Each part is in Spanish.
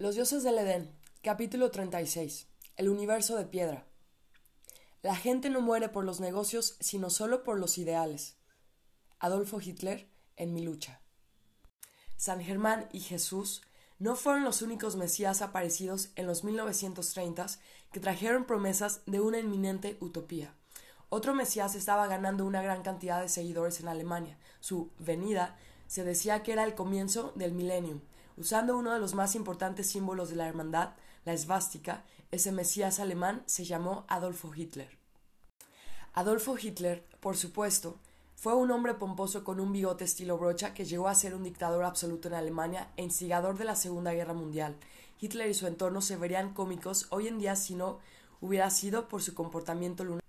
Los dioses del Edén, capítulo 36. El universo de piedra. La gente no muere por los negocios, sino solo por los ideales. Adolfo Hitler en Mi lucha. San Germán y Jesús no fueron los únicos mesías aparecidos en los 1930s que trajeron promesas de una inminente utopía. Otro mesías estaba ganando una gran cantidad de seguidores en Alemania. Su venida se decía que era el comienzo del millennium, Usando uno de los más importantes símbolos de la hermandad, la esvástica, ese mesías alemán se llamó Adolfo Hitler. Adolfo Hitler, por supuesto, fue un hombre pomposo con un bigote estilo brocha que llegó a ser un dictador absoluto en Alemania e instigador de la Segunda Guerra Mundial. Hitler y su entorno se verían cómicos hoy en día si no hubiera sido por su comportamiento lunar.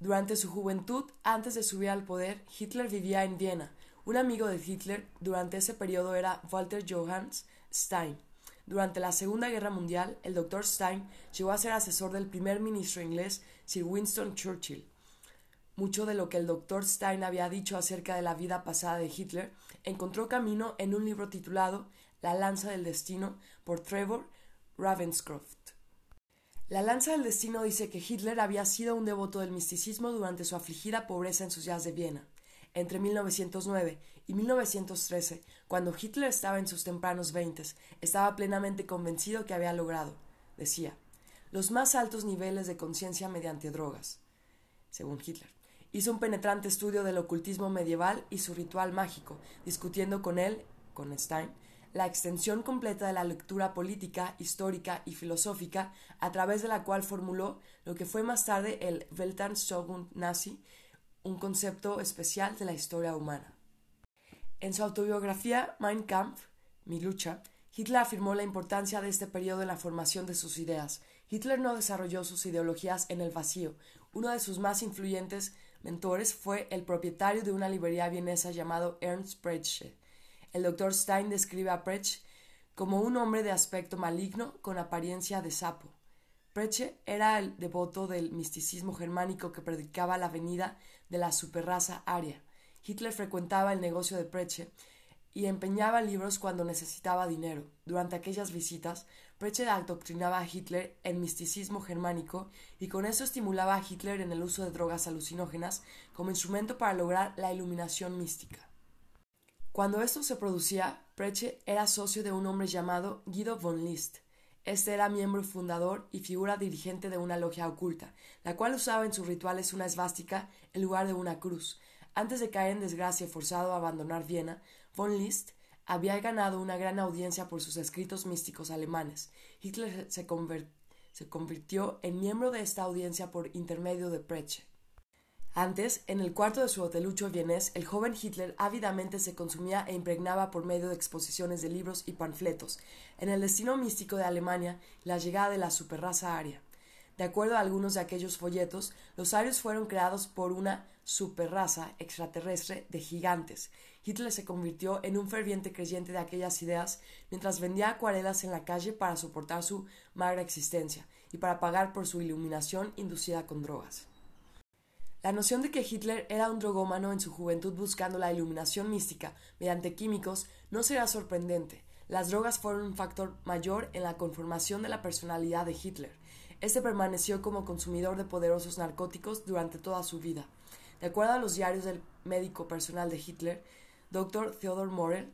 Durante su juventud, antes de subir al poder, Hitler vivía en Viena, un amigo de Hitler durante ese periodo era Walter Johannes Stein. Durante la Segunda Guerra Mundial, el Dr. Stein llegó a ser asesor del primer ministro inglés Sir Winston Churchill. Mucho de lo que el Dr. Stein había dicho acerca de la vida pasada de Hitler encontró camino en un libro titulado La lanza del destino por Trevor Ravenscroft. La lanza del destino dice que Hitler había sido un devoto del misticismo durante su afligida pobreza en sus días de Viena entre 1909 y 1913, cuando Hitler estaba en sus tempranos veintes, estaba plenamente convencido que había logrado, decía, los más altos niveles de conciencia mediante drogas. Según Hitler, hizo un penetrante estudio del ocultismo medieval y su ritual mágico, discutiendo con él, con Stein, la extensión completa de la lectura política, histórica y filosófica, a través de la cual formuló lo que fue más tarde el Weltanschauung nazi un concepto especial de la historia humana. En su autobiografía Mein Kampf, Mi lucha, Hitler afirmó la importancia de este periodo en la formación de sus ideas. Hitler no desarrolló sus ideologías en el vacío. Uno de sus más influyentes mentores fue el propietario de una librería vienesa llamado Ernst Pretzsch. El Dr. Stein describe a Pretzsch como un hombre de aspecto maligno con apariencia de sapo. Pretzsch era el devoto del misticismo germánico que predicaba la venida de la superraza aria. Hitler frecuentaba el negocio de Preche y empeñaba libros cuando necesitaba dinero. Durante aquellas visitas, Preche adoctrinaba a Hitler en misticismo germánico y con eso estimulaba a Hitler en el uso de drogas alucinógenas como instrumento para lograr la iluminación mística. Cuando esto se producía, Preche era socio de un hombre llamado Guido von List, este era miembro fundador y figura dirigente de una logia oculta, la cual usaba en sus rituales una esvástica en lugar de una cruz. Antes de caer en desgracia y forzado a abandonar Viena, von Liszt había ganado una gran audiencia por sus escritos místicos alemanes. Hitler se, convirtió en miembro de esta audiencia por intermedio de Preche. Antes, en el cuarto de su hotelucho vienés, el joven Hitler ávidamente se consumía e impregnaba por medio de exposiciones de libros y panfletos en el destino místico de Alemania la llegada de la superraza aria. De acuerdo a algunos de aquellos folletos, los arios fueron creados por una superraza extraterrestre de gigantes. Hitler se convirtió en un ferviente creyente de aquellas ideas mientras vendía acuarelas en la calle para soportar su magra existencia y para pagar por su iluminación inducida con drogas. La noción de que Hitler era un drogómano en su juventud buscando la iluminación mística mediante químicos no será sorprendente. Las drogas fueron un factor mayor en la conformación de la personalidad de Hitler. Este permaneció como consumidor de poderosos narcóticos durante toda su vida. De acuerdo a los diarios del médico personal de Hitler, Dr. Theodor Morel,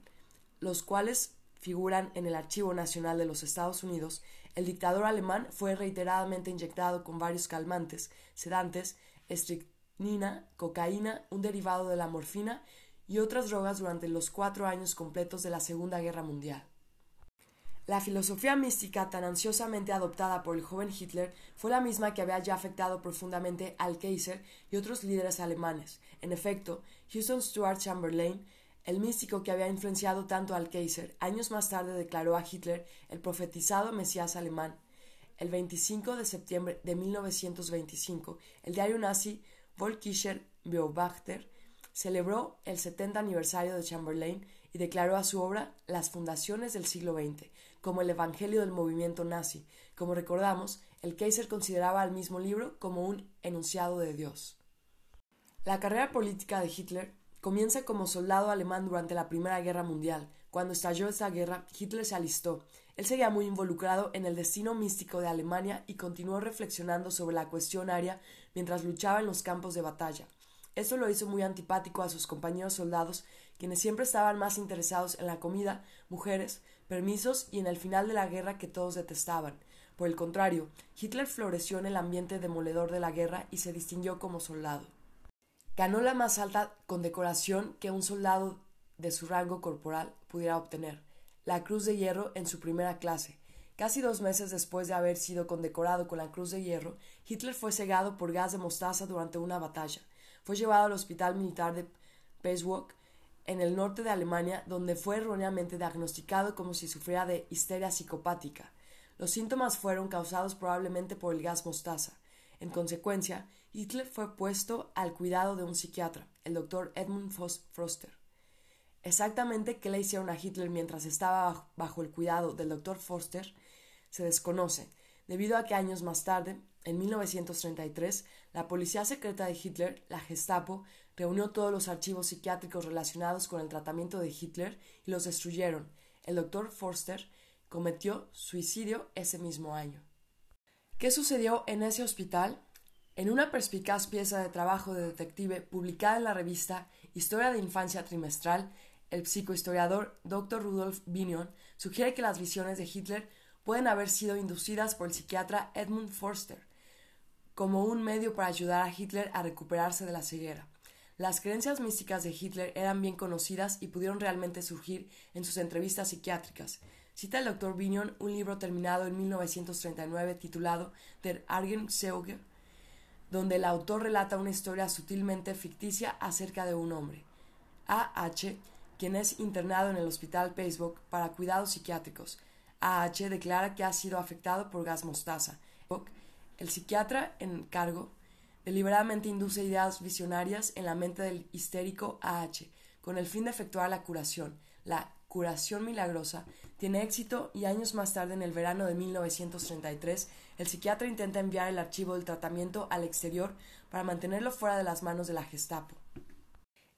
los cuales figuran en el Archivo Nacional de los Estados Unidos, el dictador alemán fue reiteradamente inyectado con varios calmantes, sedantes, nina, cocaína, un derivado de la morfina y otras drogas durante los cuatro años completos de la Segunda Guerra Mundial. La filosofía mística tan ansiosamente adoptada por el joven Hitler fue la misma que había ya afectado profundamente al Kaiser y otros líderes alemanes. En efecto, Houston Stuart Chamberlain, el místico que había influenciado tanto al Kaiser, años más tarde declaró a Hitler el profetizado Mesías alemán. El 25 de septiembre de 1925, el diario nazi Volkischer Beobachter celebró el 70 aniversario de Chamberlain declaró a su obra Las fundaciones del siglo XX como el evangelio del movimiento nazi. Como recordamos, el Kaiser consideraba al mismo libro como un enunciado de Dios. La carrera política de Hitler comienza como soldado alemán durante la Primera Guerra Mundial. Cuando estalló esta guerra, Hitler se alistó. Él seguía muy involucrado en el destino místico de Alemania y continuó reflexionando sobre la cuestión aria mientras luchaba en los campos de batalla. Esto lo hizo muy antipático a sus compañeros soldados, quienes siempre estaban más interesados en la comida, mujeres, permisos y en el final de la guerra que todos detestaban. Por el contrario, Hitler floreció en el ambiente demoledor de la guerra y se distinguió como soldado. Ganó la más alta condecoración que un soldado de su rango corporal pudiera obtener, la Cruz de Hierro en su primera clase. Casi dos meses después de haber sido condecorado con la Cruz de Hierro, Hitler fue cegado por gas de mostaza durante una batalla. Fue llevado al hospital militar de Peswok, en el norte de Alemania, donde fue erróneamente diagnosticado como si sufriera de histeria psicopática. Los síntomas fueron causados probablemente por el gas mostaza. En consecuencia, Hitler fue puesto al cuidado de un psiquiatra, el doctor Edmund Foster. Exactamente qué le hicieron a Hitler mientras estaba bajo el cuidado del doctor Foster se desconoce, debido a que años más tarde, en 1933, la policía secreta de Hitler, la Gestapo, reunió todos los archivos psiquiátricos relacionados con el tratamiento de Hitler y los destruyeron. El doctor Forster cometió suicidio ese mismo año. ¿Qué sucedió en ese hospital? En una perspicaz pieza de trabajo de detective publicada en la revista Historia de Infancia Trimestral, el psicohistoriador Dr. Rudolf Binion sugiere que las visiones de Hitler pueden haber sido inducidas por el psiquiatra Edmund Forster como un medio para ayudar a Hitler a recuperarse de la ceguera. Las creencias místicas de Hitler eran bien conocidas y pudieron realmente surgir en sus entrevistas psiquiátricas. Cita el Dr. Binion un libro terminado en 1939 titulado Der Argenseuge, donde el autor relata una historia sutilmente ficticia acerca de un hombre. A.H., quien es internado en el hospital Facebook para cuidados psiquiátricos. A.H. declara que ha sido afectado por gas mostaza. El psiquiatra en cargo deliberadamente induce ideas visionarias en la mente del histérico A.H. con el fin de efectuar la curación. La curación milagrosa tiene éxito y años más tarde, en el verano de 1933, el psiquiatra intenta enviar el archivo del tratamiento al exterior para mantenerlo fuera de las manos de la Gestapo.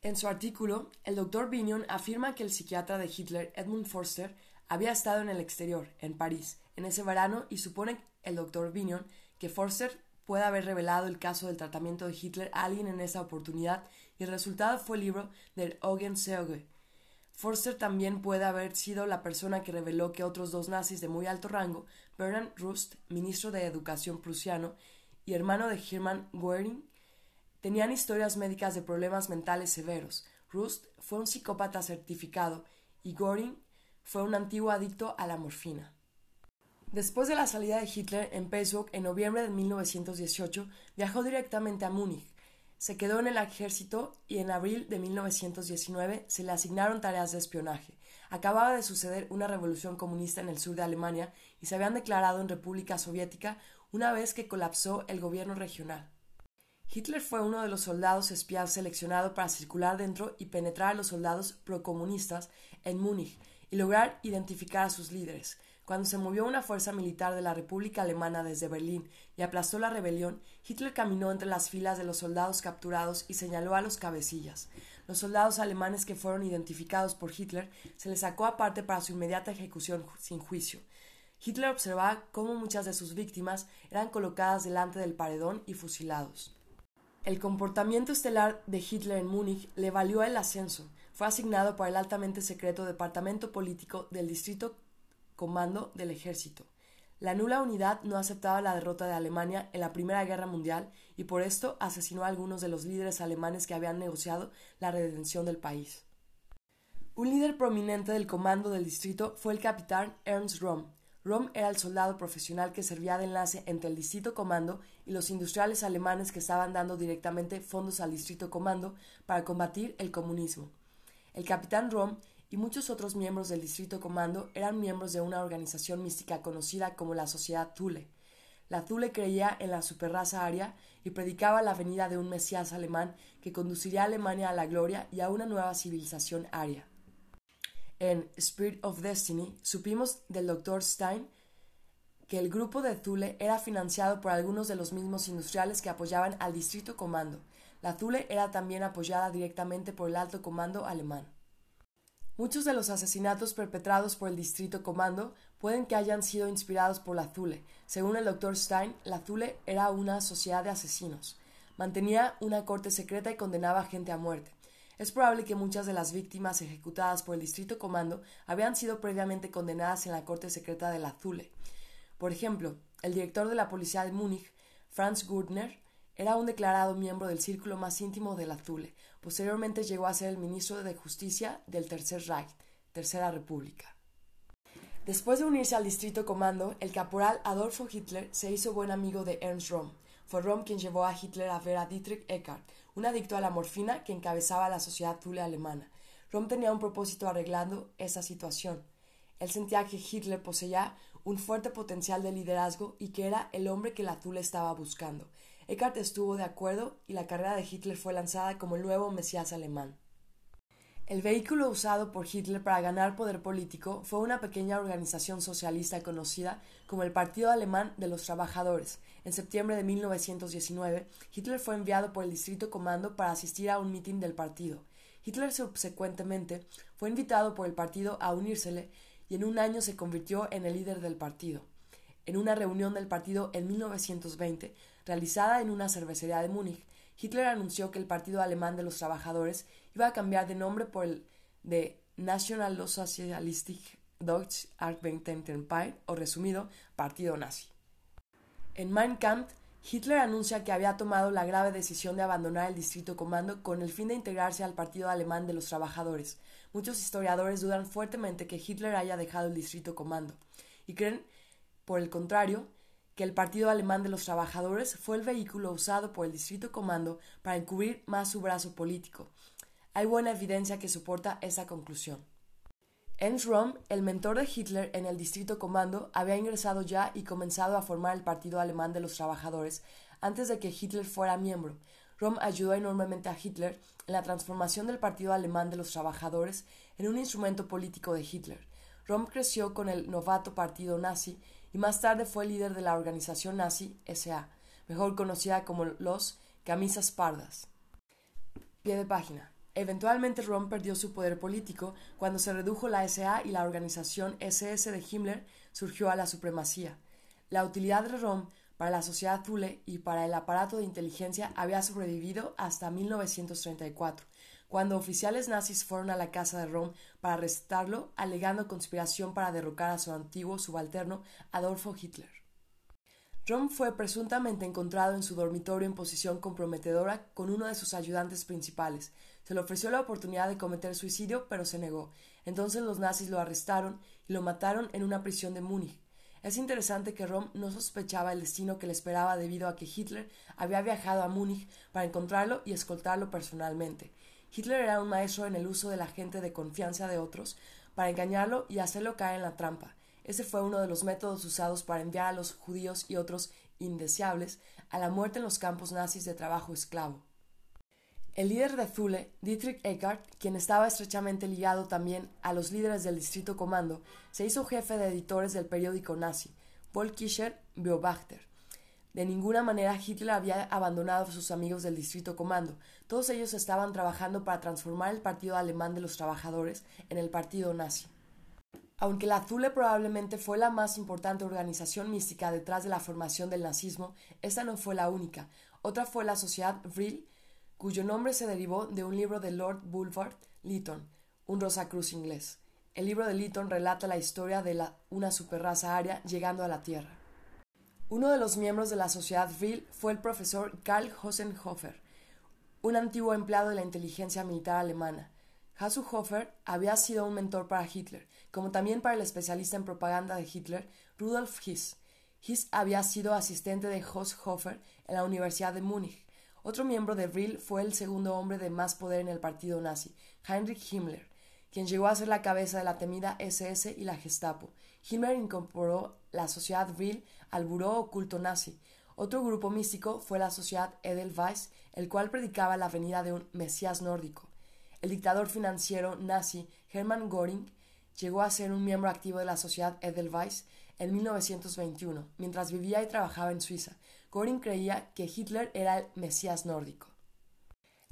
En su artículo, el doctor Binion afirma que el psiquiatra de Hitler, Edmund Forster, había estado en el exterior, en París, en ese verano y supone el doctor Binion que Forster puede haber revelado el caso del tratamiento de Hitler a alguien en esa oportunidad y el resultado fue el libro del Augen-Seuge. Forster también puede haber sido la persona que reveló que otros dos nazis de muy alto rango, Bernard Rust, ministro de Educación prusiano, y hermano de Hermann Goering, Tenían historias médicas de problemas mentales severos. Rust fue un psicópata certificado y Göring fue un antiguo adicto a la morfina. Después de la salida de Hitler en Peswok en noviembre de 1918, viajó directamente a Múnich. Se quedó en el ejército y en abril de 1919 se le asignaron tareas de espionaje. Acababa de suceder una revolución comunista en el sur de Alemania y se habían declarado en República Soviética una vez que colapsó el gobierno regional. Hitler fue uno de los soldados espías seleccionado para circular dentro y penetrar a los soldados procomunistas en Múnich y lograr identificar a sus líderes. Cuando se movió una fuerza militar de la República Alemana desde Berlín y aplastó la rebelión, Hitler caminó entre las filas de los soldados capturados y señaló a los cabecillas. Los soldados alemanes que fueron identificados por Hitler se les sacó aparte para su inmediata ejecución sin juicio. Hitler observaba cómo muchas de sus víctimas eran colocadas delante del paredón y fusilados. El comportamiento estelar de Hitler en Múnich le valió el ascenso. Fue asignado por el altamente secreto Departamento Político del Distrito Comando del Ejército. La nula unidad no aceptaba la derrota de Alemania en la Primera Guerra Mundial y por esto asesinó a algunos de los líderes alemanes que habían negociado la redención del país. Un líder prominente del comando del distrito fue el capitán Ernst Röhm, Rom era el soldado profesional que servía de enlace entre el Distrito Comando y los industriales alemanes que estaban dando directamente fondos al Distrito Comando para combatir el comunismo. El capitán Rom y muchos otros miembros del Distrito Comando eran miembros de una organización mística conocida como la Sociedad Thule. La Thule creía en la superraza aria y predicaba la venida de un Mesías alemán que conduciría a Alemania a la gloria y a una nueva civilización aria en Spirit of Destiny, supimos del Dr. Stein que el grupo de Thule era financiado por algunos de los mismos industriales que apoyaban al Distrito Comando. La Thule era también apoyada directamente por el Alto Comando alemán. Muchos de los asesinatos perpetrados por el Distrito Comando pueden que hayan sido inspirados por la Zule. Según el Dr. Stein, la Zule era una sociedad de asesinos. Mantenía una corte secreta y condenaba a gente a muerte. Es probable que muchas de las víctimas ejecutadas por el Distrito Comando habían sido previamente condenadas en la corte secreta de la Zule. Por ejemplo, el director de la policía de Múnich, Franz Gurtner, era un declarado miembro del círculo más íntimo de la Zule. Posteriormente llegó a ser el ministro de Justicia del Tercer Reich, Tercera República. Después de unirse al Distrito Comando, el caporal Adolfo Hitler se hizo buen amigo de Ernst Röhm. Fue Röhm quien llevó a Hitler a ver a Dietrich Eckart, un adicto a la morfina que encabezaba la sociedad Thule alemana. Röhm tenía un propósito arreglando esa situación. Él sentía que Hitler poseía un fuerte potencial de liderazgo y que era el hombre que la Thule estaba buscando. Eckart estuvo de acuerdo y la carrera de Hitler fue lanzada como el nuevo Mesías alemán. El vehículo usado por Hitler para ganar poder político fue una pequeña organización socialista conocida como el Partido Alemán de los Trabajadores. En septiembre de 1919, Hitler fue enviado por el Distrito Comando para asistir a un mitin del partido. Hitler subsecuentemente fue invitado por el partido a unírsele y en un año se convirtió en el líder del partido. En una reunión del partido en 1920, realizada en una cervecería de Múnich, Hitler anunció que el Partido Alemán de los Trabajadores iba a cambiar de nombre por el de Nationalsozialistische Deutsche Arbeiterpartei, o resumido, Partido Nazi. En Mein Kampf, Hitler anuncia que había tomado la grave decisión de abandonar el Distrito Comando con el fin de integrarse al Partido Alemán de los Trabajadores. Muchos historiadores dudan fuertemente que Hitler haya dejado el Distrito Comando y creen, por el contrario, que el Partido Alemán de los Trabajadores fue el vehículo usado por el Distrito Comando para encubrir más su brazo político. Hay buena evidencia que soporta esa conclusión. Ernst Röhm, el mentor de Hitler en el Distrito Comando, había ingresado ya y comenzado a formar el Partido Alemán de los Trabajadores antes de que Hitler fuera miembro. Röhm ayudó enormemente a Hitler en la transformación del Partido Alemán de los Trabajadores en un instrumento político de Hitler. Röhm creció con el novato partido nazi y más tarde fue líder de la organización nazi SA, mejor conocida como los Camisas Pardas. Pie de página. Eventualmente Rom perdió su poder político cuando se redujo la SA y la organización SS de Himmler surgió a la supremacía. La utilidad de Rom para la sociedad Thule y para el aparato de inteligencia había sobrevivido hasta 1934, cuando oficiales nazis fueron a la casa de Rom para arrestarlo, alegando conspiración para derrocar a su antiguo subalterno Adolfo Hitler. Rom fue presuntamente encontrado en su dormitorio en posición comprometedora con uno de sus ayudantes principales. Se le ofreció la oportunidad de cometer suicidio, pero se negó. Entonces los nazis lo arrestaron y lo mataron en una prisión de Múnich. Es interesante que Rom no sospechaba el destino que le esperaba debido a que Hitler había viajado a Múnich para encontrarlo y escoltarlo personalmente. Hitler era un maestro en el uso de la gente de confianza de otros para engañarlo y hacerlo caer en la trampa. Ese fue uno de los métodos usados para enviar a los judíos y otros indeseables a la muerte en los campos nazis de trabajo esclavo. El líder de Thule, Dietrich Eckart, quien estaba estrechamente ligado también a los líderes del Distrito Comando, se hizo jefe de editores del periódico nazi, Volkischer Beobachter. De ninguna manera Hitler había abandonado a sus amigos del Distrito Comando. Todos ellos estaban trabajando para transformar el Partido Alemán de los Trabajadores en el Partido Nazi. Aunque la Thule probablemente fue la más importante organización mística detrás de la formación del nazismo, esta no fue la única. Otra fue la Sociedad Vril, cuyo nombre se derivó de un libro de Lord Bulworth Lytton, un Rosacruz inglés. El libro de Lytton relata la historia de una superraza aria llegando a la Tierra. Uno de los miembros de la sociedad Vril fue el profesor Karl Hosenhofer, un antiguo empleado de la inteligencia militar alemana. Hofer había sido un mentor para Hitler, como también para el especialista en propaganda de Hitler, Rudolf Hiss. Hiss había sido asistente de Hofer en la Universidad de Múnich. Otro miembro de Vril fue el segundo hombre de más poder en el partido nazi, Heinrich Himmler, quien llegó a ser la cabeza de la temida SS y la Gestapo. Himmler incorporó la sociedad Vril al buró oculto nazi. Otro grupo místico fue la sociedad Edelweiss, el cual predicaba la venida de un Mesías nórdico. El dictador financiero nazi Hermann Göring llegó a ser un miembro activo de la sociedad Edelweiss en 1921, mientras vivía y trabajaba en Suiza. Göring creía que Hitler era el Mesías nórdico.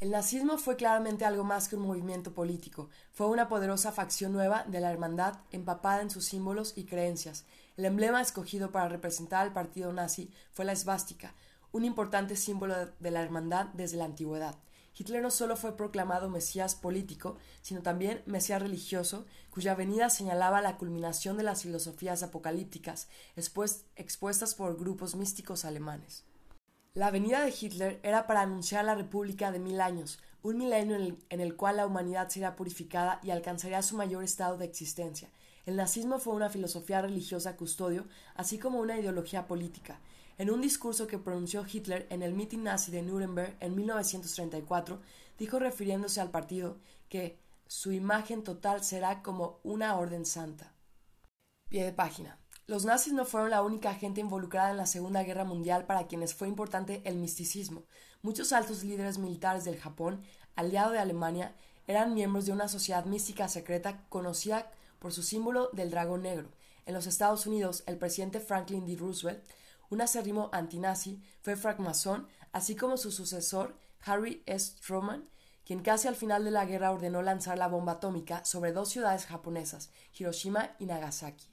El nazismo fue claramente algo más que un movimiento político, fue una poderosa facción nueva de la hermandad empapada en sus símbolos y creencias. El emblema escogido para representar al partido nazi fue la esvástica, un importante símbolo de la hermandad desde la antigüedad. Hitler no solo fue proclamado Mesías político, sino también Mesías religioso, cuya venida señalaba la culminación de las filosofías apocalípticas expuestas por grupos místicos alemanes. La venida de Hitler era para anunciar la República de mil años, un milenio en el, en el, cual la humanidad sería purificada y alcanzaría su mayor estado de existencia. El nazismo fue una filosofía religiosa custodio, así como una ideología política. En un discurso que pronunció Hitler en el mitin nazi de Nuremberg en 1934, dijo refiriéndose al partido que su imagen total será como una orden santa. Pie de página. Los nazis no fueron la única gente involucrada en la Segunda Guerra Mundial para quienes fue importante el misticismo. Muchos altos líderes militares del Japón, aliado de Alemania, eran miembros de una sociedad mística secreta conocida por su símbolo del dragón negro. En los Estados Unidos, el presidente Franklin D. Roosevelt, un acérrimo antinazi, fue francmasón, así como su sucesor, Harry S. Truman, quien casi al final de la guerra ordenó lanzar la bomba atómica sobre dos ciudades japonesas, Hiroshima y Nagasaki.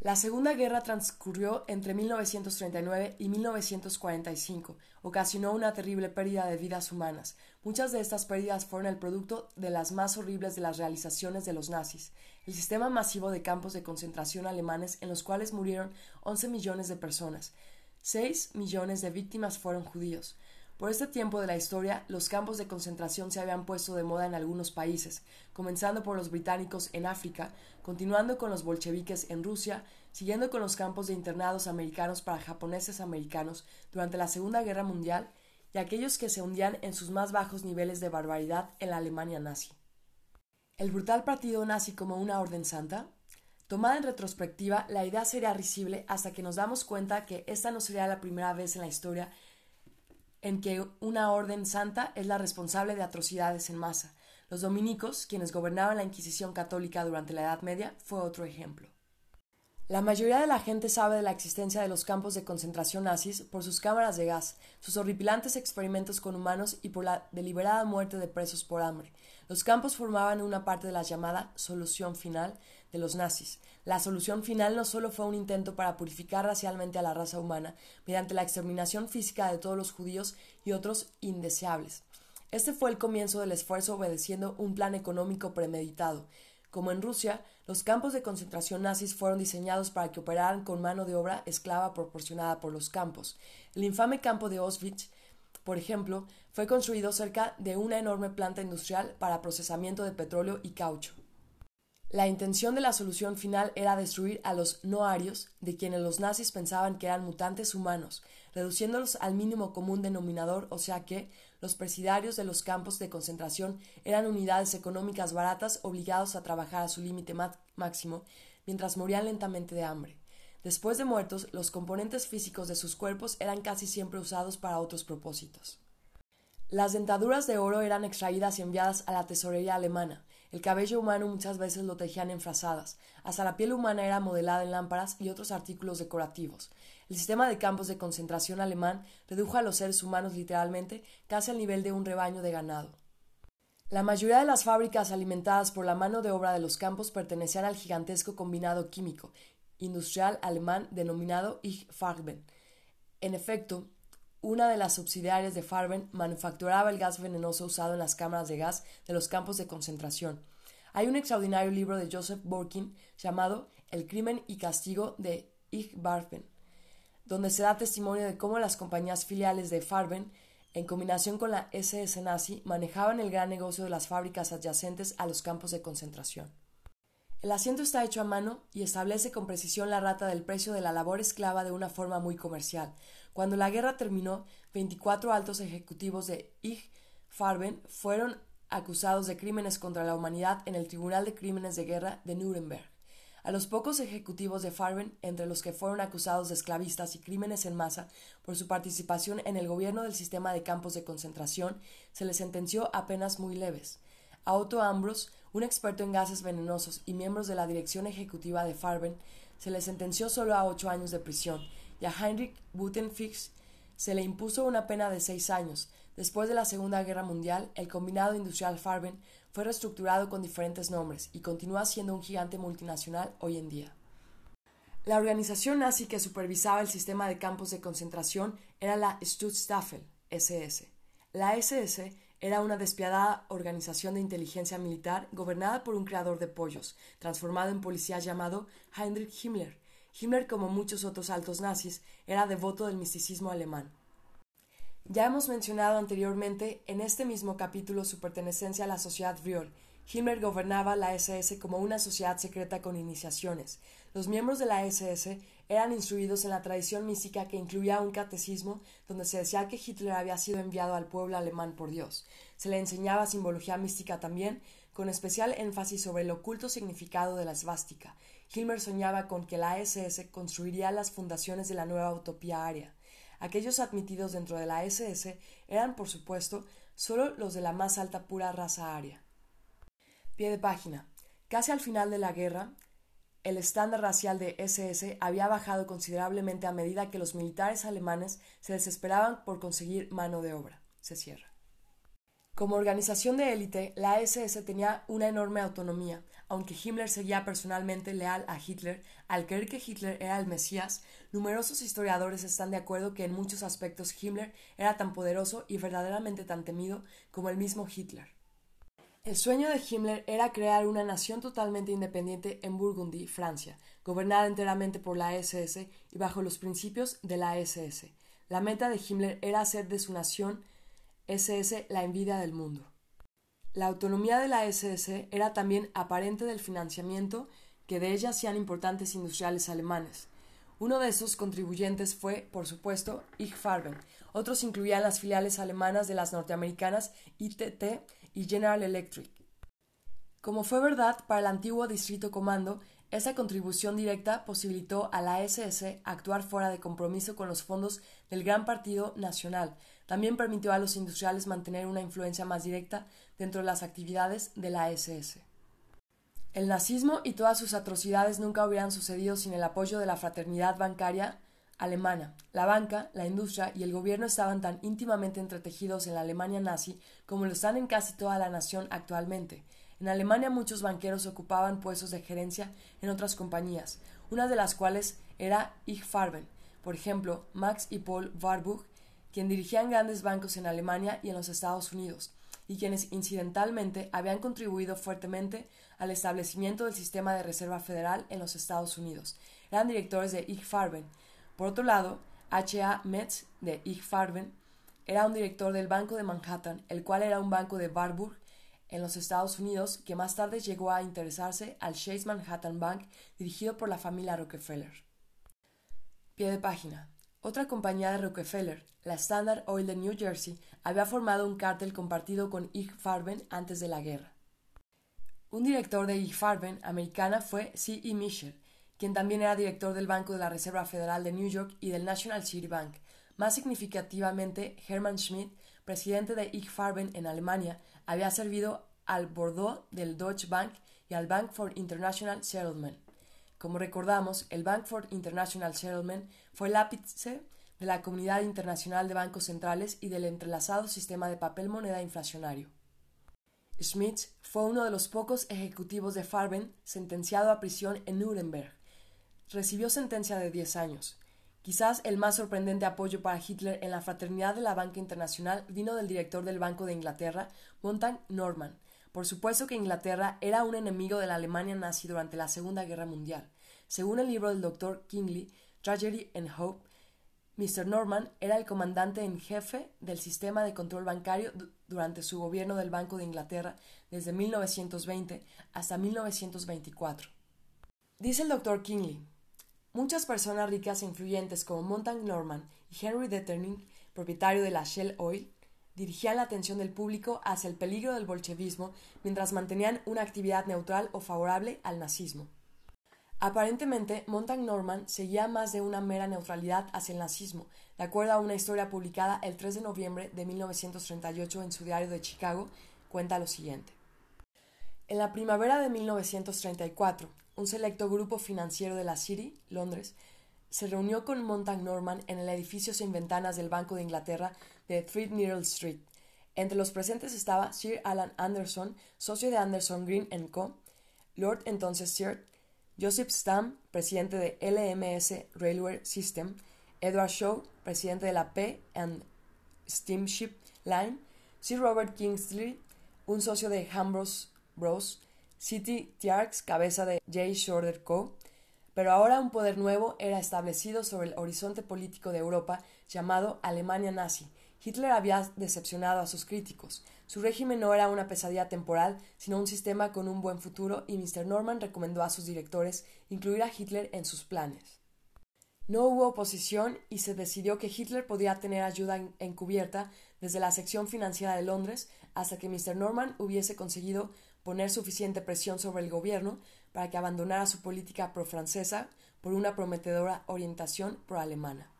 La Segunda Guerra transcurrió entre 1939 y 1945. Ocasionó una terrible pérdida de vidas humanas. Muchas de estas pérdidas fueron el producto de las más horribles de las realizaciones de los nazis. El sistema masivo de campos de concentración alemanes en los cuales murieron 11 millones de personas. 6 millones de víctimas fueron judíos. Por este tiempo de la historia, los campos de concentración se habían puesto de moda en algunos países, comenzando por los británicos en África, continuando con los bolcheviques en Rusia, siguiendo con los campos de internados americanos para japoneses americanos durante la Segunda Guerra Mundial y aquellos que se hundían en sus más bajos niveles de barbaridad en la Alemania nazi. ¿El brutal partido nazi como una orden santa? Tomada en retrospectiva, la idea sería risible hasta que nos damos cuenta que esta no sería la primera vez en la historia en que una orden santa es la responsable de atrocidades en masa. Los dominicos, quienes gobernaban la Inquisición católica durante la Edad Media, fue otro ejemplo. La mayoría de la gente sabe de la existencia de los campos de concentración nazis por sus cámaras de gas, sus horripilantes experimentos con humanos y por la deliberada muerte de presos por hambre. Los campos formaban una parte de la llamada solución final de los nazis, la solución final no solo fue un intento para purificar racialmente a la raza humana mediante la exterminación física de todos los judíos y otros indeseables. Este fue el comienzo del esfuerzo obedeciendo un plan económico premeditado. Como en Rusia, los campos de concentración nazis fueron diseñados para que operaran con mano de obra esclava proporcionada por los campos. El infame campo de Auschwitz, por ejemplo, fue construido cerca de una enorme planta industrial para procesamiento de petróleo y caucho. La intención de la solución final era destruir a los no-arios, de quienes los nazis pensaban que eran mutantes humanos, reduciéndolos al mínimo común denominador, o sea que los presidarios de los campos de concentración eran unidades económicas baratas obligados a trabajar a su límite máximo, mientras morían lentamente de hambre. Después de muertos, los componentes físicos de sus cuerpos eran casi siempre usados para otros propósitos. Las dentaduras de oro eran extraídas y enviadas a la tesorería alemana, el cabello humano muchas veces lo tejían en frazadas. Hasta la piel humana era modelada en lámparas y otros artículos decorativos. El sistema de campos de concentración alemán redujo a los seres humanos literalmente casi al nivel de un rebaño de ganado. La mayoría de las fábricas alimentadas por la mano de obra de los campos pertenecían al gigantesco combinado químico industrial alemán denominado Ich Farben. En efecto, una de las subsidiarias de Farben manufacturaba el gas venenoso usado en las cámaras de gas de los campos de concentración. Hay un extraordinario libro de Joseph Borkin llamado El crimen y castigo de Ich Farben, donde se da testimonio de cómo las compañías filiales de Farben, en combinación con la SS nazi, manejaban el gran negocio de las fábricas adyacentes a los campos de concentración. El asiento está hecho a mano y establece con precisión la rata del precio de la labor esclava de una forma muy comercial, cuando la guerra terminó, 24 altos ejecutivos de IG Farben fueron acusados de crímenes contra la humanidad en el Tribunal de Crímenes de Guerra de Nuremberg. A los pocos ejecutivos de Farben, entre los que fueron acusados de esclavistas y crímenes en masa por su participación en el gobierno del sistema de campos de concentración, se les sentenció a penas muy leves. A Otto Ambros, un experto en gases venenosos y miembros de la dirección ejecutiva de Farben, se les sentenció solo a ocho años de prisión, y a Heinrich Butenfix se le impuso una pena de seis años. Después de la Segunda Guerra Mundial, el combinado industrial Farben fue reestructurado con diferentes nombres y continúa siendo un gigante multinacional hoy en día. La organización nazi que supervisaba el sistema de campos de concentración era la Stutzstaffel, SS. La SS era una despiadada organización de inteligencia militar gobernada por un creador de pollos, transformado en policía llamado Heinrich Himmler. Himmler, como muchos otros altos nazis, era devoto del misticismo alemán. Ya hemos mencionado anteriormente en este mismo capítulo su pertenencia a la sociedad Vriol. Himmler gobernaba la SS como una sociedad secreta con iniciaciones. Los miembros de la SS eran instruidos en la tradición mística que incluía un catecismo donde se decía que Hitler había sido enviado al pueblo alemán por Dios. Se le enseñaba simbología mística también, con especial énfasis sobre el oculto significado de la esvástica. Himmler soñaba con que la SS construiría las fundaciones de la nueva utopía aria. Aquellos admitidos dentro de la SS eran, por supuesto, solo los de la más alta pura raza aria. Pie de página. Casi al final de la guerra, el estándar racial de SS había bajado considerablemente a medida que los militares alemanes se desesperaban por conseguir mano de obra. Se cierra. Como organización de élite, la SS tenía una enorme autonomía, aunque Himmler seguía personalmente leal a Hitler, al creer que Hitler era el Mesías, numerosos historiadores están de acuerdo que en muchos aspectos Himmler era tan poderoso y verdaderamente tan temido como el mismo Hitler. El sueño de Himmler era crear una nación totalmente independiente en Burgundy, Francia, gobernada enteramente por la SS y bajo los principios de la SS. La meta de Himmler era hacer de su nación SS la envidia del mundo. La autonomía de la SS era también aparente del financiamiento que de ella hacían importantes industriales alemanes. Uno de esos contribuyentes fue, por supuesto, IG Farben. Otros incluían las filiales alemanas de las norteamericanas ITT y General Electric. Como fue verdad para el antiguo Distrito Comando, esa contribución directa posibilitó a la SS actuar fuera de compromiso con los fondos del Gran Partido Nacional. También permitió a los industriales mantener una influencia más directa dentro de las actividades de la SS. El nazismo y todas sus atrocidades nunca hubieran sucedido sin el apoyo de la fraternidad bancaria alemana. La banca, la industria y el gobierno estaban tan íntimamente entretejidos en la Alemania nazi como lo están en casi toda la nación actualmente. En Alemania muchos banqueros ocupaban puestos de gerencia en otras compañías, una de las cuales era Ich Farben. Por ejemplo, Max y Paul Warburg, quien dirigían grandes bancos en Alemania y en los Estados Unidos, y quienes incidentalmente habían contribuido fuertemente al establecimiento del sistema de reserva federal en los Estados Unidos. Eran directores de Ich Farben, por otro lado, H. A. Metz de Ig Farben era un director del Banco de Manhattan, el cual era un banco de Warburg en los Estados Unidos que más tarde llegó a interesarse al Chase Manhattan Bank dirigido por la familia Rockefeller. Pie de página. Otra compañía de Rockefeller, la Standard Oil de New Jersey, había formado un cártel compartido con Ig Farben antes de la guerra. Un director de Ig Farben americana fue C. E. Mitchell, quien también era director del Banco de la Reserva Federal de New York y del National City Bank. Más significativamente, Hermann Schmidt, presidente de IG Farben en Alemania, había servido al Bordeaux del Deutsche Bank y al Bank for International Settlement. Como recordamos, el Bank for International Settlement fue el ápice de la comunidad internacional de bancos centrales y del entrelazado sistema de papel moneda inflacionario. Schmidt fue uno de los pocos ejecutivos de Farben sentenciado a prisión en Nuremberg recibió sentencia de 10 años. Quizás el más sorprendente apoyo para Hitler en la fraternidad de la banca internacional vino del director del Banco de Inglaterra, Montague Norman. Por supuesto que Inglaterra era un enemigo de la Alemania nazi durante la Segunda Guerra Mundial. Según el libro del doctor Kingley, Tragedy and Hope, Mr. Norman era el comandante en jefe del sistema de control bancario durante su gobierno del Banco de Inglaterra desde 1920 hasta 1924. Dice el doctor Kingley, Muchas personas ricas e influyentes como Montague Norman y Henry Detterning, propietario de la Shell Oil, dirigían la atención del público hacia el peligro del bolchevismo mientras mantenían una actividad neutral o favorable al nazismo. Aparentemente, Montague Norman seguía más de una mera neutralidad hacia el nazismo, de acuerdo a una historia publicada el 3 de noviembre de 1938 en su diario de Chicago, cuenta lo siguiente. En la primavera de 1934, un selecto grupo financiero de la City, Londres, se reunió con Montague Norman en el edificio sin ventanas del Banco de Inglaterra de Threadneedle Street. Entre los presentes estaba Sir Alan Anderson, socio de Anderson Green Co., Lord entonces Sir Joseph Stam, presidente de LMS Railway System, Edward Shaw, presidente de la P and Steamship Line, Sir Robert Kingsley, un socio de Ambrose Bros, City Tiarks, cabeza de J. Shorter Co., pero ahora un poder nuevo era establecido sobre el horizonte político de Europa llamado Alemania nazi. Hitler había decepcionado a sus críticos. Su régimen no era una pesadilla temporal, sino un sistema con un buen futuro, y Mr. Norman recomendó a sus directores incluir a Hitler en sus planes. No hubo oposición y se decidió que Hitler podía tener ayuda encubierta desde la sección financiera de Londres hasta que Mr. Norman hubiese conseguido poner suficiente presión sobre el gobierno para que abandonara su política pro-francesa por una prometedora orientación pro-alemana.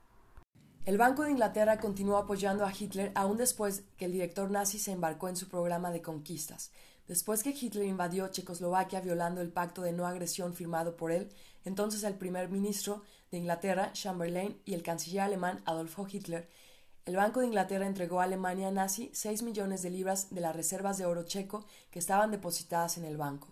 El Banco de Inglaterra continuó apoyando a Hitler aún después que el director nazi se embarcó en su programa de conquistas. Después que Hitler invadió Checoslovaquia violando el pacto de no agresión firmado por él, entonces el primer ministro de Inglaterra, Chamberlain, y el canciller alemán Adolfo Hitler, el Banco de Inglaterra entregó a Alemania nazi seis millones de libras de las reservas de oro checo que estaban depositadas en el banco.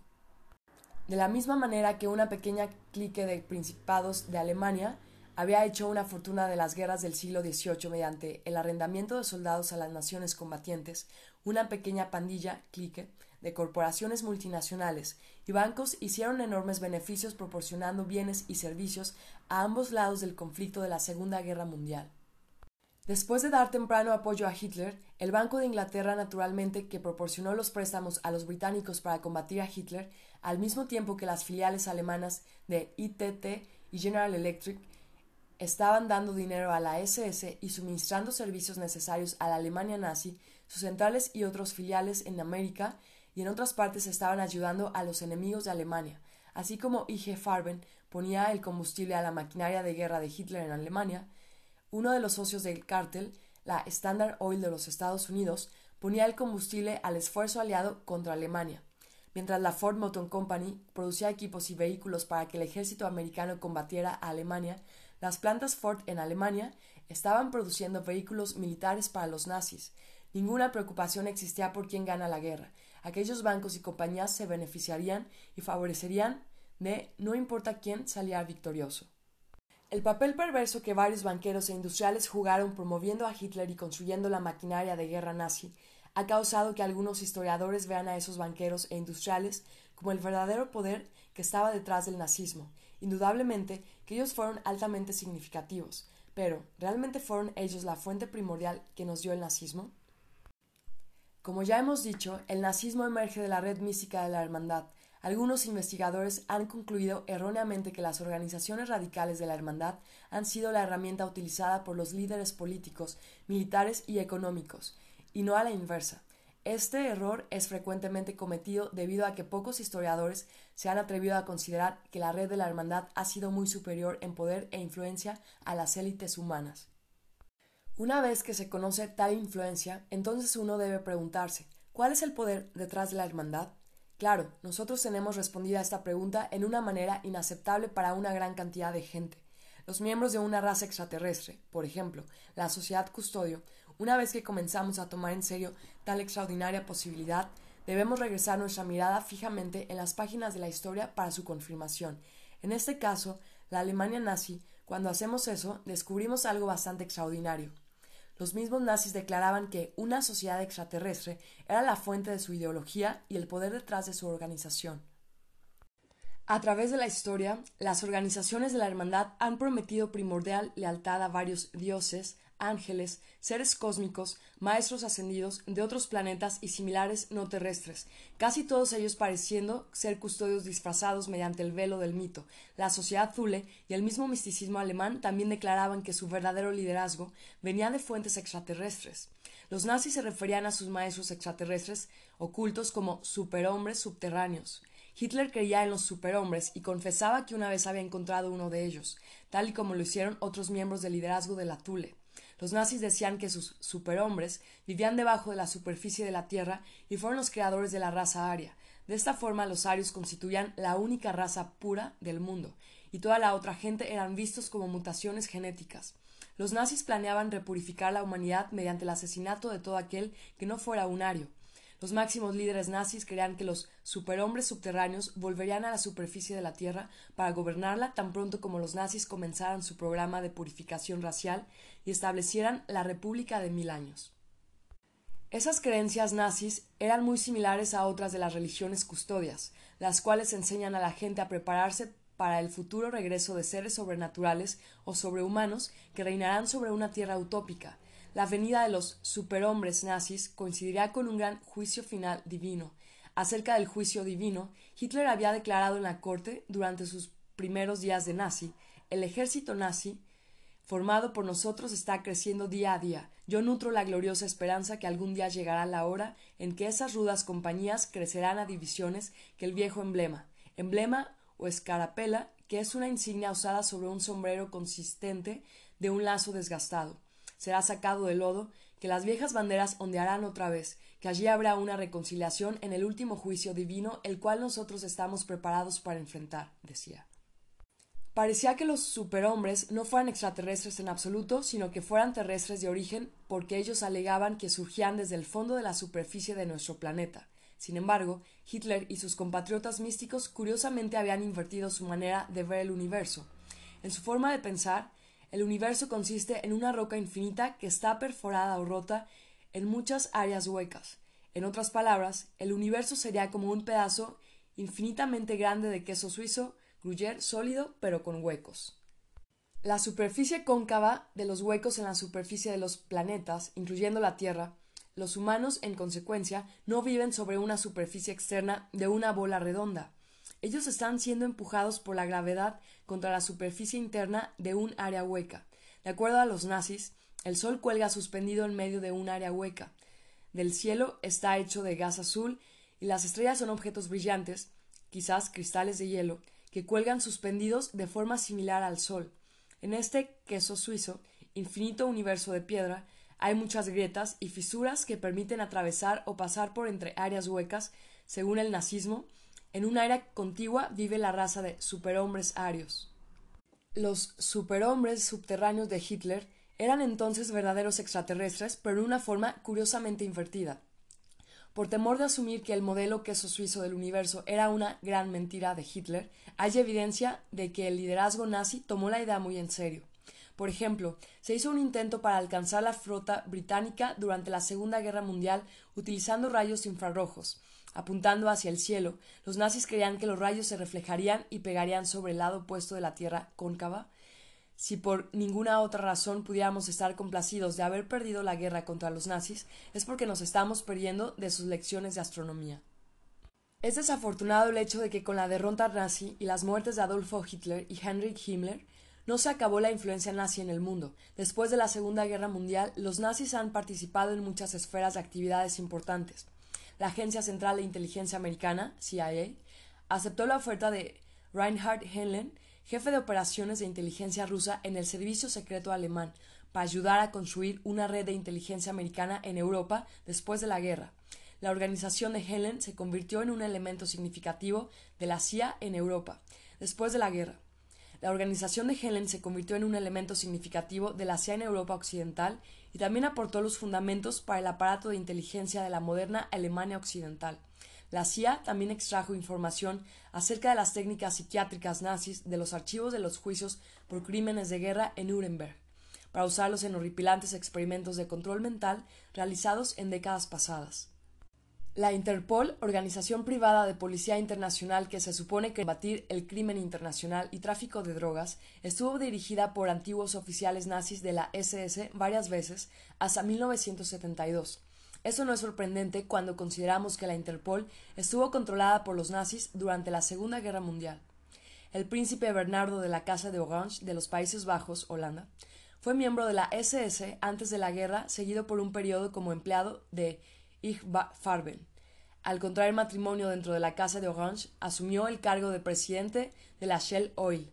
De la misma manera que una pequeña clique de principados de Alemania había hecho una fortuna de las guerras del siglo XVIII mediante el arrendamiento de soldados a las naciones combatientes, una pequeña pandilla, clique, de corporaciones multinacionales y bancos hicieron enormes beneficios proporcionando bienes y servicios a ambos lados del conflicto de la Segunda Guerra Mundial. Después de dar temprano apoyo a Hitler, el Banco de Inglaterra, naturalmente, que proporcionó los préstamos a los británicos para combatir a Hitler, al mismo tiempo que las filiales alemanas de ITT y General Electric estaban dando dinero a la SS y suministrando servicios necesarios a la Alemania nazi, sus centrales y otros filiales en América y en otras partes estaban ayudando a los enemigos de Alemania, así como IG Farben ponía el combustible a la maquinaria de guerra de Hitler en Alemania, uno de los socios del cártel, la Standard Oil de los Estados Unidos, ponía el combustible al esfuerzo aliado contra Alemania, mientras la Ford Motor Company producía equipos y vehículos para que el ejército americano combatiera a Alemania, las plantas Ford en Alemania estaban produciendo vehículos militares para los nazis. Ninguna preocupación existía por quién gana la guerra. Aquellos bancos y compañías se beneficiarían y favorecerían de no importa quién saliera victorioso. El papel perverso que varios banqueros e industriales jugaron promoviendo a Hitler y construyendo la maquinaria de guerra nazi ha causado que algunos historiadores vean a esos banqueros e industriales como el verdadero poder que estaba detrás del nazismo. Indudablemente que ellos fueron altamente significativos, pero ¿realmente fueron ellos la fuente primordial que nos dio el nazismo? Como ya hemos dicho, el nazismo emerge de la red mística de la hermandad, algunos investigadores han concluido erróneamente que las organizaciones radicales de la Hermandad han sido la herramienta utilizada por los líderes políticos, militares y económicos, y no a la inversa. Este error es frecuentemente cometido debido a que pocos historiadores se han atrevido a considerar que la red de la Hermandad ha sido muy superior en poder e influencia a las élites humanas. Una vez que se conoce tal influencia, entonces uno debe preguntarse ¿cuál es el poder detrás de la Hermandad? Claro, nosotros tenemos respondida esta pregunta en una manera inaceptable para una gran cantidad de gente. Los miembros de una raza extraterrestre, por ejemplo, la sociedad custodio, una vez que comenzamos a tomar en serio tal extraordinaria posibilidad, debemos regresar nuestra mirada fijamente en las páginas de la historia para su confirmación. En este caso, la Alemania nazi, cuando hacemos eso, descubrimos algo bastante extraordinario. Los mismos nazis declaraban que una sociedad extraterrestre era la fuente de su ideología y el poder detrás de su organización. A través de la historia, las organizaciones de la hermandad han prometido primordial lealtad a varios dioses, ángeles, seres cósmicos, maestros ascendidos de otros planetas y similares no terrestres, casi todos ellos pareciendo ser custodios disfrazados mediante el velo del mito. La sociedad Zule y el mismo misticismo alemán también declaraban que su verdadero liderazgo venía de fuentes extraterrestres. Los nazis se referían a sus maestros extraterrestres ocultos como superhombres subterráneos. Hitler creía en los superhombres y confesaba que una vez había encontrado uno de ellos, tal y como lo hicieron otros miembros del liderazgo de la Thule. Los nazis decían que sus superhombres vivían debajo de la superficie de la Tierra y fueron los creadores de la raza aria. De esta forma los arios constituían la única raza pura del mundo, y toda la otra gente eran vistos como mutaciones genéticas. Los nazis planeaban repurificar la humanidad mediante el asesinato de todo aquel que no fuera un ario. Los máximos líderes nazis creían que los superhombres subterráneos volverían a la superficie de la Tierra para gobernarla tan pronto como los nazis comenzaran su programa de purificación racial y establecieran la República de Mil Años. Esas creencias nazis eran muy similares a otras de las religiones custodias, las cuales enseñan a la gente a prepararse para el futuro regreso de seres sobrenaturales o sobrehumanos que reinarán sobre una tierra utópica. La venida de los superhombres nazis coincidirá con un gran juicio final divino. Acerca del juicio divino, Hitler había declarado en la corte, durante sus primeros días de nazi, el ejército nazi formado por nosotros está creciendo día a día. Yo nutro la gloriosa esperanza que algún día llegará la hora en que esas rudas compañías crecerán a divisiones que el viejo emblema, emblema o escarapela, que es una insignia usada sobre un sombrero consistente de un lazo desgastado. Será sacado del lodo, que las viejas banderas ondearán otra vez, que allí habrá una reconciliación en el último juicio divino, el cual nosotros estamos preparados para enfrentar, decía. Parecía que los superhombres no fueran extraterrestres en absoluto, sino que fueran terrestres de origen, porque ellos alegaban que surgían desde el fondo de la superficie de nuestro planeta. Sin embargo, Hitler y sus compatriotas místicos curiosamente habían invertido su manera de ver el universo. En su forma de pensar, el universo consiste en una roca infinita que está perforada o rota en muchas áreas huecas. En otras palabras, el universo sería como un pedazo infinitamente grande de queso suizo, sólido pero con huecos. La superficie cóncava de los huecos en la superficie de los planetas, incluyendo la Tierra, los humanos, en consecuencia, no viven sobre una superficie externa de una bola redonda. Ellos están siendo empujados por la gravedad contra la superficie interna de un área hueca. De acuerdo a los nazis, el Sol cuelga suspendido en medio de un área hueca. Del cielo está hecho de gas azul y las estrellas son objetos brillantes, quizás cristales de hielo, que cuelgan suspendidos de forma similar al Sol. En este queso suizo, infinito universo de piedra, hay muchas grietas y fisuras que permiten atravesar o pasar por entre áreas huecas, según el nazismo. En un área contigua vive la raza de superhombres arios. Los superhombres subterráneos de Hitler eran entonces verdaderos extraterrestres, pero en una forma curiosamente invertida. Por temor de asumir que el modelo queso suizo del universo era una gran mentira de Hitler, hay evidencia de que el liderazgo nazi tomó la idea muy en serio. Por ejemplo, se hizo un intento para alcanzar la flota británica durante la Segunda Guerra Mundial utilizando rayos infrarrojos. Apuntando hacia el cielo, los nazis creían que los rayos se reflejarían y pegarían sobre el lado opuesto de la Tierra cóncava. Si por ninguna otra razón pudiéramos estar complacidos de haber perdido la guerra contra los nazis, es porque nos estamos perdiendo de sus lecciones de astronomía. Es desafortunado el hecho de que con la derrota nazi y las muertes de Adolfo Hitler y Heinrich Himmler, no se acabó la influencia nazi en el mundo. Después de la Segunda Guerra Mundial, los nazis han participado en muchas esferas de actividades importantes. La Agencia Central de Inteligencia Americana, CIA, aceptó la oferta de Reinhard Henlen, jefe de operaciones de inteligencia rusa en el Servicio Secreto Alemán, para ayudar a construir una red de inteligencia americana en Europa después de la guerra. La organización de Helen se convirtió en un elemento significativo de la CIA en Europa. Después de la guerra, la organización de Helen se convirtió en un elemento significativo de la CIA en Europa Occidental y también aportó los fundamentos para el aparato de inteligencia de la moderna Alemania Occidental. La CIA también extrajo información acerca de las técnicas psiquiátricas nazis de los archivos de los juicios por crímenes de guerra en Nuremberg, para usarlos en horripilantes experimentos de control mental realizados en décadas pasadas. La Interpol, organización privada de policía internacional que se supone que combatir el crimen internacional y tráfico de drogas, estuvo dirigida por antiguos oficiales nazis de la SS varias veces hasta 1972. Eso no es sorprendente cuando consideramos que la Interpol estuvo controlada por los nazis durante la Segunda Guerra Mundial. El príncipe Bernardo de la Casa de Orange de los Países Bajos, Holanda, fue miembro de la SS antes de la guerra, seguido por un periodo como empleado de Farben. Al contraer matrimonio dentro de la Casa de Orange, asumió el cargo de presidente de la Shell Oil.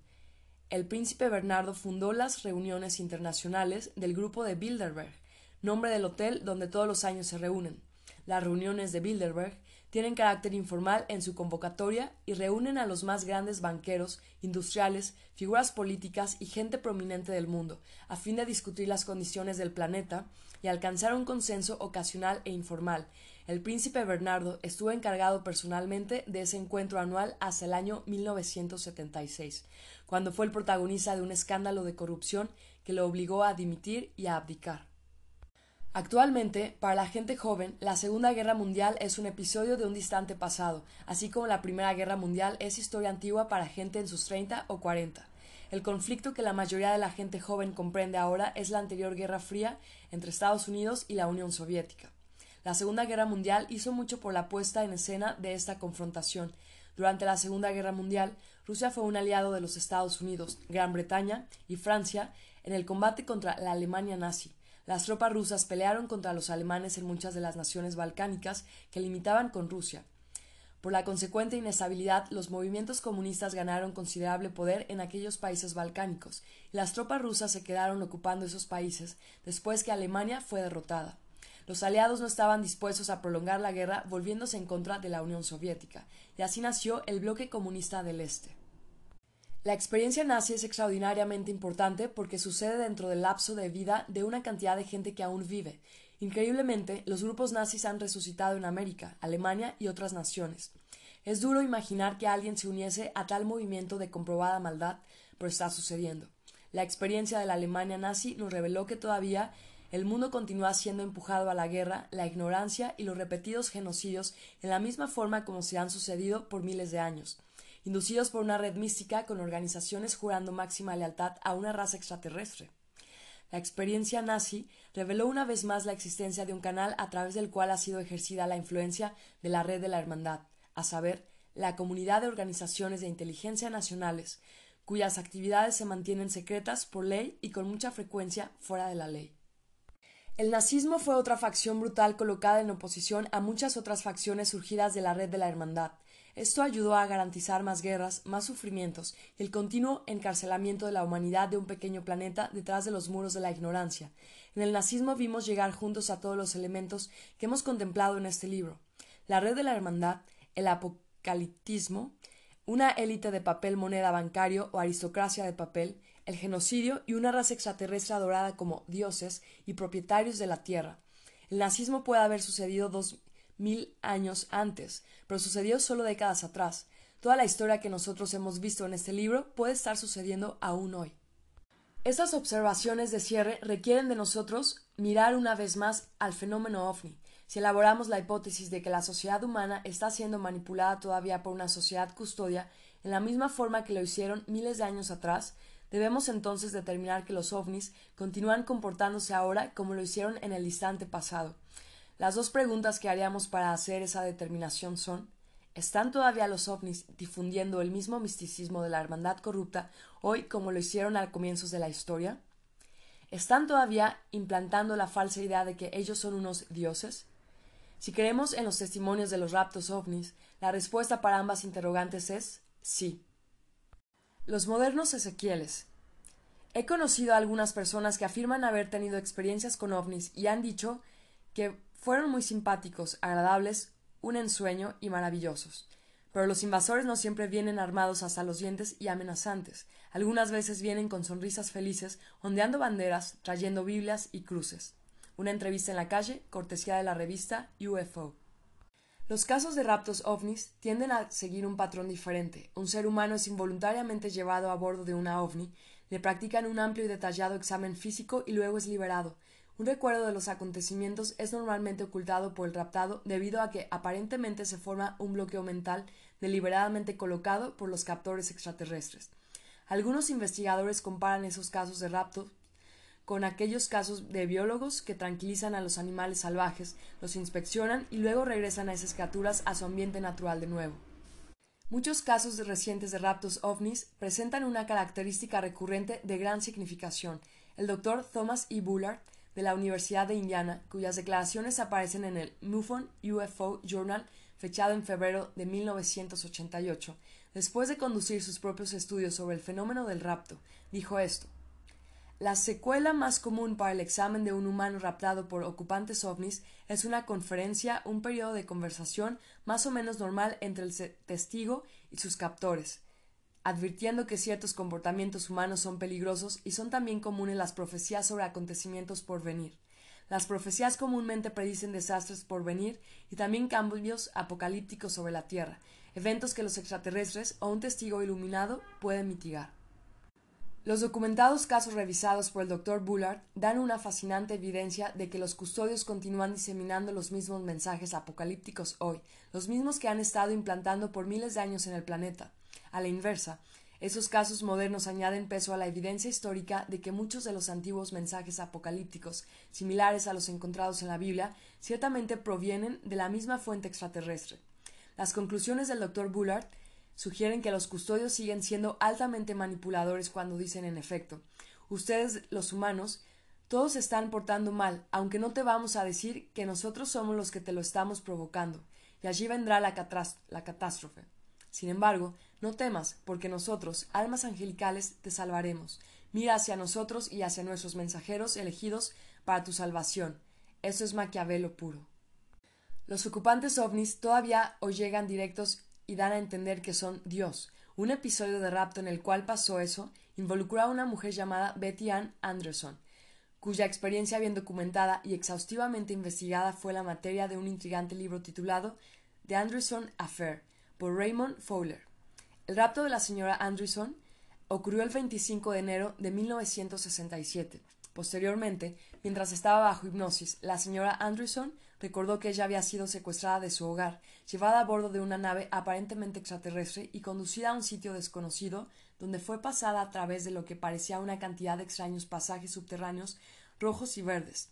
El príncipe Bernardo fundó las reuniones internacionales del grupo de Bilderberg, nombre del hotel donde todos los años se reúnen. Las reuniones de Bilderberg tienen carácter informal en su convocatoria y reúnen a los más grandes banqueros, industriales, figuras políticas y gente prominente del mundo, a fin de discutir las condiciones del planeta y alcanzar un consenso ocasional e informal. El príncipe Bernardo estuvo encargado personalmente de ese encuentro anual hasta el año 1976, cuando fue el protagonista de un escándalo de corrupción que lo obligó a dimitir y a abdicar. Actualmente, para la gente joven, la Segunda Guerra Mundial es un episodio de un distante pasado, así como la Primera Guerra Mundial es historia antigua para gente en sus 30 o 40. El conflicto que la mayoría de la gente joven comprende ahora es la anterior Guerra Fría entre Estados Unidos y la Unión Soviética. La Segunda Guerra Mundial hizo mucho por la puesta en escena de esta confrontación. Durante la Segunda Guerra Mundial, Rusia fue un aliado de los Estados Unidos, Gran Bretaña y Francia en el combate contra la Alemania nazi. Las tropas rusas pelearon contra los alemanes en muchas de las naciones balcánicas que limitaban con Rusia. Por la consecuente inestabilidad, los movimientos comunistas ganaron considerable poder en aquellos países balcánicos, y las tropas rusas se quedaron ocupando esos países después que Alemania fue derrotada. Los aliados no estaban dispuestos a prolongar la guerra volviéndose en contra de la Unión Soviética, y así nació el bloque comunista del Este. La experiencia nazi es extraordinariamente importante porque sucede dentro del lapso de vida de una cantidad de gente que aún vive. Increíblemente, los grupos nazis han resucitado en América, Alemania y otras naciones. Es duro imaginar que alguien se uniese a tal movimiento de comprobada maldad, pero está sucediendo. La experiencia de la Alemania nazi nos reveló que todavía el mundo continúa siendo empujado a la guerra, la ignorancia y los repetidos genocidios en la misma forma como se han sucedido por miles de años inducidos por una red mística con organizaciones jurando máxima lealtad a una raza extraterrestre. La experiencia nazi reveló una vez más la existencia de un canal a través del cual ha sido ejercida la influencia de la red de la hermandad, a saber, la comunidad de organizaciones de inteligencia nacionales, cuyas actividades se mantienen secretas por ley y con mucha frecuencia fuera de la ley. El nazismo fue otra facción brutal colocada en oposición a muchas otras facciones surgidas de la red de la hermandad, esto ayudó a garantizar más guerras, más sufrimientos y el continuo encarcelamiento de la humanidad de un pequeño planeta detrás de los muros de la ignorancia. En el nazismo vimos llegar juntos a todos los elementos que hemos contemplado en este libro. La red de la hermandad, el apocaliptismo, una élite de papel moneda bancario o aristocracia de papel, el genocidio y una raza extraterrestre adorada como dioses y propietarios de la tierra. El nazismo puede haber sucedido dos mil años antes, pero sucedió solo décadas atrás. Toda la historia que nosotros hemos visto en este libro puede estar sucediendo aún hoy. Estas observaciones de cierre requieren de nosotros mirar una vez más al fenómeno ovni. Si elaboramos la hipótesis de que la sociedad humana está siendo manipulada todavía por una sociedad custodia en la misma forma que lo hicieron miles de años atrás, debemos entonces determinar que los ovnis continúan comportándose ahora como lo hicieron en el distante pasado. Las dos preguntas que haríamos para hacer esa determinación son ¿Están todavía los ovnis difundiendo el mismo misticismo de la hermandad corrupta hoy como lo hicieron al comienzo de la historia? ¿Están todavía implantando la falsa idea de que ellos son unos dioses? Si creemos en los testimonios de los raptos ovnis, la respuesta para ambas interrogantes es sí. Los modernos Ezequieles. He conocido a algunas personas que afirman haber tenido experiencias con ovnis y han dicho que fueron muy simpáticos, agradables, un ensueño y maravillosos. Pero los invasores no siempre vienen armados hasta los dientes y amenazantes. Algunas veces vienen con sonrisas felices, ondeando banderas, trayendo Biblias y cruces. Una entrevista en la calle, cortesía de la revista UFO. Los casos de raptos ovnis tienden a seguir un patrón diferente. Un ser humano es involuntariamente llevado a bordo de una ovni, le practican un amplio y detallado examen físico y luego es liberado, un recuerdo de los acontecimientos es normalmente ocultado por el raptado debido a que aparentemente se forma un bloqueo mental deliberadamente colocado por los captores extraterrestres. Algunos investigadores comparan esos casos de rapto con aquellos casos de biólogos que tranquilizan a los animales salvajes, los inspeccionan y luego regresan a esas criaturas a su ambiente natural de nuevo. Muchos casos recientes de raptos ovnis presentan una característica recurrente de gran significación. El doctor Thomas E. Bullard de la Universidad de Indiana, cuyas declaraciones aparecen en el MUFON UFO Journal fechado en febrero de 1988, después de conducir sus propios estudios sobre el fenómeno del rapto, dijo esto. La secuela más común para el examen de un humano raptado por ocupantes ovnis es una conferencia, un periodo de conversación más o menos normal entre el testigo y sus captores, advirtiendo que ciertos comportamientos humanos son peligrosos y son también comunes las profecías sobre acontecimientos por venir. Las profecías comúnmente predicen desastres por venir y también cambios apocalípticos sobre la Tierra, eventos que los extraterrestres o un testigo iluminado pueden mitigar. Los documentados casos revisados por el Dr. Bullard dan una fascinante evidencia de que los custodios continúan diseminando los mismos mensajes apocalípticos hoy, los mismos que han estado implantando por miles de años en el planeta. A la inversa, esos casos modernos añaden peso a la evidencia histórica de que muchos de los antiguos mensajes apocalípticos, similares a los encontrados en la Biblia, ciertamente provienen de la misma fuente extraterrestre. Las conclusiones del Dr. Bullard sugieren que los custodios siguen siendo altamente manipuladores cuando dicen en efecto ustedes los humanos todos están portando mal, aunque no te vamos a decir que nosotros somos los que te lo estamos provocando, y allí vendrá la catástrofe. Sin embargo, no temas, porque nosotros, almas angelicales, te salvaremos. Mira hacia nosotros y hacia nuestros mensajeros elegidos para tu salvación. Eso es Maquiavelo puro. Los ocupantes ovnis todavía os llegan directos y dan a entender que son Dios. Un episodio de rapto en el cual pasó eso involucró a una mujer llamada Betty Ann Anderson, cuya experiencia bien documentada y exhaustivamente investigada fue la materia de un intrigante libro titulado The Anderson Affair, por Raymond Fowler. El rapto de la señora Anderson ocurrió el 25 de enero de 1967. Posteriormente, mientras estaba bajo hipnosis, la señora Anderson recordó que ella había sido secuestrada de su hogar, llevada a bordo de una nave aparentemente extraterrestre y conducida a un sitio desconocido, donde fue pasada a través de lo que parecía una cantidad de extraños pasajes subterráneos rojos y verdes,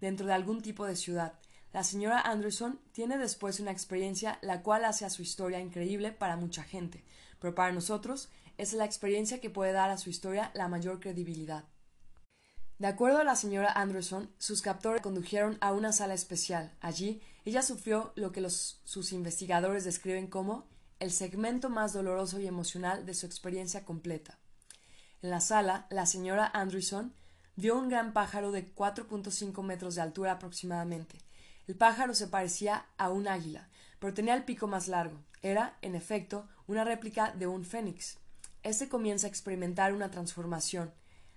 dentro de algún tipo de ciudad. La señora Anderson tiene después una experiencia la cual hace a su historia increíble para mucha gente, pero para nosotros es la experiencia que puede dar a su historia la mayor credibilidad. De acuerdo a la señora Anderson, sus captores condujeron a una sala especial. Allí, ella sufrió lo que sus investigadores describen como el segmento más doloroso y emocional de su experiencia completa. En la sala, la señora Anderson vio un gran pájaro de 4.5 metros de altura aproximadamente. El pájaro se parecía a un águila, pero tenía el pico más largo. Era, en efecto, una réplica de un fénix. Este comienza a experimentar una transformación.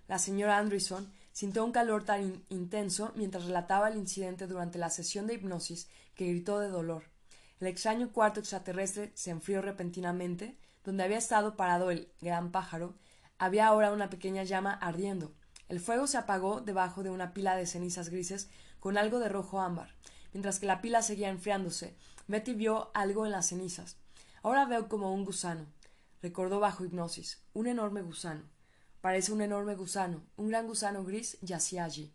La señora Anderson Sintió un calor tan intenso mientras relataba el incidente durante la sesión de hipnosis que gritó de dolor. El extraño cuarto extraterrestre se enfrió repentinamente. Donde había estado parado el gran pájaro, había ahora una pequeña llama ardiendo. El fuego se apagó debajo de una pila de cenizas grises con algo de rojo ámbar. Mientras que la pila seguía enfriándose, Betty vio algo en las cenizas. Ahora veo como un gusano. Recordó bajo hipnosis. Un enorme gusano. Parece un enorme gusano. Un gran gusano gris yacía allí.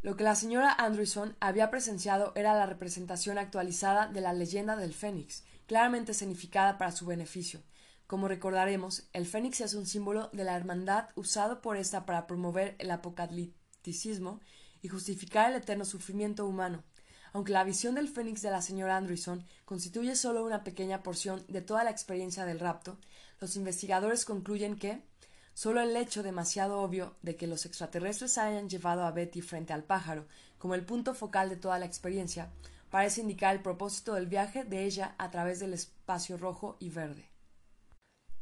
Lo que la señora Anderson había presenciado era la representación actualizada de la leyenda del Fénix, claramente significada para su beneficio. Como recordaremos, el Fénix es un símbolo de la hermandad usado por ésta para promover el apocalipticismo y justificar el eterno sufrimiento humano. Aunque la visión del Fénix de la señora Anderson constituye solo una pequeña porción de toda la experiencia del rapto, los investigadores concluyen que Solo el hecho demasiado obvio de que los extraterrestres hayan llevado a Betty frente al pájaro como el punto focal de toda la experiencia parece indicar el propósito del viaje de ella a través del espacio rojo y verde.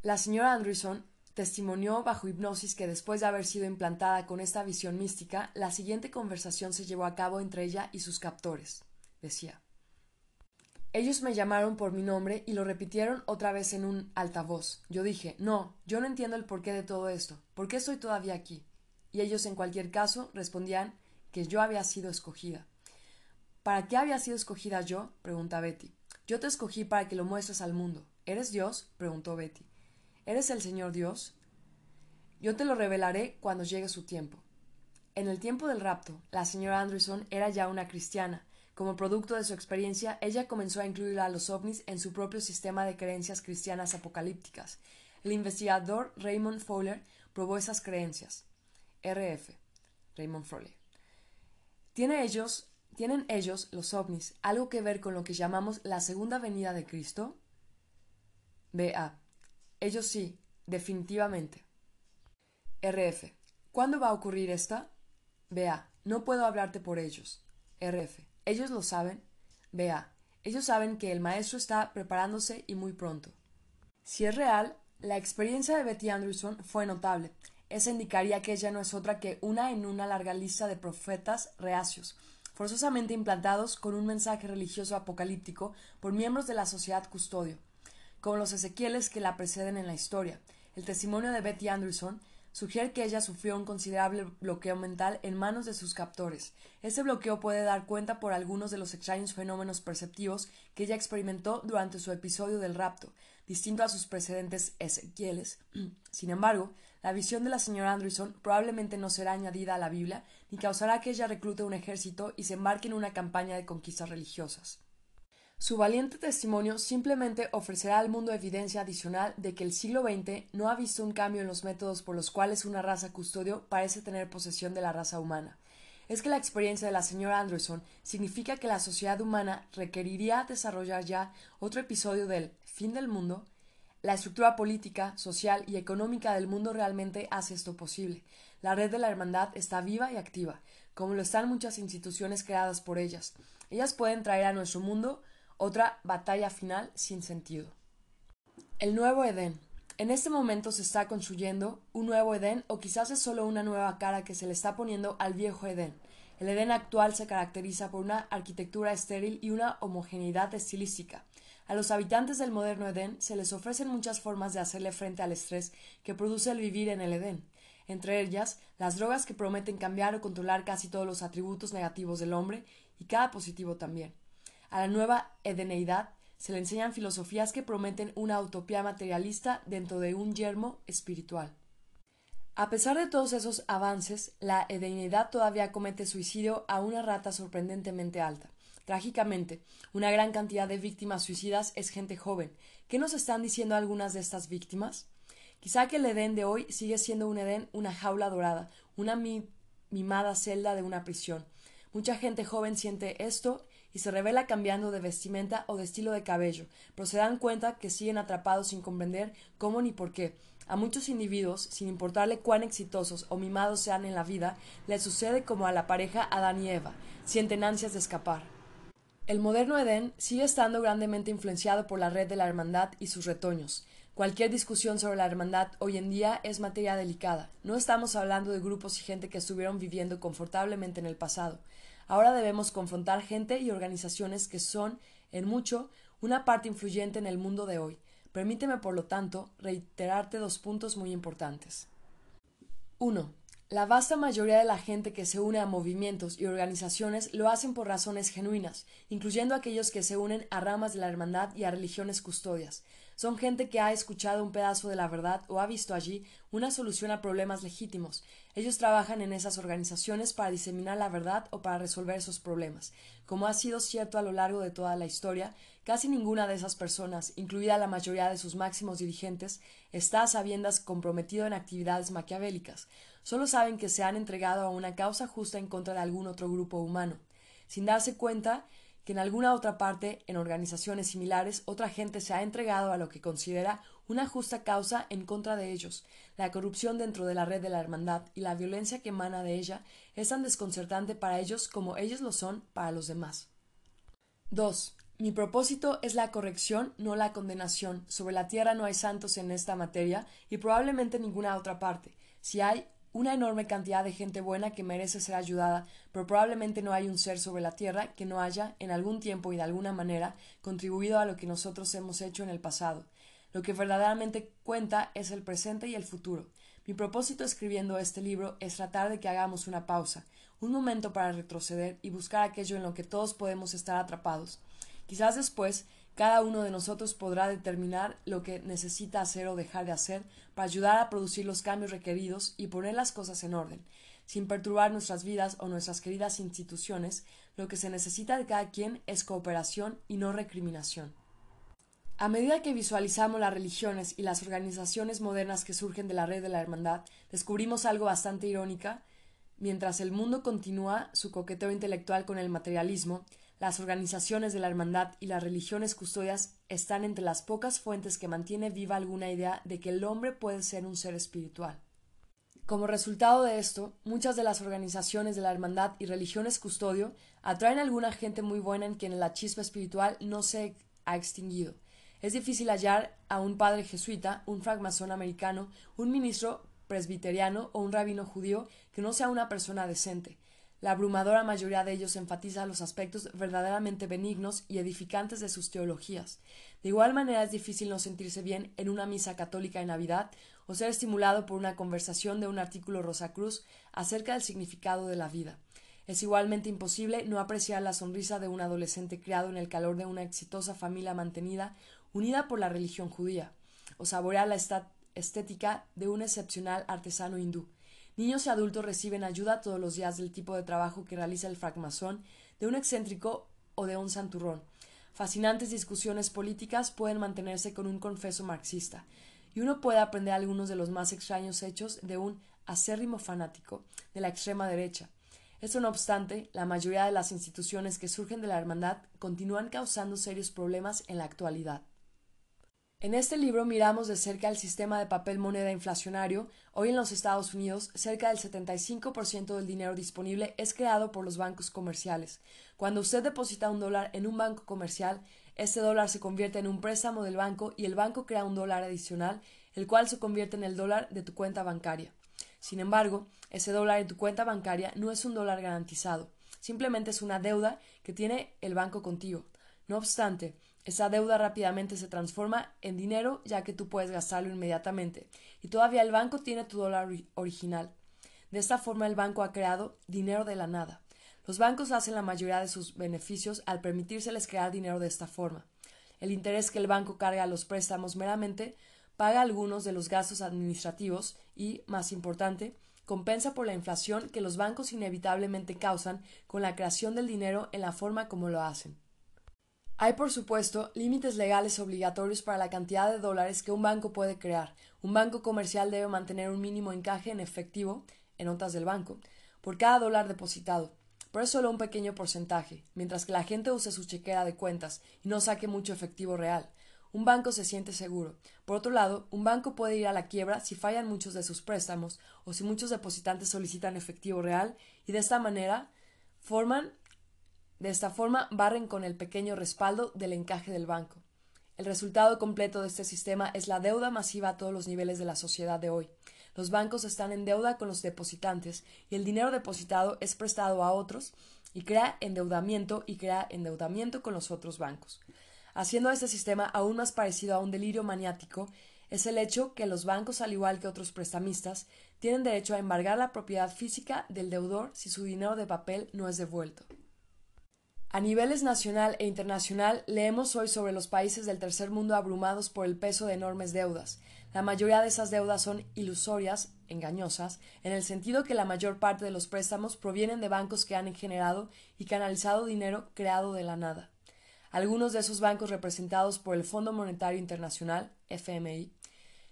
La señora Anderson testimonió bajo hipnosis que después de haber sido implantada con esta visión mística, la siguiente conversación se llevó a cabo entre ella y sus captores. Decía ellos me llamaron por mi nombre y lo repitieron otra vez en un altavoz. Yo dije, no, yo no entiendo el porqué de todo esto. ¿Por qué estoy todavía aquí? Y ellos en cualquier caso respondían que yo había sido escogida. ¿Para qué había sido escogida yo? pregunta Betty. Yo te escogí para que lo muestres al mundo. ¿Eres Dios? preguntó Betty. ¿Eres el Señor Dios? Yo te lo revelaré cuando llegue su tiempo. En el tiempo del rapto, la señora Anderson era ya una cristiana, como producto de su experiencia, ella comenzó a incluir a los ovnis en su propio sistema de creencias cristianas apocalípticas. El investigador Raymond Fowler probó esas creencias. RF. Raymond Fowler. ¿Tiene ellos, ¿Tienen ellos, los ovnis, algo que ver con lo que llamamos la segunda venida de Cristo? BA. Ellos sí, definitivamente. RF. ¿Cuándo va a ocurrir esta? Vea, no puedo hablarte por ellos. RF. ¿Ellos lo saben? Vea, ellos saben que el maestro está preparándose y muy pronto. Si es real, la experiencia de Betty Anderson fue notable. Eso indicaría que ella no es otra que una en una larga lista de profetas reacios, forzosamente implantados con un mensaje religioso apocalíptico por miembros de la sociedad custodio, como los Ezequieles que la preceden en la historia. El testimonio de Betty Anderson sugiere que ella sufrió un considerable bloqueo mental en manos de sus captores. Este bloqueo puede dar cuenta por algunos de los extraños fenómenos perceptivos que ella experimentó durante su episodio del rapto, distinto a sus precedentes Ezequieles. Sin embargo, la visión de la señora Anderson probablemente no será añadida a la Biblia ni causará que ella reclute un ejército y se embarque en una campaña de conquistas religiosas. Su valiente testimonio simplemente ofrecerá al mundo evidencia adicional de que el siglo XX no ha visto un cambio en los métodos por los cuales una raza custodio parece tener posesión de la raza humana. Es que la experiencia de la señora Anderson significa que la sociedad humana requeriría desarrollar ya otro episodio del fin del mundo. La estructura política, social y económica del mundo realmente hace esto posible. La red de la hermandad está viva y activa, como lo están muchas instituciones creadas por ellas. Ellas pueden traer a nuestro mundo otra batalla final sin sentido. El nuevo Edén. En este momento se está construyendo un nuevo Edén o quizás es solo una nueva cara que se le está poniendo al viejo Edén. El Edén actual se caracteriza por una arquitectura estéril y una homogeneidad estilística. A los habitantes del moderno Edén se les ofrecen muchas formas de hacerle frente al estrés que produce el vivir en el Edén, entre ellas las drogas que prometen cambiar o controlar casi todos los atributos negativos del hombre y cada positivo también. A la nueva edeneidad se le enseñan filosofías que prometen una utopía materialista dentro de un yermo espiritual. A pesar de todos esos avances, la edeneidad todavía comete suicidio a una rata sorprendentemente alta. Trágicamente, una gran cantidad de víctimas suicidas es gente joven. ¿Qué nos están diciendo algunas de estas víctimas? Quizá que el Edén de hoy sigue siendo un Edén, una jaula dorada, una mimada celda de una prisión. Mucha gente joven siente esto y se revela cambiando de vestimenta o de estilo de cabello, pero se dan cuenta que siguen atrapados sin comprender cómo ni por qué. A muchos individuos, sin importarle cuán exitosos o mimados sean en la vida, les sucede como a la pareja Adán y Eva, sienten ansias de escapar. El moderno Edén sigue estando grandemente influenciado por la red de la hermandad y sus retoños. Cualquier discusión sobre la hermandad hoy en día es materia delicada. No estamos hablando de grupos y gente que estuvieron viviendo confortablemente en el pasado. Ahora debemos confrontar gente y organizaciones que son, en mucho, una parte influyente en el mundo de hoy. Permíteme, por lo tanto, reiterarte dos puntos muy importantes. 1. La vasta mayoría de la gente que se une a movimientos y organizaciones lo hacen por razones genuinas, incluyendo aquellos que se unen a ramas de la hermandad y a religiones custodias. Son gente que ha escuchado un pedazo de la verdad o ha visto allí una solución a problemas legítimos. Ellos trabajan en esas organizaciones para diseminar la verdad o para resolver esos problemas. Como ha sido cierto a lo largo de toda la historia, casi ninguna de esas personas, incluida la mayoría de sus máximos dirigentes, está a sabiendas comprometido en actividades maquiavélicas. Solo saben que se han entregado a una causa justa en contra de algún otro grupo humano. Sin darse cuenta, que en alguna otra parte, en organizaciones similares, otra gente se ha entregado a lo que considera una justa causa en contra de ellos. La corrupción dentro de la red de la hermandad y la violencia que emana de ella es tan desconcertante para ellos como ellos lo son para los demás. 2. Mi propósito es la corrección, no la condenación. Sobre la tierra no hay santos en esta materia y probablemente ninguna otra parte. Si hay, una enorme cantidad de gente buena que merece ser ayudada, pero probablemente no hay un ser sobre la tierra que no haya, en algún tiempo y de alguna manera, contribuido a lo que nosotros hemos hecho en el pasado. Lo que verdaderamente cuenta es el presente y el futuro. Mi propósito escribiendo este libro es tratar de que hagamos una pausa, un momento para retroceder y buscar aquello en lo que todos podemos estar atrapados. Quizás después cada uno de nosotros podrá determinar lo que necesita hacer o dejar de hacer para ayudar a producir los cambios requeridos y poner las cosas en orden. Sin perturbar nuestras vidas o nuestras queridas instituciones, lo que se necesita de cada quien es cooperación y no recriminación. A medida que visualizamos las religiones y las organizaciones modernas que surgen de la red de la hermandad, descubrimos algo bastante irónica. Mientras el mundo continúa su coqueteo intelectual con el materialismo, las organizaciones de la hermandad y las religiones custodias están entre las pocas fuentes que mantiene viva alguna idea de que el hombre puede ser un ser espiritual. Como resultado de esto, muchas de las organizaciones de la hermandad y religiones custodio atraen a alguna gente muy buena en quien la chispa espiritual no se ha extinguido. Es difícil hallar a un padre jesuita, un francmasón americano, un ministro presbiteriano o un rabino judío que no sea una persona decente. La abrumadora mayoría de ellos enfatiza los aspectos verdaderamente benignos y edificantes de sus teologías. De igual manera es difícil no sentirse bien en una misa católica de Navidad o ser estimulado por una conversación de un artículo Rosacruz acerca del significado de la vida. Es igualmente imposible no apreciar la sonrisa de un adolescente criado en el calor de una exitosa familia mantenida unida por la religión judía, o saborear la estética de un excepcional artesano hindú. Niños y adultos reciben ayuda todos los días del tipo de trabajo que realiza el francmasón, de un excéntrico o de un santurrón. Fascinantes discusiones políticas pueden mantenerse con un confeso marxista, y uno puede aprender algunos de los más extraños hechos de un acérrimo fanático de la extrema derecha. Esto no obstante, la mayoría de las instituciones que surgen de la hermandad continúan causando serios problemas en la actualidad. En este libro miramos de cerca el sistema de papel moneda inflacionario. Hoy en los Estados Unidos, cerca del 75% del dinero disponible es creado por los bancos comerciales. Cuando usted deposita un dólar en un banco comercial, este dólar se convierte en un préstamo del banco y el banco crea un dólar adicional, el cual se convierte en el dólar de tu cuenta bancaria. Sin embargo, ese dólar en tu cuenta bancaria no es un dólar garantizado, simplemente es una deuda que tiene el banco contigo. No obstante, esa deuda rápidamente se transforma en dinero ya que tú puedes gastarlo inmediatamente y todavía el banco tiene tu dólar original. De esta forma el banco ha creado dinero de la nada. Los bancos hacen la mayoría de sus beneficios al permitírseles crear dinero de esta forma. El interés que el banco carga a los préstamos meramente paga algunos de los gastos administrativos y, más importante, compensa por la inflación que los bancos inevitablemente causan con la creación del dinero en la forma como lo hacen. Hay, por supuesto, límites legales obligatorios para la cantidad de dólares que un banco puede crear. Un banco comercial debe mantener un mínimo encaje en efectivo, en notas del banco, por cada dólar depositado, pero es solo un pequeño porcentaje, mientras que la gente use su chequera de cuentas y no saque mucho efectivo real. Un banco se siente seguro. Por otro lado, un banco puede ir a la quiebra si fallan muchos de sus préstamos o si muchos depositantes solicitan efectivo real y de esta manera forman de esta forma barren con el pequeño respaldo del encaje del banco. El resultado completo de este sistema es la deuda masiva a todos los niveles de la sociedad de hoy. Los bancos están en deuda con los depositantes y el dinero depositado es prestado a otros y crea endeudamiento y crea endeudamiento con los otros bancos. Haciendo este sistema aún más parecido a un delirio maniático es el hecho que los bancos, al igual que otros prestamistas, tienen derecho a embargar la propiedad física del deudor si su dinero de papel no es devuelto. A niveles nacional e internacional, leemos hoy sobre los países del tercer mundo abrumados por el peso de enormes deudas. La mayoría de esas deudas son ilusorias, engañosas, en el sentido que la mayor parte de los préstamos provienen de bancos que han generado y canalizado dinero creado de la nada. Algunos de esos bancos representados por el Fondo Monetario Internacional, FMI,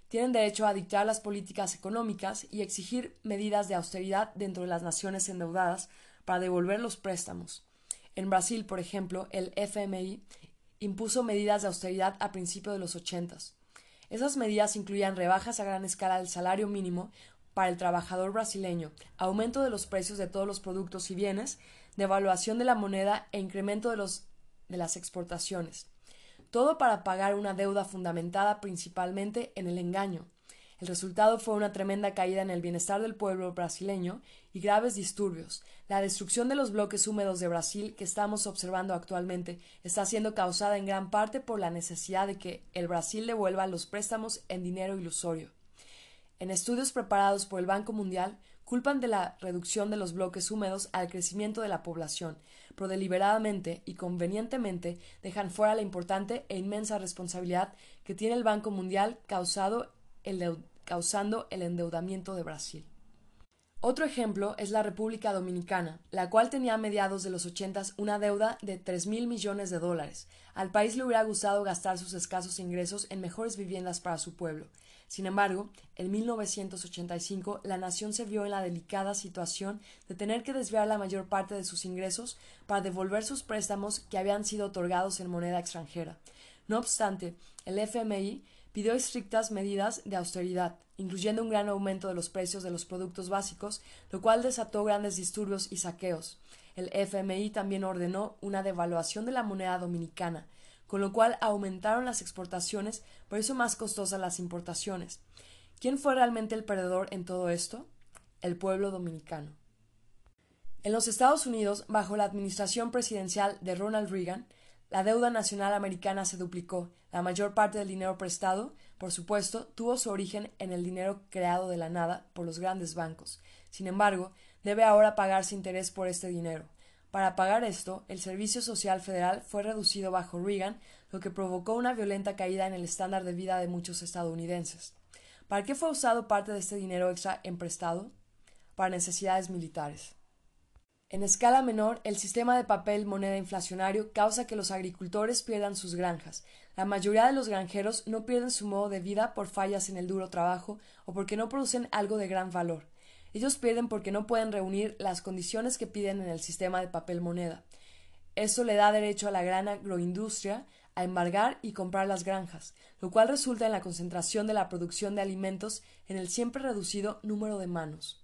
tienen derecho a dictar las políticas económicas y exigir medidas de austeridad dentro de las naciones endeudadas para devolver los préstamos. En Brasil, por ejemplo, el FMI impuso medidas de austeridad a principios de los ochentas. Esas medidas incluían rebajas a gran escala del salario mínimo para el trabajador brasileño, aumento de los precios de todos los productos y bienes, devaluación de la moneda e incremento de, de las exportaciones. Todo para pagar una deuda fundamentada principalmente en el engaño, el resultado fue una tremenda caída en el bienestar del pueblo brasileño y graves disturbios. La destrucción de los bloques húmedos de Brasil que estamos observando actualmente está siendo causada en gran parte por la necesidad de que el Brasil devuelva los préstamos en dinero ilusorio. En estudios preparados por el Banco Mundial, culpan de la reducción de los bloques húmedos al crecimiento de la población, pero deliberadamente y convenientemente dejan fuera la importante e inmensa responsabilidad que tiene el Banco Mundial causado causando el endeudamiento de Brasil. Otro ejemplo es la República Dominicana, la cual tenía a mediados de los ochentas una deuda de tres mil millones de dólares. Al país le hubiera gustado gastar sus escasos ingresos en mejores viviendas para su pueblo. Sin embargo, en 1985 la nación se vio en la delicada situación de tener que desviar la mayor parte de sus ingresos para devolver sus préstamos que habían sido otorgados en moneda extranjera. No obstante, el FMI pidió estrictas medidas de austeridad, incluyendo un gran aumento de los precios de los productos básicos, lo cual desató grandes disturbios y saqueos. El FMI también ordenó una devaluación de la moneda dominicana, con lo cual aumentaron las exportaciones, por eso más costosas las importaciones. ¿Quién fue realmente el perdedor en todo esto? El pueblo dominicano. En los Estados Unidos, bajo la administración presidencial de Ronald Reagan, la deuda nacional americana se duplicó. La mayor parte del dinero prestado, por supuesto, tuvo su origen en el dinero creado de la nada por los grandes bancos. Sin embargo, debe ahora pagarse interés por este dinero. Para pagar esto, el Servicio Social Federal fue reducido bajo Reagan, lo que provocó una violenta caída en el estándar de vida de muchos estadounidenses. ¿Para qué fue usado parte de este dinero extra emprestado? Para necesidades militares. En escala menor, el sistema de papel moneda inflacionario causa que los agricultores pierdan sus granjas. La mayoría de los granjeros no pierden su modo de vida por fallas en el duro trabajo o porque no producen algo de gran valor. Ellos pierden porque no pueden reunir las condiciones que piden en el sistema de papel moneda. Esto le da derecho a la gran agroindustria a embargar y comprar las granjas, lo cual resulta en la concentración de la producción de alimentos en el siempre reducido número de manos.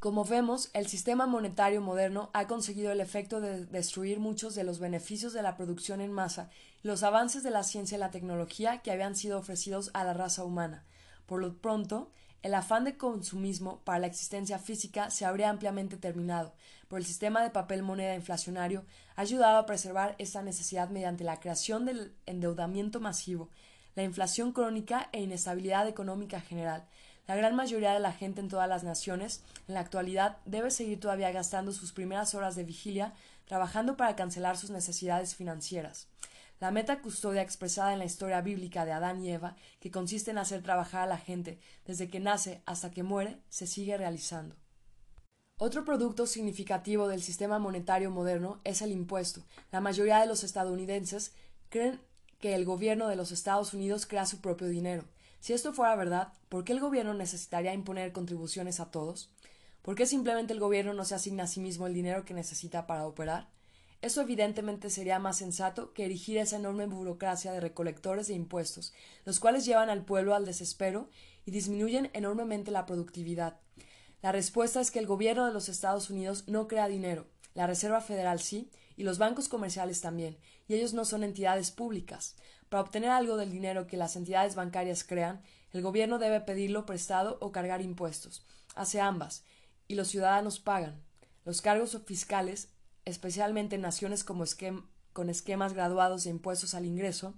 Como vemos, el sistema monetario moderno ha conseguido el efecto de destruir muchos de los beneficios de la producción en masa los avances de la ciencia y la tecnología que habían sido ofrecidos a la raza humana. Por lo pronto, el afán de consumismo para la existencia física se habría ampliamente terminado, pero el sistema de papel moneda inflacionario ha ayudado a preservar esta necesidad mediante la creación del endeudamiento masivo, la inflación crónica e inestabilidad económica general, la gran mayoría de la gente en todas las naciones, en la actualidad, debe seguir todavía gastando sus primeras horas de vigilia trabajando para cancelar sus necesidades financieras. La meta custodia expresada en la historia bíblica de Adán y Eva, que consiste en hacer trabajar a la gente desde que nace hasta que muere, se sigue realizando. Otro producto significativo del sistema monetario moderno es el impuesto. La mayoría de los estadounidenses creen que el gobierno de los Estados Unidos crea su propio dinero. Si esto fuera verdad, ¿por qué el gobierno necesitaría imponer contribuciones a todos? ¿Por qué simplemente el gobierno no se asigna a sí mismo el dinero que necesita para operar? Eso evidentemente sería más sensato que erigir esa enorme burocracia de recolectores de impuestos, los cuales llevan al pueblo al desespero y disminuyen enormemente la productividad. La respuesta es que el gobierno de los Estados Unidos no crea dinero, la Reserva Federal sí, y los bancos comerciales también, y ellos no son entidades públicas. Para obtener algo del dinero que las entidades bancarias crean, el gobierno debe pedirlo prestado o cargar impuestos. Hace ambas, y los ciudadanos pagan. Los cargos fiscales, especialmente en naciones como con esquemas graduados de impuestos al ingreso,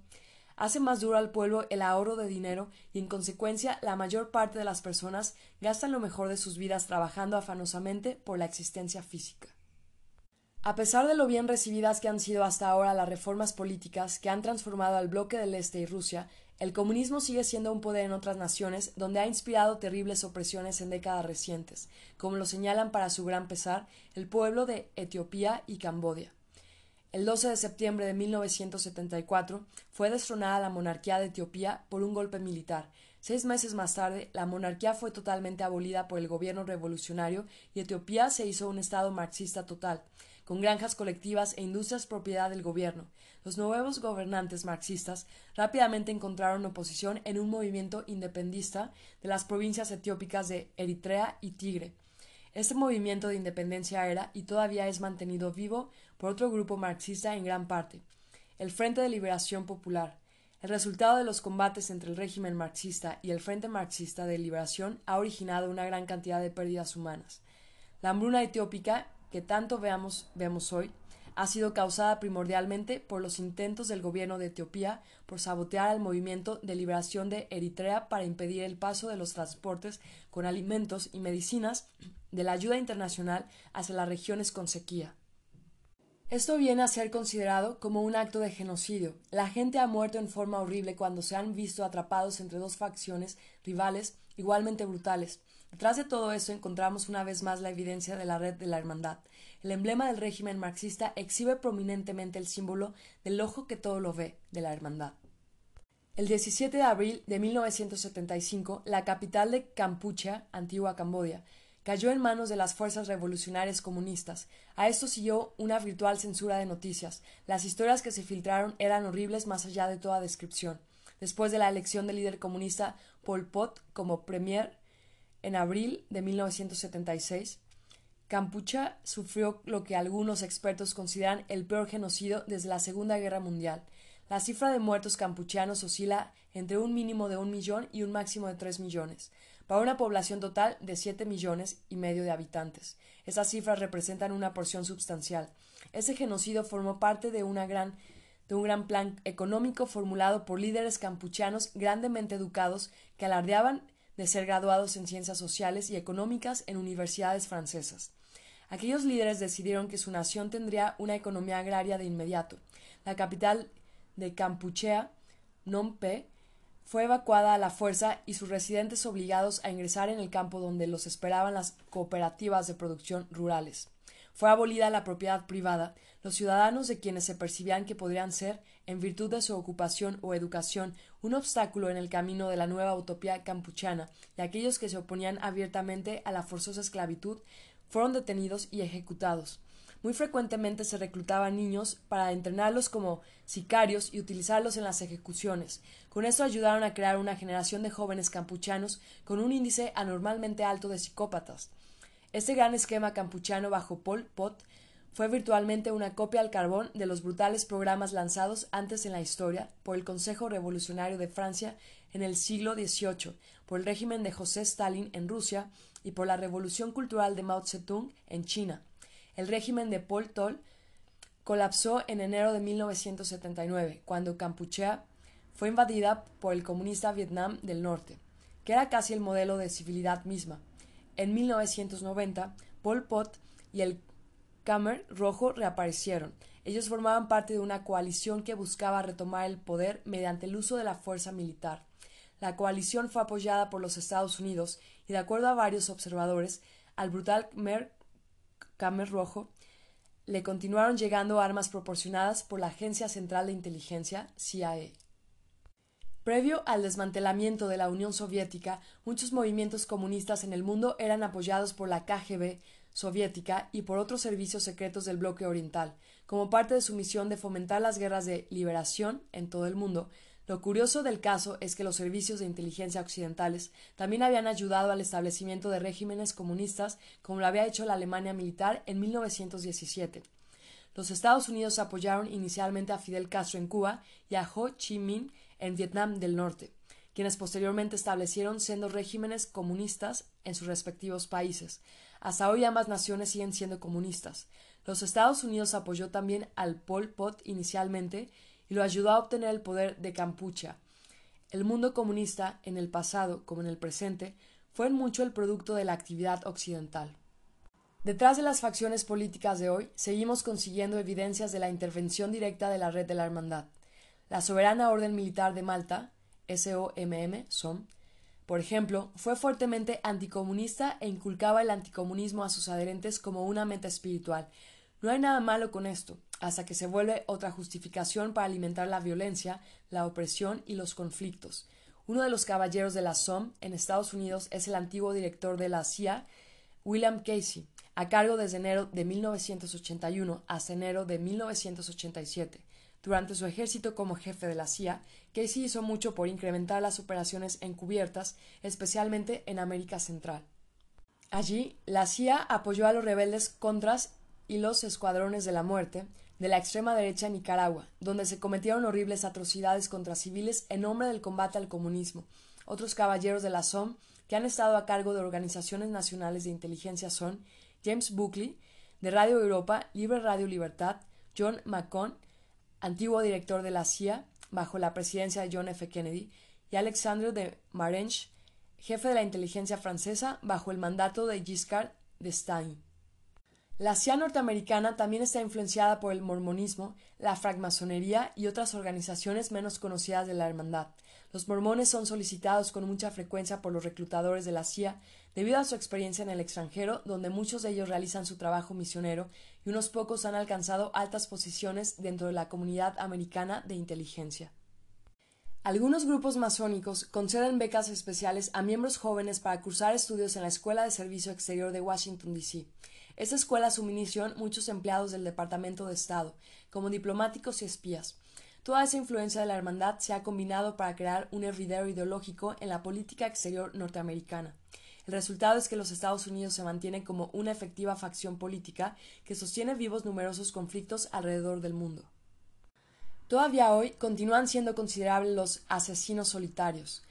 hacen más duro al pueblo el ahorro de dinero y en consecuencia la mayor parte de las personas gastan lo mejor de sus vidas trabajando afanosamente por la existencia física. A pesar de lo bien recibidas que han sido hasta ahora las reformas políticas que han transformado al bloque del Este y Rusia, el comunismo sigue siendo un poder en otras naciones donde ha inspirado terribles opresiones en décadas recientes, como lo señalan para su gran pesar el pueblo de Etiopía y Camboya. El 12 de septiembre de 1974 fue destronada la monarquía de Etiopía por un golpe militar. Seis meses más tarde, la monarquía fue totalmente abolida por el gobierno revolucionario y Etiopía se hizo un estado marxista total con granjas colectivas e industrias propiedad del gobierno. Los nuevos gobernantes marxistas rápidamente encontraron oposición en un movimiento independista de las provincias etiópicas de Eritrea y Tigre. Este movimiento de independencia era y todavía es mantenido vivo por otro grupo marxista en gran parte, el Frente de Liberación Popular. El resultado de los combates entre el régimen marxista y el Frente Marxista de Liberación ha originado una gran cantidad de pérdidas humanas. La hambruna etiópica que tanto veamos, vemos hoy ha sido causada primordialmente por los intentos del gobierno de Etiopía por sabotear al movimiento de liberación de Eritrea para impedir el paso de los transportes con alimentos y medicinas de la ayuda internacional hacia las regiones con sequía. Esto viene a ser considerado como un acto de genocidio. La gente ha muerto en forma horrible cuando se han visto atrapados entre dos facciones rivales igualmente brutales. Detrás de todo esto encontramos una vez más la evidencia de la red de la hermandad. El emblema del régimen marxista exhibe prominentemente el símbolo del ojo que todo lo ve, de la hermandad. El 17 de abril de 1975, la capital de Kampuchea, antigua Camboya, cayó en manos de las fuerzas revolucionarias comunistas. A esto siguió una virtual censura de noticias. Las historias que se filtraron eran horribles más allá de toda descripción. después de la elección del líder comunista Pol Pot como premier en abril de 1976, Campucha sufrió lo que algunos expertos consideran el peor genocidio desde la Segunda Guerra Mundial. La cifra de muertos campuchianos oscila entre un mínimo de un millón y un máximo de tres millones, para una población total de siete millones y medio de habitantes. Estas cifras representan una porción sustancial. Ese genocidio formó parte de, gran, de un gran plan económico formulado por líderes campuchianos grandemente educados que alardeaban de ser graduados en ciencias sociales y económicas en universidades francesas. Aquellos líderes decidieron que su nación tendría una economía agraria de inmediato. La capital de Campuchea, Phnom Penh, fue evacuada a la fuerza y sus residentes obligados a ingresar en el campo donde los esperaban las cooperativas de producción rurales. Fue abolida la propiedad privada, los ciudadanos de quienes se percibían que podrían ser, en virtud de su ocupación o educación, un obstáculo en el camino de la nueva utopía campuchana, y aquellos que se oponían abiertamente a la forzosa esclavitud fueron detenidos y ejecutados. Muy frecuentemente se reclutaban niños para entrenarlos como sicarios y utilizarlos en las ejecuciones. Con esto ayudaron a crear una generación de jóvenes campuchanos con un índice anormalmente alto de psicópatas. Este gran esquema campuchano bajo Pol Pot fue virtualmente una copia al carbón de los brutales programas lanzados antes en la historia por el Consejo Revolucionario de Francia en el siglo XVIII, por el régimen de José Stalin en Rusia y por la Revolución Cultural de Mao Zedong en China. El régimen de Pol Tol colapsó en enero de 1979, cuando Kampuchea fue invadida por el comunista Vietnam del Norte, que era casi el modelo de civilidad misma. En 1990, Pol Pot y el Khmer Rojo reaparecieron. Ellos formaban parte de una coalición que buscaba retomar el poder mediante el uso de la fuerza militar. La coalición fue apoyada por los Estados Unidos y, de acuerdo a varios observadores, al brutal Khmer Khmer Rojo, le continuaron llegando armas proporcionadas por la Agencia Central de Inteligencia, CIA. Previo al desmantelamiento de la Unión Soviética, muchos movimientos comunistas en el mundo eran apoyados por la KGB soviética y por otros servicios secretos del bloque oriental, como parte de su misión de fomentar las guerras de liberación en todo el mundo, lo curioso del caso es que los servicios de inteligencia occidentales también habían ayudado al establecimiento de regímenes comunistas como lo había hecho la Alemania militar en 1917. Los Estados Unidos apoyaron inicialmente a Fidel Castro en Cuba y a Ho Chi Minh en Vietnam del Norte, quienes posteriormente establecieron sendos regímenes comunistas en sus respectivos países. Hasta hoy ambas naciones siguen siendo comunistas. Los Estados Unidos apoyó también al Pol Pot inicialmente y lo ayudó a obtener el poder de Campucha. El mundo comunista, en el pasado como en el presente, fue en mucho el producto de la actividad occidental. Detrás de las facciones políticas de hoy, seguimos consiguiendo evidencias de la intervención directa de la red de la Hermandad. La Soberana Orden Militar de Malta, SOMM, SOM, por ejemplo, fue fuertemente anticomunista e inculcaba el anticomunismo a sus adherentes como una meta espiritual. No hay nada malo con esto hasta que se vuelve otra justificación para alimentar la violencia, la opresión y los conflictos. Uno de los caballeros de la SOM en Estados Unidos es el antiguo director de la CIA, William Casey, a cargo desde enero de 1981 hasta enero de 1987. Durante su ejército como jefe de la CIA, Casey hizo mucho por incrementar las operaciones encubiertas, especialmente en América Central. Allí, la CIA apoyó a los rebeldes contras y los escuadrones de la muerte, de la extrema derecha en Nicaragua, donde se cometieron horribles atrocidades contra civiles en nombre del combate al comunismo. Otros caballeros de la SOM que han estado a cargo de organizaciones nacionales de inteligencia son James Buckley, de Radio Europa, Libre Radio Libertad, John McCone, antiguo director de la CIA bajo la presidencia de John F. Kennedy, y Alexandre de Marenche, jefe de la inteligencia francesa bajo el mandato de Giscard d'Estaing. La CIA norteamericana también está influenciada por el mormonismo, la francmasonería y otras organizaciones menos conocidas de la hermandad. Los mormones son solicitados con mucha frecuencia por los reclutadores de la CIA debido a su experiencia en el extranjero, donde muchos de ellos realizan su trabajo misionero y unos pocos han alcanzado altas posiciones dentro de la comunidad americana de inteligencia. Algunos grupos masónicos conceden becas especiales a miembros jóvenes para cursar estudios en la Escuela de Servicio Exterior de Washington, D.C. Esta escuela suministró muchos empleados del Departamento de Estado, como diplomáticos y espías. Toda esa influencia de la hermandad se ha combinado para crear un hervidero ideológico en la política exterior norteamericana. El resultado es que los Estados Unidos se mantienen como una efectiva facción política que sostiene vivos numerosos conflictos alrededor del mundo. Todavía hoy continúan siendo considerables los asesinos solitarios.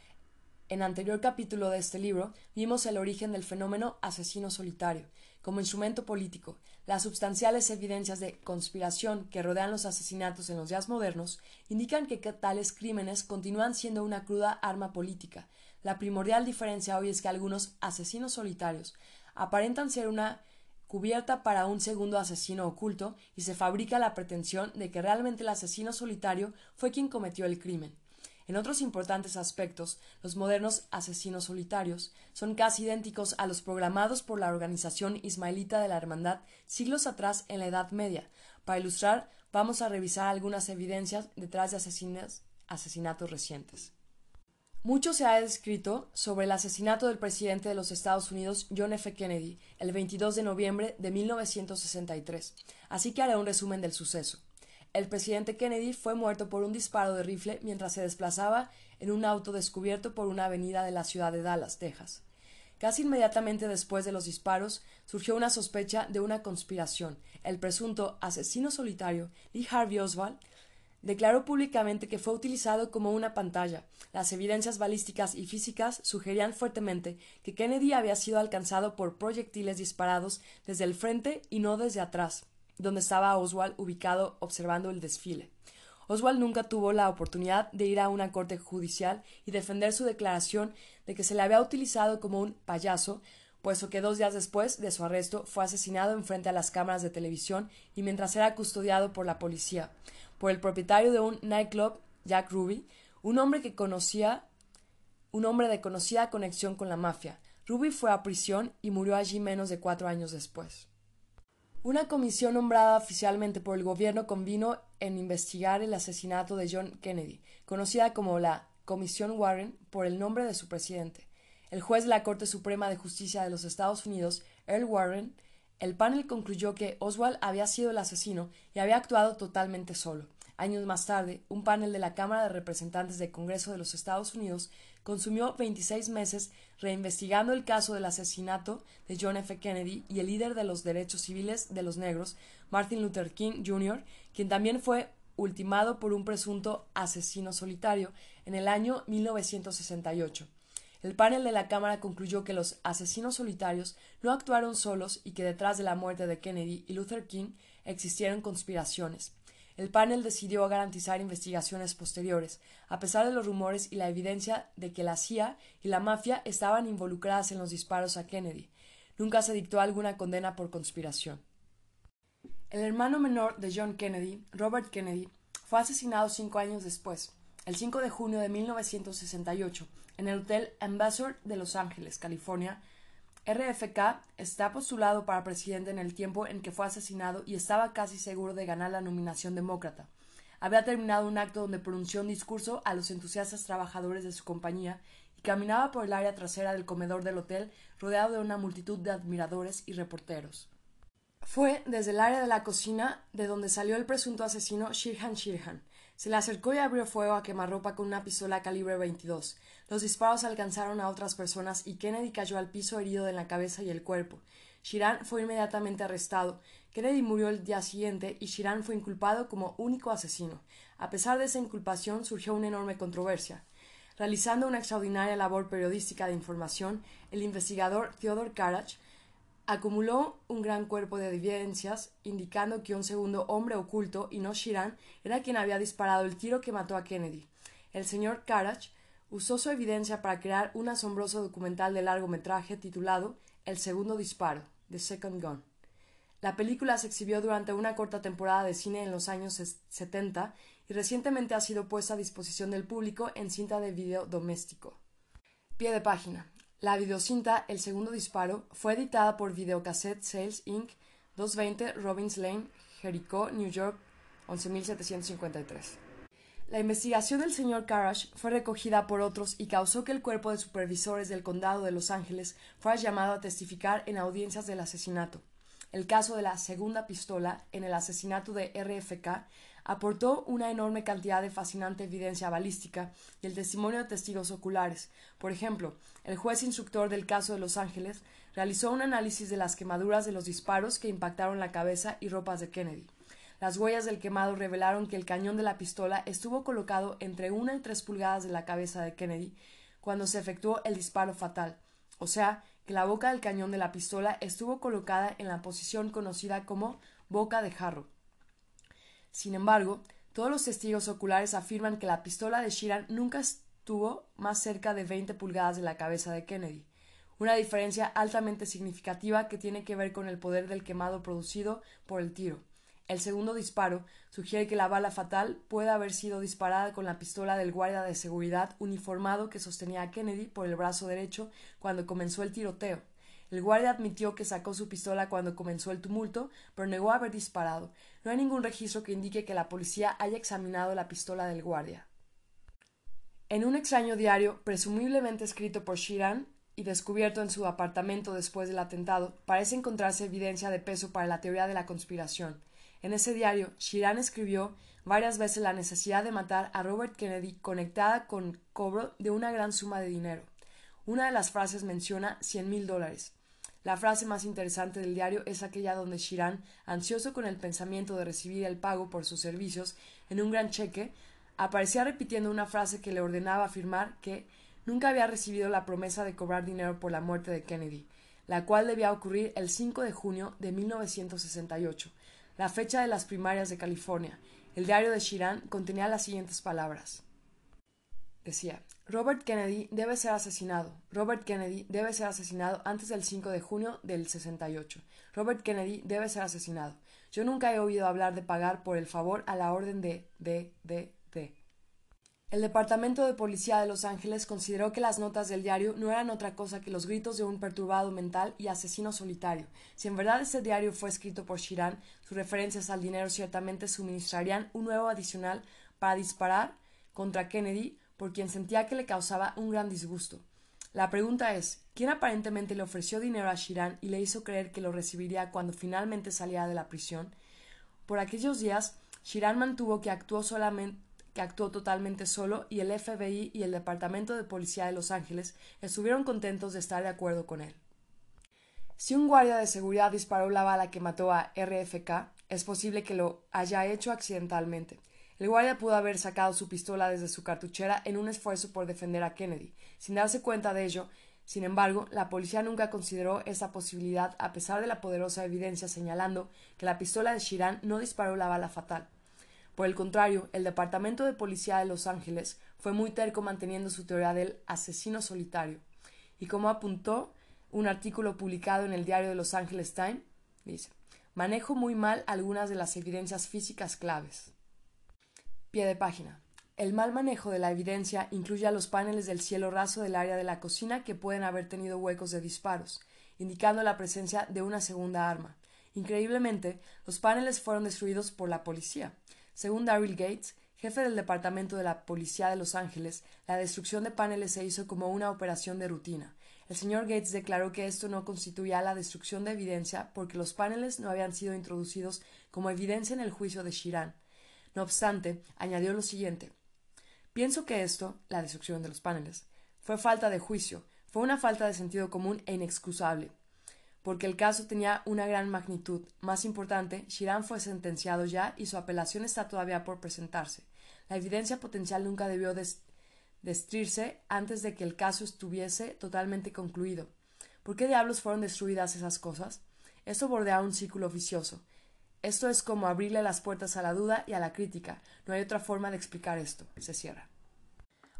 En anterior capítulo de este libro vimos el origen del fenómeno asesino solitario como instrumento político, las substanciales evidencias de conspiración que rodean los asesinatos en los días modernos indican que tales crímenes continúan siendo una cruda arma política. La primordial diferencia hoy es que algunos asesinos solitarios aparentan ser una cubierta para un segundo asesino oculto y se fabrica la pretensión de que realmente el asesino solitario fue quien cometió el crimen. En otros importantes aspectos, los modernos asesinos solitarios son casi idénticos a los programados por la organización ismaelita de la Hermandad siglos atrás en la Edad Media. Para ilustrar, vamos a revisar algunas evidencias detrás de asesinatos recientes. Mucho se ha escrito sobre el asesinato del presidente de los Estados Unidos, John F. Kennedy, el 22 de noviembre de 1963, así que haré un resumen del suceso. El presidente Kennedy fue muerto por un disparo de rifle mientras se desplazaba en un auto descubierto por una avenida de la ciudad de Dallas, Texas. Casi inmediatamente después de los disparos surgió una sospecha de una conspiración. El presunto asesino solitario, Lee Harvey Oswald, declaró públicamente que fue utilizado como una pantalla. Las evidencias balísticas y físicas sugerían fuertemente que Kennedy había sido alcanzado por proyectiles disparados desde el frente y no desde atrás donde estaba Oswald ubicado observando el desfile. Oswald nunca tuvo la oportunidad de ir a una corte judicial y defender su declaración de que se le había utilizado como un payaso, puesto que dos días después de su arresto fue asesinado en frente a las cámaras de televisión y mientras era custodiado por la policía, por el propietario de un nightclub, Jack Ruby, un hombre que conocía un hombre de conocida conexión con la mafia. Ruby fue a prisión y murió allí menos de cuatro años después. Una comisión nombrada oficialmente por el gobierno convino en investigar el asesinato de John Kennedy, conocida como la Comisión Warren por el nombre de su presidente. El juez de la Corte Suprema de Justicia de los Estados Unidos, Earl Warren, el panel concluyó que Oswald había sido el asesino y había actuado totalmente solo. Años más tarde, un panel de la Cámara de Representantes del Congreso de los Estados Unidos consumió 26 meses reinvestigando el caso del asesinato de John F. Kennedy y el líder de los derechos civiles de los negros, Martin Luther King Jr., quien también fue ultimado por un presunto asesino solitario en el año 1968. El panel de la Cámara concluyó que los asesinos solitarios no actuaron solos y que detrás de la muerte de Kennedy y Luther King existieron conspiraciones. El panel decidió garantizar investigaciones posteriores, a pesar de los rumores y la evidencia de que la CIA y la mafia estaban involucradas en los disparos a Kennedy. Nunca se dictó alguna condena por conspiración. El hermano menor de John Kennedy, Robert Kennedy, fue asesinado cinco años después, el 5 de junio de 1968, en el Hotel Ambassador de Los Ángeles, California, RFK está postulado para presidente en el tiempo en que fue asesinado y estaba casi seguro de ganar la nominación demócrata. Había terminado un acto donde pronunció un discurso a los entusiastas trabajadores de su compañía y caminaba por el área trasera del comedor del hotel rodeado de una multitud de admiradores y reporteros. Fue desde el área de la cocina de donde salió el presunto asesino Shirhan Shirhan, se le acercó y abrió fuego a quemarropa con una pistola calibre 22. Los disparos alcanzaron a otras personas y Kennedy cayó al piso herido en la cabeza y el cuerpo. Shiran fue inmediatamente arrestado. Kennedy murió el día siguiente y Shiran fue inculpado como único asesino. A pesar de esa inculpación surgió una enorme controversia. Realizando una extraordinaria labor periodística de información, el investigador Theodore Karach acumuló un gran cuerpo de evidencias indicando que un segundo hombre oculto, y no Shiran, era quien había disparado el tiro que mató a Kennedy. El señor Karach usó su evidencia para crear un asombroso documental de largometraje titulado El segundo disparo, The Second Gun. La película se exhibió durante una corta temporada de cine en los años 70 y recientemente ha sido puesta a disposición del público en cinta de video doméstico. Pie de página. La videocinta El segundo disparo fue editada por Videocassette Sales Inc. 220 Robbins Lane, Jericho, New York 11753. La investigación del señor Karash fue recogida por otros y causó que el cuerpo de supervisores del condado de Los Ángeles fuera llamado a testificar en audiencias del asesinato. El caso de la segunda pistola en el asesinato de RFK aportó una enorme cantidad de fascinante evidencia balística y el testimonio de testigos oculares. Por ejemplo, el juez instructor del caso de Los Ángeles realizó un análisis de las quemaduras de los disparos que impactaron la cabeza y ropas de Kennedy. Las huellas del quemado revelaron que el cañón de la pistola estuvo colocado entre una y tres pulgadas de la cabeza de Kennedy cuando se efectuó el disparo fatal, o sea, que la boca del cañón de la pistola estuvo colocada en la posición conocida como boca de jarro. Sin embargo, todos los testigos oculares afirman que la pistola de Sheeran nunca estuvo más cerca de 20 pulgadas de la cabeza de Kennedy, una diferencia altamente significativa que tiene que ver con el poder del quemado producido por el tiro. El segundo disparo sugiere que la bala fatal puede haber sido disparada con la pistola del guardia de seguridad uniformado que sostenía a Kennedy por el brazo derecho cuando comenzó el tiroteo. El guardia admitió que sacó su pistola cuando comenzó el tumulto, pero negó haber disparado. No hay ningún registro que indique que la policía haya examinado la pistola del guardia. En un extraño diario, presumiblemente escrito por Shiran y descubierto en su apartamento después del atentado, parece encontrarse evidencia de peso para la teoría de la conspiración. En ese diario, Shiran escribió varias veces la necesidad de matar a Robert Kennedy conectada con cobro de una gran suma de dinero. Una de las frases menciona cien mil dólares. La frase más interesante del diario es aquella donde Shiran, ansioso con el pensamiento de recibir el pago por sus servicios en un gran cheque, aparecía repitiendo una frase que le ordenaba afirmar que nunca había recibido la promesa de cobrar dinero por la muerte de Kennedy, la cual debía ocurrir el 5 de junio de 1968, la fecha de las primarias de California. El diario de Shiran contenía las siguientes palabras. Decía, Robert Kennedy debe ser asesinado. Robert Kennedy debe ser asesinado antes del 5 de junio del 68. Robert Kennedy debe ser asesinado. Yo nunca he oído hablar de pagar por el favor a la orden de de de de. El Departamento de Policía de Los Ángeles consideró que las notas del diario no eran otra cosa que los gritos de un perturbado mental y asesino solitario. Si en verdad ese diario fue escrito por Shiran, sus referencias al dinero ciertamente suministrarían un nuevo adicional para disparar contra Kennedy por quien sentía que le causaba un gran disgusto. La pregunta es, ¿quién aparentemente le ofreció dinero a Shiran y le hizo creer que lo recibiría cuando finalmente saliera de la prisión? Por aquellos días, Shiran mantuvo que actuó que actuó totalmente solo y el FBI y el Departamento de Policía de Los Ángeles estuvieron contentos de estar de acuerdo con él. Si un guardia de seguridad disparó la bala que mató a RFK, es posible que lo haya hecho accidentalmente, el guardia pudo haber sacado su pistola desde su cartuchera en un esfuerzo por defender a Kennedy. Sin darse cuenta de ello, sin embargo, la policía nunca consideró esa posibilidad a pesar de la poderosa evidencia señalando que la pistola de Shiran no disparó la bala fatal. Por el contrario, el Departamento de Policía de Los Ángeles fue muy terco manteniendo su teoría del asesino solitario. Y como apuntó un artículo publicado en el diario de Los Angeles Times, dice, manejo muy mal algunas de las evidencias físicas claves. Pie de página. El mal manejo de la evidencia incluye a los paneles del cielo raso del área de la cocina que pueden haber tenido huecos de disparos, indicando la presencia de una segunda arma. Increíblemente, los paneles fueron destruidos por la policía. Según Daryl Gates, jefe del Departamento de la Policía de Los Ángeles, la destrucción de paneles se hizo como una operación de rutina. El señor Gates declaró que esto no constituía la destrucción de evidencia porque los paneles no habían sido introducidos como evidencia en el juicio de Shiran. No obstante, añadió lo siguiente Pienso que esto, la destrucción de los paneles, fue falta de juicio, fue una falta de sentido común e inexcusable, porque el caso tenía una gran magnitud. Más importante, Shiran fue sentenciado ya y su apelación está todavía por presentarse. La evidencia potencial nunca debió destruirse antes de que el caso estuviese totalmente concluido. ¿Por qué diablos fueron destruidas esas cosas? Esto bordea un círculo vicioso. Esto es como abrirle las puertas a la duda y a la crítica. No hay otra forma de explicar esto. Se cierra.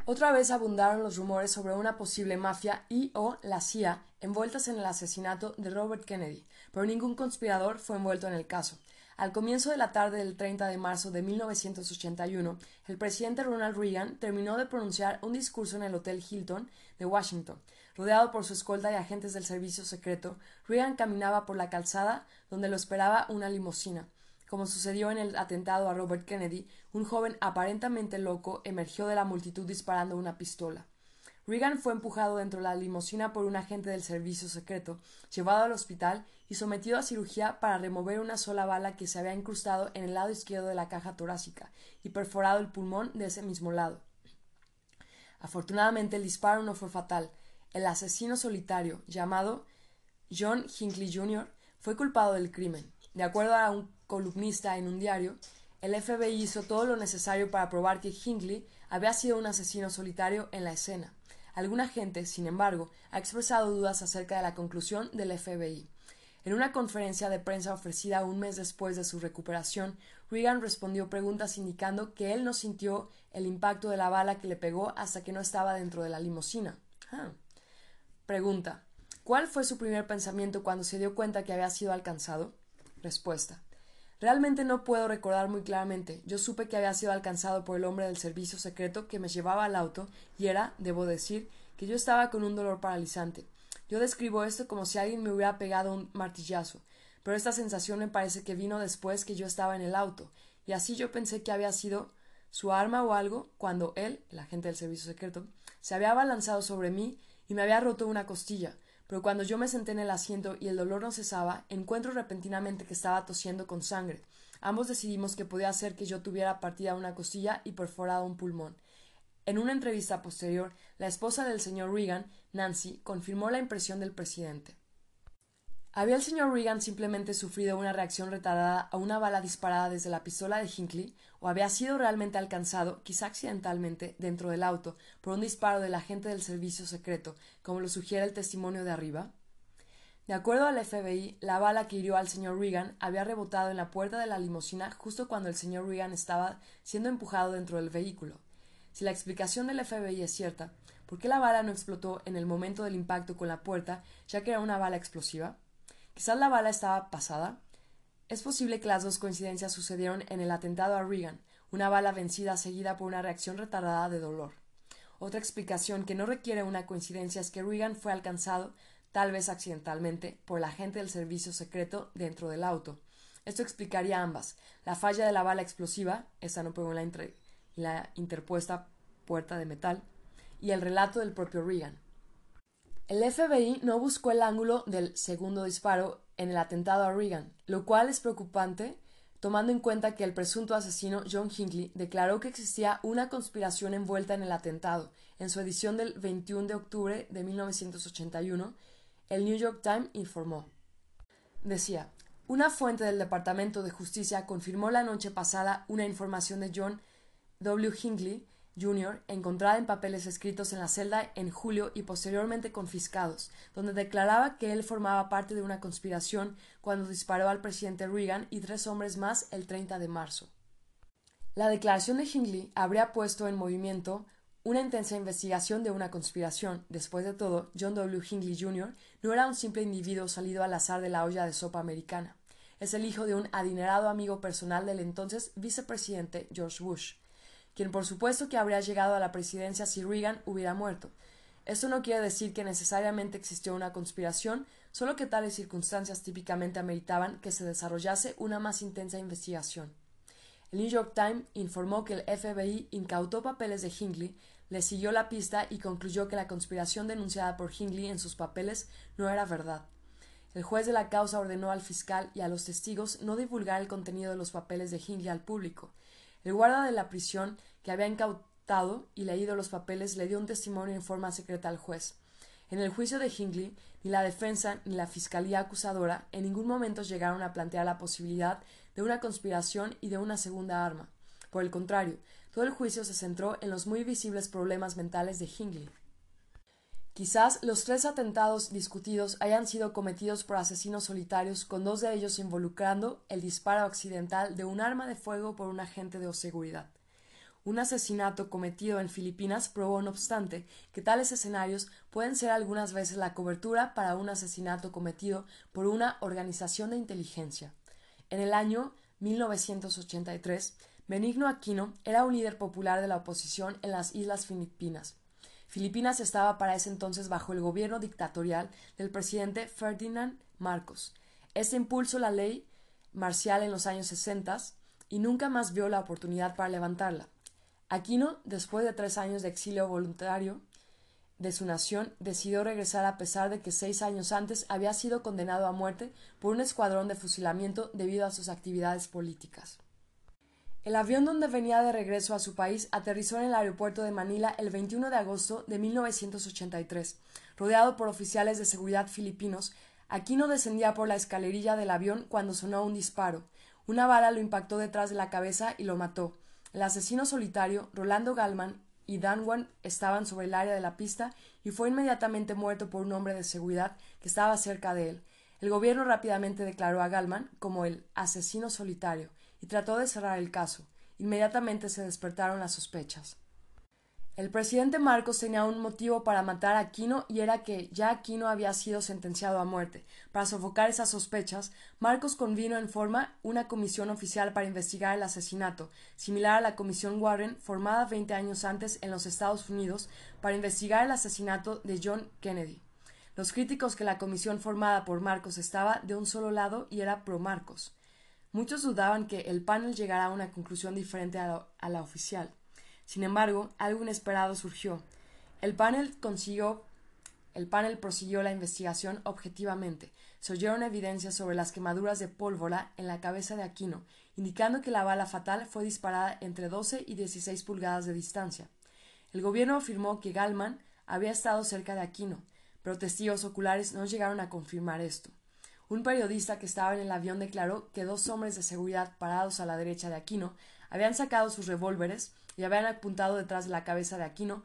Otra vez abundaron los rumores sobre una posible mafia y o la CIA envueltas en el asesinato de Robert Kennedy, pero ningún conspirador fue envuelto en el caso. Al comienzo de la tarde del 30 de marzo de 1981, el presidente Ronald Reagan terminó de pronunciar un discurso en el Hotel Hilton de Washington, Rodeado por su escolta y agentes del servicio secreto, Reagan caminaba por la calzada donde lo esperaba una limusina. Como sucedió en el atentado a Robert Kennedy, un joven aparentemente loco emergió de la multitud disparando una pistola. Reagan fue empujado dentro de la limusina por un agente del servicio secreto, llevado al hospital y sometido a cirugía para remover una sola bala que se había incrustado en el lado izquierdo de la caja torácica y perforado el pulmón de ese mismo lado. Afortunadamente el disparo no fue fatal. El asesino solitario, llamado John Hinckley Jr., fue culpado del crimen. De acuerdo a un columnista en un diario, el FBI hizo todo lo necesario para probar que Hinckley había sido un asesino solitario en la escena. Alguna gente, sin embargo, ha expresado dudas acerca de la conclusión del FBI. En una conferencia de prensa ofrecida un mes después de su recuperación, Reagan respondió preguntas indicando que él no sintió el impacto de la bala que le pegó hasta que no estaba dentro de la limusina. Ah. Pregunta. ¿Cuál fue su primer pensamiento cuando se dio cuenta que había sido alcanzado? Respuesta. Realmente no puedo recordar muy claramente. Yo supe que había sido alcanzado por el hombre del servicio secreto que me llevaba al auto y era, debo decir, que yo estaba con un dolor paralizante. Yo describo esto como si alguien me hubiera pegado un martillazo, pero esta sensación me parece que vino después que yo estaba en el auto, y así yo pensé que había sido su arma o algo cuando él, el agente del servicio secreto, se había abalanzado sobre mí y me había roto una costilla, pero cuando yo me senté en el asiento y el dolor no cesaba, encuentro repentinamente que estaba tosiendo con sangre. Ambos decidimos que podía ser que yo tuviera partida una costilla y perforado un pulmón. En una entrevista posterior, la esposa del señor Reagan, Nancy, confirmó la impresión del presidente. ¿Había el señor Reagan simplemente sufrido una reacción retardada a una bala disparada desde la pistola de Hinckley, o había sido realmente alcanzado, quizá accidentalmente, dentro del auto, por un disparo del agente del servicio secreto, como lo sugiere el testimonio de arriba? De acuerdo al FBI, la bala que hirió al señor Reagan había rebotado en la puerta de la limusina justo cuando el señor Reagan estaba siendo empujado dentro del vehículo. Si la explicación del FBI es cierta, ¿por qué la bala no explotó en el momento del impacto con la puerta, ya que era una bala explosiva? Quizás la bala estaba pasada. Es posible que las dos coincidencias sucedieron en el atentado a Reagan, una bala vencida seguida por una reacción retardada de dolor. Otra explicación que no requiere una coincidencia es que Reagan fue alcanzado, tal vez accidentalmente, por el agente del servicio secreto dentro del auto. Esto explicaría ambas, la falla de la bala explosiva, esa no pegó en la, la interpuesta puerta de metal, y el relato del propio Reagan. El FBI no buscó el ángulo del segundo disparo en el atentado a Reagan, lo cual es preocupante tomando en cuenta que el presunto asesino John Hinckley declaró que existía una conspiración envuelta en el atentado. En su edición del 21 de octubre de 1981, el New York Times informó. Decía, una fuente del Departamento de Justicia confirmó la noche pasada una información de John W. Hinckley Jr., encontrada en papeles escritos en la celda en julio y posteriormente confiscados, donde declaraba que él formaba parte de una conspiración cuando disparó al presidente Reagan y tres hombres más el 30 de marzo. La declaración de Hinckley habría puesto en movimiento una intensa investigación de una conspiración. Después de todo, John W. Hinckley Jr. no era un simple individuo salido al azar de la olla de sopa americana. Es el hijo de un adinerado amigo personal del entonces vicepresidente George Bush quien por supuesto que habría llegado a la presidencia si Reagan hubiera muerto. Esto no quiere decir que necesariamente existió una conspiración, solo que tales circunstancias típicamente ameritaban que se desarrollase una más intensa investigación. El New York Times informó que el FBI incautó papeles de Hinckley, le siguió la pista y concluyó que la conspiración denunciada por Hinckley en sus papeles no era verdad. El juez de la causa ordenó al fiscal y a los testigos no divulgar el contenido de los papeles de Hinckley al público, el guarda de la prisión, que había incautado y leído los papeles, le dio un testimonio en forma secreta al juez. En el juicio de Hinckley, ni la defensa ni la fiscalía acusadora en ningún momento llegaron a plantear la posibilidad de una conspiración y de una segunda arma. Por el contrario, todo el juicio se centró en los muy visibles problemas mentales de Hinckley. Quizás los tres atentados discutidos hayan sido cometidos por asesinos solitarios, con dos de ellos involucrando el disparo accidental de un arma de fuego por un agente de seguridad. Un asesinato cometido en Filipinas probó, no obstante, que tales escenarios pueden ser algunas veces la cobertura para un asesinato cometido por una organización de inteligencia. En el año 1983, Benigno Aquino era un líder popular de la oposición en las Islas Filipinas. Filipinas estaba para ese entonces bajo el gobierno dictatorial del presidente Ferdinand Marcos. Este impulsó la ley marcial en los años 60 y nunca más vio la oportunidad para levantarla. Aquino, después de tres años de exilio voluntario, de su nación, decidió regresar a pesar de que seis años antes había sido condenado a muerte por un escuadrón de fusilamiento debido a sus actividades políticas. El avión donde venía de regreso a su país aterrizó en el aeropuerto de Manila el 21 de agosto de 1983. Rodeado por oficiales de seguridad filipinos, Aquino descendía por la escalerilla del avión cuando sonó un disparo. Una bala lo impactó detrás de la cabeza y lo mató. El asesino solitario, Rolando Galman, y Danwan estaban sobre el área de la pista y fue inmediatamente muerto por un hombre de seguridad que estaba cerca de él. El gobierno rápidamente declaró a Galman como el asesino solitario y trató de cerrar el caso. Inmediatamente se despertaron las sospechas. El presidente Marcos tenía un motivo para matar a Aquino y era que ya Aquino había sido sentenciado a muerte. Para sofocar esas sospechas, Marcos convino en forma una comisión oficial para investigar el asesinato, similar a la comisión Warren formada veinte años antes en los Estados Unidos para investigar el asesinato de John Kennedy. Los críticos que la comisión formada por Marcos estaba de un solo lado y era pro Marcos. Muchos dudaban que el panel llegara a una conclusión diferente a la, oficial. Sin embargo, algo inesperado surgió. El panel consiguió el panel prosiguió la investigación objetivamente. Se oyeron evidencias sobre las quemaduras de pólvora en la cabeza de Aquino, indicando que la bala fatal fue disparada entre 12 y 16 pulgadas de distancia. El gobierno afirmó que Galman había estado cerca de Aquino, pero testigos oculares no llegaron a confirmar esto. Un periodista que estaba en el avión declaró que dos hombres de seguridad parados a la derecha de Aquino habían sacado sus revólveres y habían apuntado detrás de la cabeza de Aquino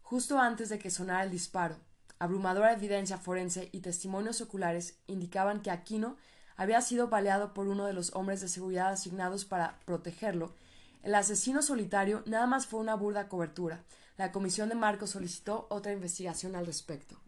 justo antes de que sonara el disparo. Abrumadora evidencia forense y testimonios oculares indicaban que Aquino había sido baleado por uno de los hombres de seguridad asignados para protegerlo. El asesino solitario nada más fue una burda cobertura. La comisión de Marcos solicitó otra investigación al respecto.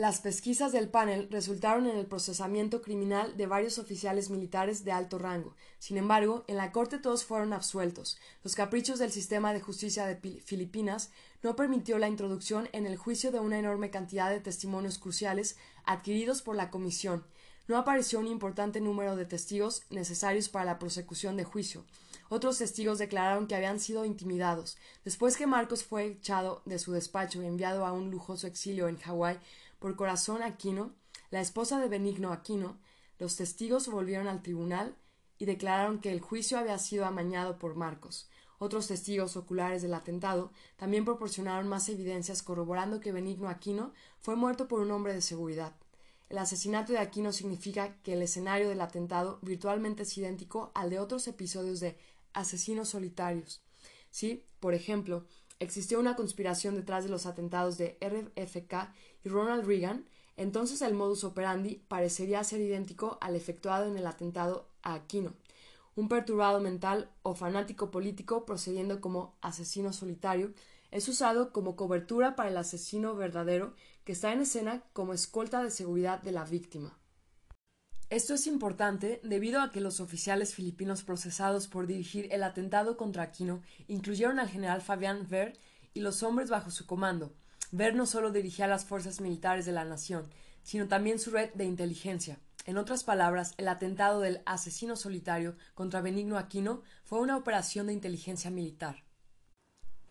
Las pesquisas del panel resultaron en el procesamiento criminal de varios oficiales militares de alto rango. Sin embargo, en la Corte todos fueron absueltos. Los caprichos del sistema de justicia de Filipinas no permitió la introducción en el juicio de una enorme cantidad de testimonios cruciales adquiridos por la Comisión. No apareció un importante número de testigos necesarios para la prosecución de juicio. Otros testigos declararon que habían sido intimidados. Después que Marcos fue echado de su despacho y enviado a un lujoso exilio en Hawái, por Corazón Aquino, la esposa de Benigno Aquino, los testigos volvieron al tribunal y declararon que el juicio había sido amañado por Marcos. Otros testigos oculares del atentado también proporcionaron más evidencias corroborando que Benigno Aquino fue muerto por un hombre de seguridad. El asesinato de Aquino significa que el escenario del atentado virtualmente es idéntico al de otros episodios de asesinos solitarios. Si, por ejemplo, existió una conspiración detrás de los atentados de RFK y Ronald Reagan, entonces el modus operandi parecería ser idéntico al efectuado en el atentado a Aquino, un perturbado mental o fanático político procediendo como asesino solitario, es usado como cobertura para el asesino verdadero que está en escena como escolta de seguridad de la víctima. Esto es importante debido a que los oficiales filipinos procesados por dirigir el atentado contra Aquino incluyeron al general Fabián Ver y los hombres bajo su comando. Ver no solo dirigía las fuerzas militares de la nación, sino también su red de inteligencia. En otras palabras, el atentado del asesino solitario contra Benigno Aquino fue una operación de inteligencia militar.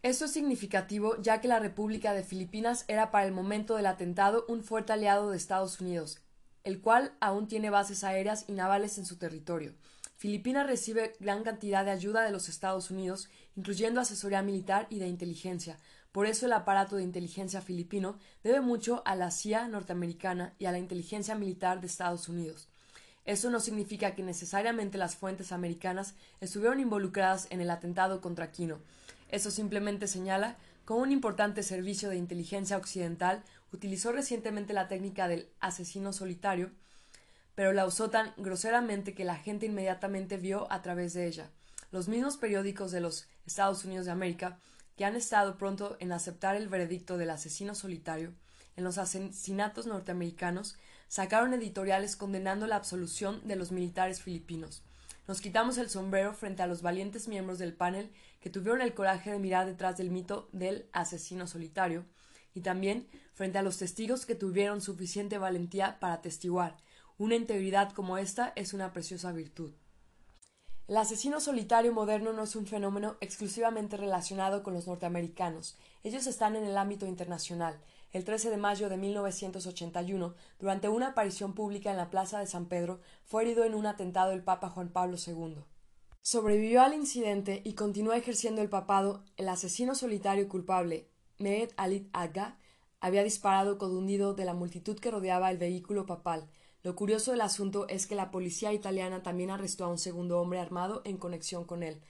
Esto es significativo ya que la República de Filipinas era para el momento del atentado un fuerte aliado de Estados Unidos, el cual aún tiene bases aéreas y navales en su territorio. Filipinas recibe gran cantidad de ayuda de los Estados Unidos, incluyendo asesoría militar y de inteligencia. Por eso el aparato de inteligencia filipino debe mucho a la CIA norteamericana y a la inteligencia militar de Estados Unidos. Eso no significa que necesariamente las fuentes americanas estuvieron involucradas en el atentado contra Aquino. Eso simplemente señala cómo un importante servicio de inteligencia occidental utilizó recientemente la técnica del asesino solitario, pero la usó tan groseramente que la gente inmediatamente vio a través de ella. Los mismos periódicos de los Estados Unidos de América, que han estado pronto en aceptar el veredicto del asesino solitario en los asesinatos norteamericanos, sacaron editoriales condenando la absolución de los militares filipinos. Nos quitamos el sombrero frente a los valientes miembros del panel que tuvieron el coraje de mirar detrás del mito del asesino solitario, y también frente a los testigos que tuvieron suficiente valentía para atestiguar. Una integridad como esta es una preciosa virtud. El asesino solitario moderno no es un fenómeno exclusivamente relacionado con los norteamericanos. Ellos están en el ámbito internacional. El 13 de mayo de 1981, durante una aparición pública en la Plaza de San Pedro, fue herido en un atentado el Papa Juan Pablo II. Sobrevivió al incidente y continúa ejerciendo el papado. El asesino solitario culpable, Mehed Ali Agha, había disparado con de la multitud que rodeaba el vehículo papal. Lo curioso del asunto es que la policía italiana también arrestó a un segundo hombre armado en conexión con él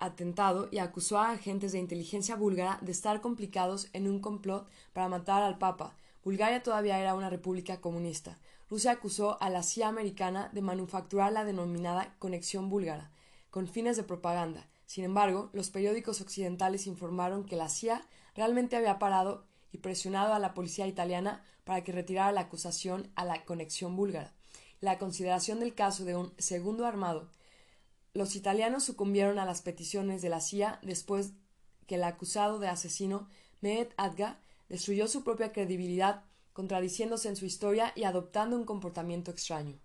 atentado y acusó a agentes de inteligencia búlgara de estar complicados en un complot para matar al Papa. Bulgaria todavía era una república comunista. Rusia acusó a la CIA americana de manufacturar la denominada conexión búlgara, con fines de propaganda. Sin embargo, los periódicos occidentales informaron que la CIA realmente había parado y presionado a la policía italiana para que retirara la acusación a la conexión búlgara. La consideración del caso de un segundo armado. Los italianos sucumbieron a las peticiones de la CIA después que el acusado de asesino, Mehed Adga, destruyó su propia credibilidad, contradiciéndose en su historia y adoptando un comportamiento extraño.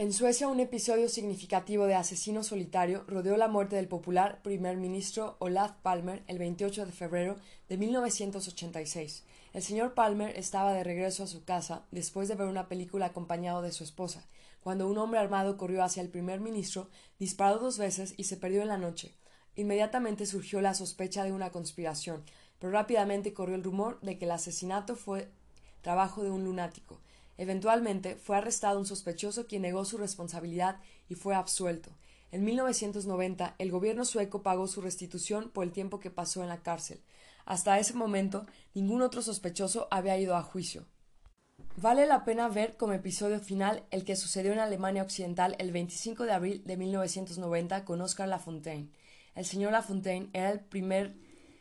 En Suecia, un episodio significativo de asesino solitario rodeó la muerte del popular primer ministro Olaf Palmer el 28 de febrero de 1986. El señor Palmer estaba de regreso a su casa después de ver una película acompañado de su esposa, cuando un hombre armado corrió hacia el primer ministro, disparó dos veces y se perdió en la noche. Inmediatamente surgió la sospecha de una conspiración, pero rápidamente corrió el rumor de que el asesinato fue trabajo de un lunático. Eventualmente fue arrestado un sospechoso quien negó su responsabilidad y fue absuelto. En 1990 el gobierno sueco pagó su restitución por el tiempo que pasó en la cárcel. Hasta ese momento ningún otro sospechoso había ido a juicio. Vale la pena ver como episodio final el que sucedió en Alemania Occidental el 25 de abril de 1990 con Oscar Lafontaine. El señor Lafontaine era el primer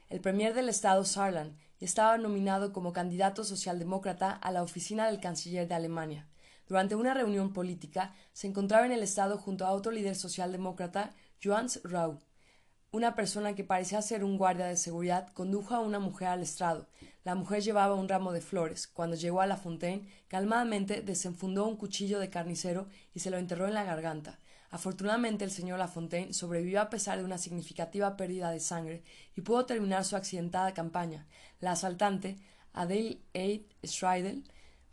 el premier del estado Saarland estaba nominado como candidato socialdemócrata a la oficina del canciller de Alemania. Durante una reunión política, se encontraba en el Estado junto a otro líder socialdemócrata, Johannes Rau. Una persona que parecía ser un guardia de seguridad condujo a una mujer al estrado. La mujer llevaba un ramo de flores. Cuando llegó a la Fontaine, calmadamente desenfundó un cuchillo de carnicero y se lo enterró en la garganta. Afortunadamente el señor Lafontaine sobrevivió a pesar de una significativa pérdida de sangre y pudo terminar su accidentada campaña. La asaltante, Adele Aid Streidel,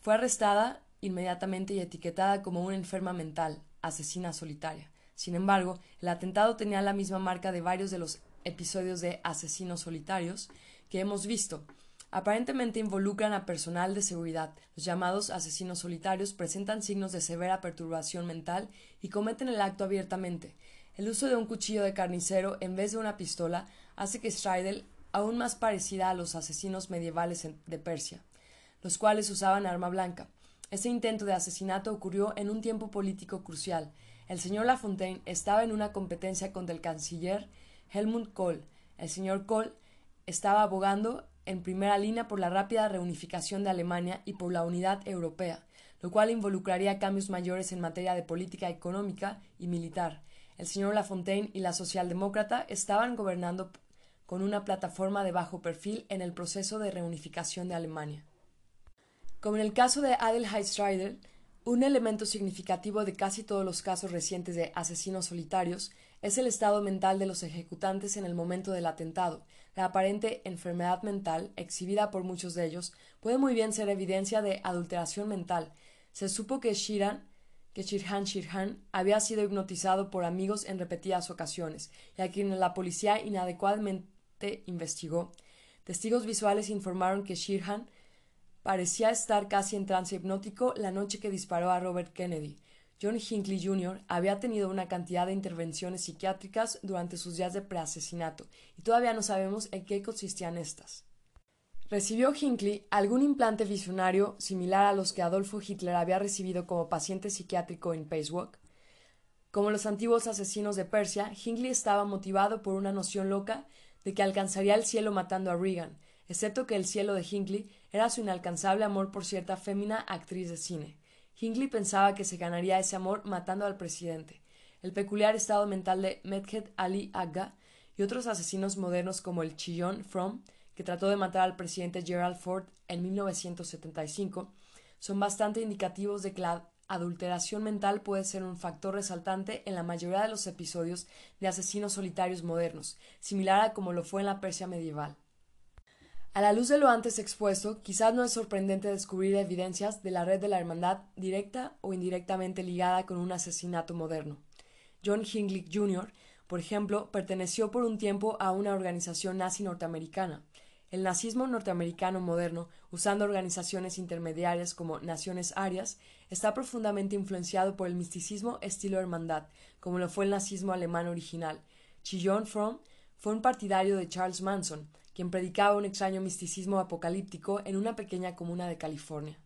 fue arrestada inmediatamente y etiquetada como una enferma mental, asesina solitaria. Sin embargo, el atentado tenía la misma marca de varios de los episodios de asesinos solitarios que hemos visto, Aparentemente involucran a personal de seguridad. Los llamados asesinos solitarios presentan signos de severa perturbación mental y cometen el acto abiertamente. El uso de un cuchillo de carnicero en vez de una pistola hace que Streidel aún más parecida a los asesinos medievales de Persia, los cuales usaban arma blanca. Ese intento de asesinato ocurrió en un tiempo político crucial. El señor Lafontaine estaba en una competencia contra el canciller Helmut Kohl. El señor Kohl estaba abogando en primera línea por la rápida reunificación de Alemania y por la unidad europea, lo cual involucraría cambios mayores en materia de política económica y militar. El señor Lafontaine y la socialdemócrata estaban gobernando con una plataforma de bajo perfil en el proceso de reunificación de Alemania. Como en el caso de Adelheid Strider, un elemento significativo de casi todos los casos recientes de asesinos solitarios es el estado mental de los ejecutantes en el momento del atentado, la aparente enfermedad mental, exhibida por muchos de ellos, puede muy bien ser evidencia de adulteración mental. Se supo que Shiran, que Shirhan Shirhan había sido hipnotizado por amigos en repetidas ocasiones, y a quien la policía inadecuadamente investigó. Testigos visuales informaron que Shirhan parecía estar casi en trance hipnótico la noche que disparó a Robert Kennedy. John Hinckley Jr. había tenido una cantidad de intervenciones psiquiátricas durante sus días de preasesinato, y todavía no sabemos en qué consistían estas. ¿Recibió Hinckley algún implante visionario similar a los que Adolfo Hitler había recibido como paciente psiquiátrico en Pacewalk? Como los antiguos asesinos de Persia, Hinckley estaba motivado por una noción loca de que alcanzaría el cielo matando a Reagan, excepto que el cielo de Hinckley era su inalcanzable amor por cierta fémina actriz de cine. Hinckley pensaba que se ganaría ese amor matando al presidente. El peculiar estado mental de Medhed Ali Agha y otros asesinos modernos como el chillón Fromm, que trató de matar al presidente Gerald Ford en 1975, son bastante indicativos de que la adulteración mental puede ser un factor resaltante en la mayoría de los episodios de asesinos solitarios modernos, similar a como lo fue en la Persia medieval. A la luz de lo antes expuesto, quizás no es sorprendente descubrir evidencias de la red de la hermandad directa o indirectamente ligada con un asesinato moderno. John Hinckley Jr., por ejemplo, perteneció por un tiempo a una organización nazi norteamericana. El nazismo norteamericano moderno, usando organizaciones intermediarias como naciones arias, está profundamente influenciado por el misticismo estilo hermandad, como lo fue el nazismo alemán original. Chillon Fromm fue un partidario de Charles Manson, quien predicaba un extraño misticismo apocalíptico en una pequeña comuna de California.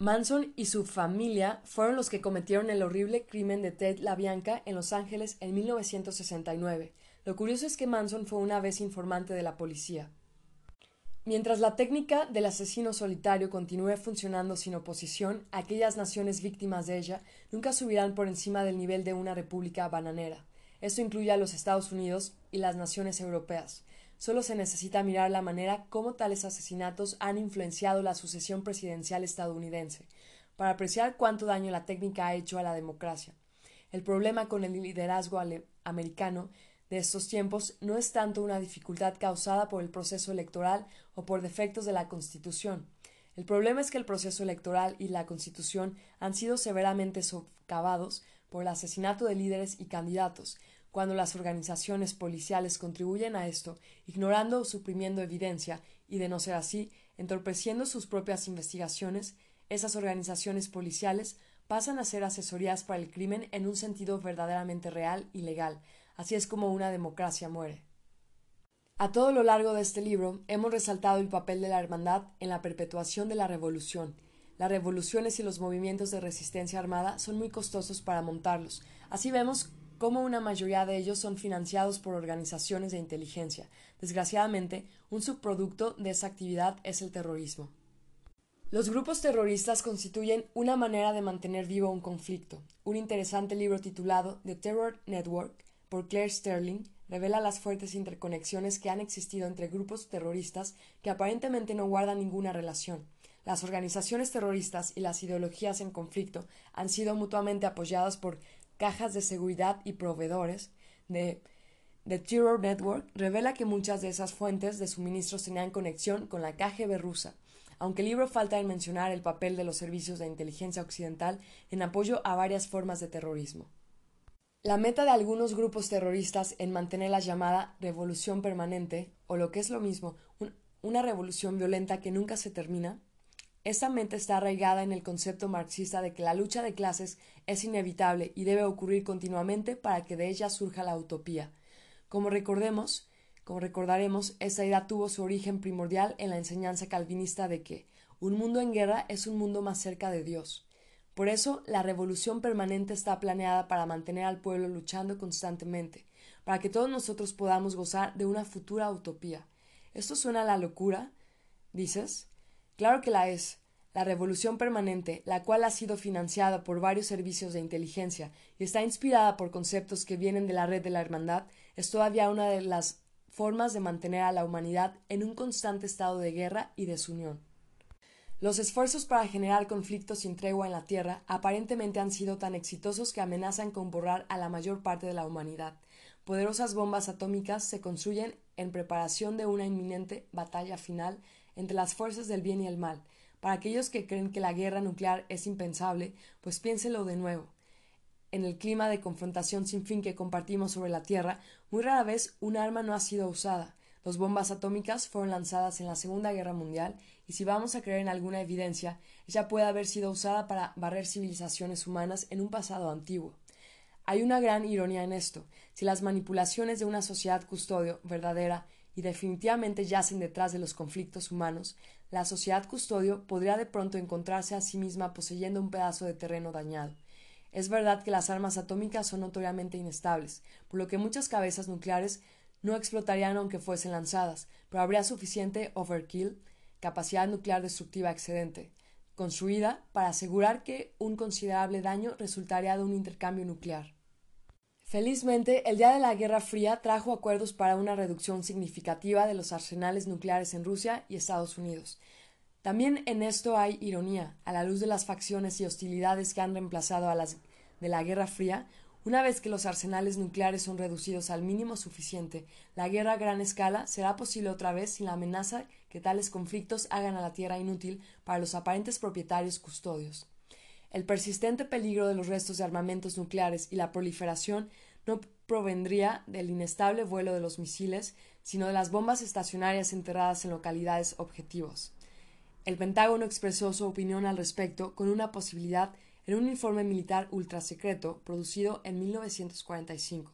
Manson y su familia fueron los que cometieron el horrible crimen de Ted LaBianca en Los Ángeles en 1969. Lo curioso es que Manson fue una vez informante de la policía. Mientras la técnica del asesino solitario continúe funcionando sin oposición, aquellas naciones víctimas de ella nunca subirán por encima del nivel de una república bananera. Esto incluye a los Estados Unidos y las naciones europeas. Solo se necesita mirar la manera como tales asesinatos han influenciado la sucesión presidencial estadounidense, para apreciar cuánto daño la técnica ha hecho a la democracia. El problema con el liderazgo americano de estos tiempos no es tanto una dificultad causada por el proceso electoral o por defectos de la Constitución. El problema es que el proceso electoral y la Constitución han sido severamente socavados por el asesinato de líderes y candidatos, cuando las organizaciones policiales contribuyen a esto, ignorando o suprimiendo evidencia, y de no ser así, entorpeciendo sus propias investigaciones, esas organizaciones policiales pasan a ser asesorías para el crimen en un sentido verdaderamente real y legal. Así es como una democracia muere. A todo lo largo de este libro hemos resaltado el papel de la hermandad en la perpetuación de la revolución. Las revoluciones y los movimientos de resistencia armada son muy costosos para montarlos. Así vemos como una mayoría de ellos son financiados por organizaciones de inteligencia. Desgraciadamente, un subproducto de esa actividad es el terrorismo. Los grupos terroristas constituyen una manera de mantener vivo un conflicto. Un interesante libro titulado The Terror Network por Claire Sterling revela las fuertes interconexiones que han existido entre grupos terroristas que aparentemente no guardan ninguna relación. Las organizaciones terroristas y las ideologías en conflicto han sido mutuamente apoyadas por cajas de seguridad y proveedores de The Terror Network revela que muchas de esas fuentes de suministros tenían conexión con la KGB rusa, aunque el libro falta en mencionar el papel de los servicios de inteligencia occidental en apoyo a varias formas de terrorismo. La meta de algunos grupos terroristas en mantener la llamada revolución permanente, o lo que es lo mismo, una revolución violenta que nunca se termina, esta mente está arraigada en el concepto marxista de que la lucha de clases es inevitable y debe ocurrir continuamente para que de ella surja la utopía. Como recordemos, como recordaremos, esa idea tuvo su origen primordial en la enseñanza calvinista de que un mundo en guerra es un mundo más cerca de Dios. Por eso, la revolución permanente está planeada para mantener al pueblo luchando constantemente, para que todos nosotros podamos gozar de una futura utopía. ¿Esto suena a la locura? ¿Dices? Claro que la es. La revolución permanente, la cual ha sido financiada por varios servicios de inteligencia y está inspirada por conceptos que vienen de la red de la hermandad, es todavía una de las formas de mantener a la humanidad en un constante estado de guerra y desunión. Los esfuerzos para generar conflictos sin tregua en la Tierra aparentemente han sido tan exitosos que amenazan con borrar a la mayor parte de la humanidad. Poderosas bombas atómicas se construyen en preparación de una inminente batalla final entre las fuerzas del bien y el mal. Para aquellos que creen que la guerra nuclear es impensable, pues piénselo de nuevo. En el clima de confrontación sin fin que compartimos sobre la Tierra, muy rara vez un arma no ha sido usada. Las bombas atómicas fueron lanzadas en la Segunda Guerra Mundial y si vamos a creer en alguna evidencia, ella puede haber sido usada para barrer civilizaciones humanas en un pasado antiguo. Hay una gran ironía en esto. Si las manipulaciones de una sociedad custodio verdadera y definitivamente yacen detrás de los conflictos humanos, la sociedad custodio podría de pronto encontrarse a sí misma poseyendo un pedazo de terreno dañado. Es verdad que las armas atómicas son notoriamente inestables, por lo que muchas cabezas nucleares no explotarían aunque fuesen lanzadas, pero habría suficiente overkill, capacidad nuclear destructiva excedente, construida para asegurar que un considerable daño resultaría de un intercambio nuclear. Felizmente, el día de la Guerra Fría trajo acuerdos para una reducción significativa de los arsenales nucleares en Rusia y Estados Unidos. También en esto hay ironía, a la luz de las facciones y hostilidades que han reemplazado a las de la Guerra Fría, una vez que los arsenales nucleares son reducidos al mínimo suficiente, la guerra a gran escala será posible otra vez sin la amenaza que tales conflictos hagan a la tierra inútil para los aparentes propietarios custodios. El persistente peligro de los restos de armamentos nucleares y la proliferación no provendría del inestable vuelo de los misiles, sino de las bombas estacionarias enterradas en localidades objetivos. El Pentágono expresó su opinión al respecto con una posibilidad en un informe militar ultrasecreto producido en 1945.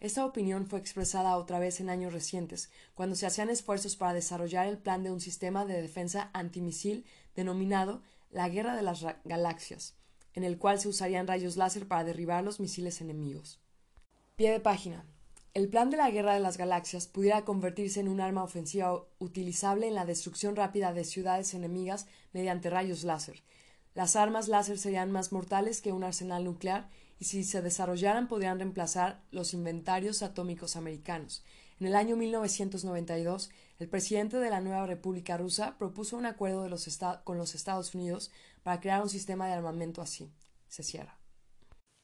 Esta opinión fue expresada otra vez en años recientes, cuando se hacían esfuerzos para desarrollar el plan de un sistema de defensa antimisil denominado la Guerra de las Galaxias, en el cual se usarían rayos láser para derribar los misiles enemigos. Pie de página. El plan de la Guerra de las Galaxias pudiera convertirse en un arma ofensiva utilizable en la destrucción rápida de ciudades enemigas mediante rayos láser, las armas láser serían más mortales que un arsenal nuclear y si se desarrollaran podrían reemplazar los inventarios atómicos americanos. En el año 1992, el presidente de la nueva República Rusa propuso un acuerdo con los Estados Unidos para crear un sistema de armamento así. Se cierra.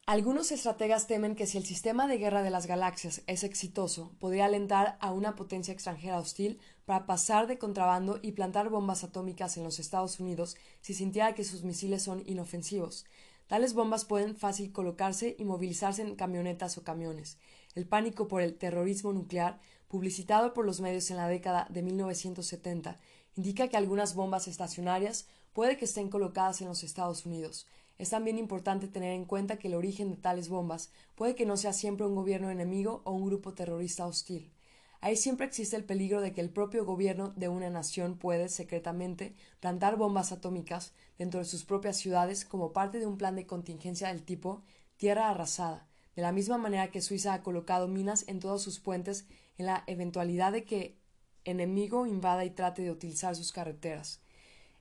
Algunos estrategas temen que si el sistema de guerra de las galaxias es exitoso, podría alentar a una potencia extranjera hostil para pasar de contrabando y plantar bombas atómicas en los Estados Unidos si sintiera que sus misiles son inofensivos. Tales bombas pueden fácil colocarse y movilizarse en camionetas o camiones. El pánico por el terrorismo nuclear, publicitado por los medios en la década de 1970, indica que algunas bombas estacionarias puede que estén colocadas en los Estados Unidos. Es también importante tener en cuenta que el origen de tales bombas puede que no sea siempre un gobierno enemigo o un grupo terrorista hostil. Ahí siempre existe el peligro de que el propio gobierno de una nación puede, secretamente, plantar bombas atómicas dentro de sus propias ciudades como parte de un plan de contingencia del tipo tierra arrasada, de la misma manera que Suiza ha colocado minas en todos sus puentes en la eventualidad de que enemigo invada y trate de utilizar sus carreteras.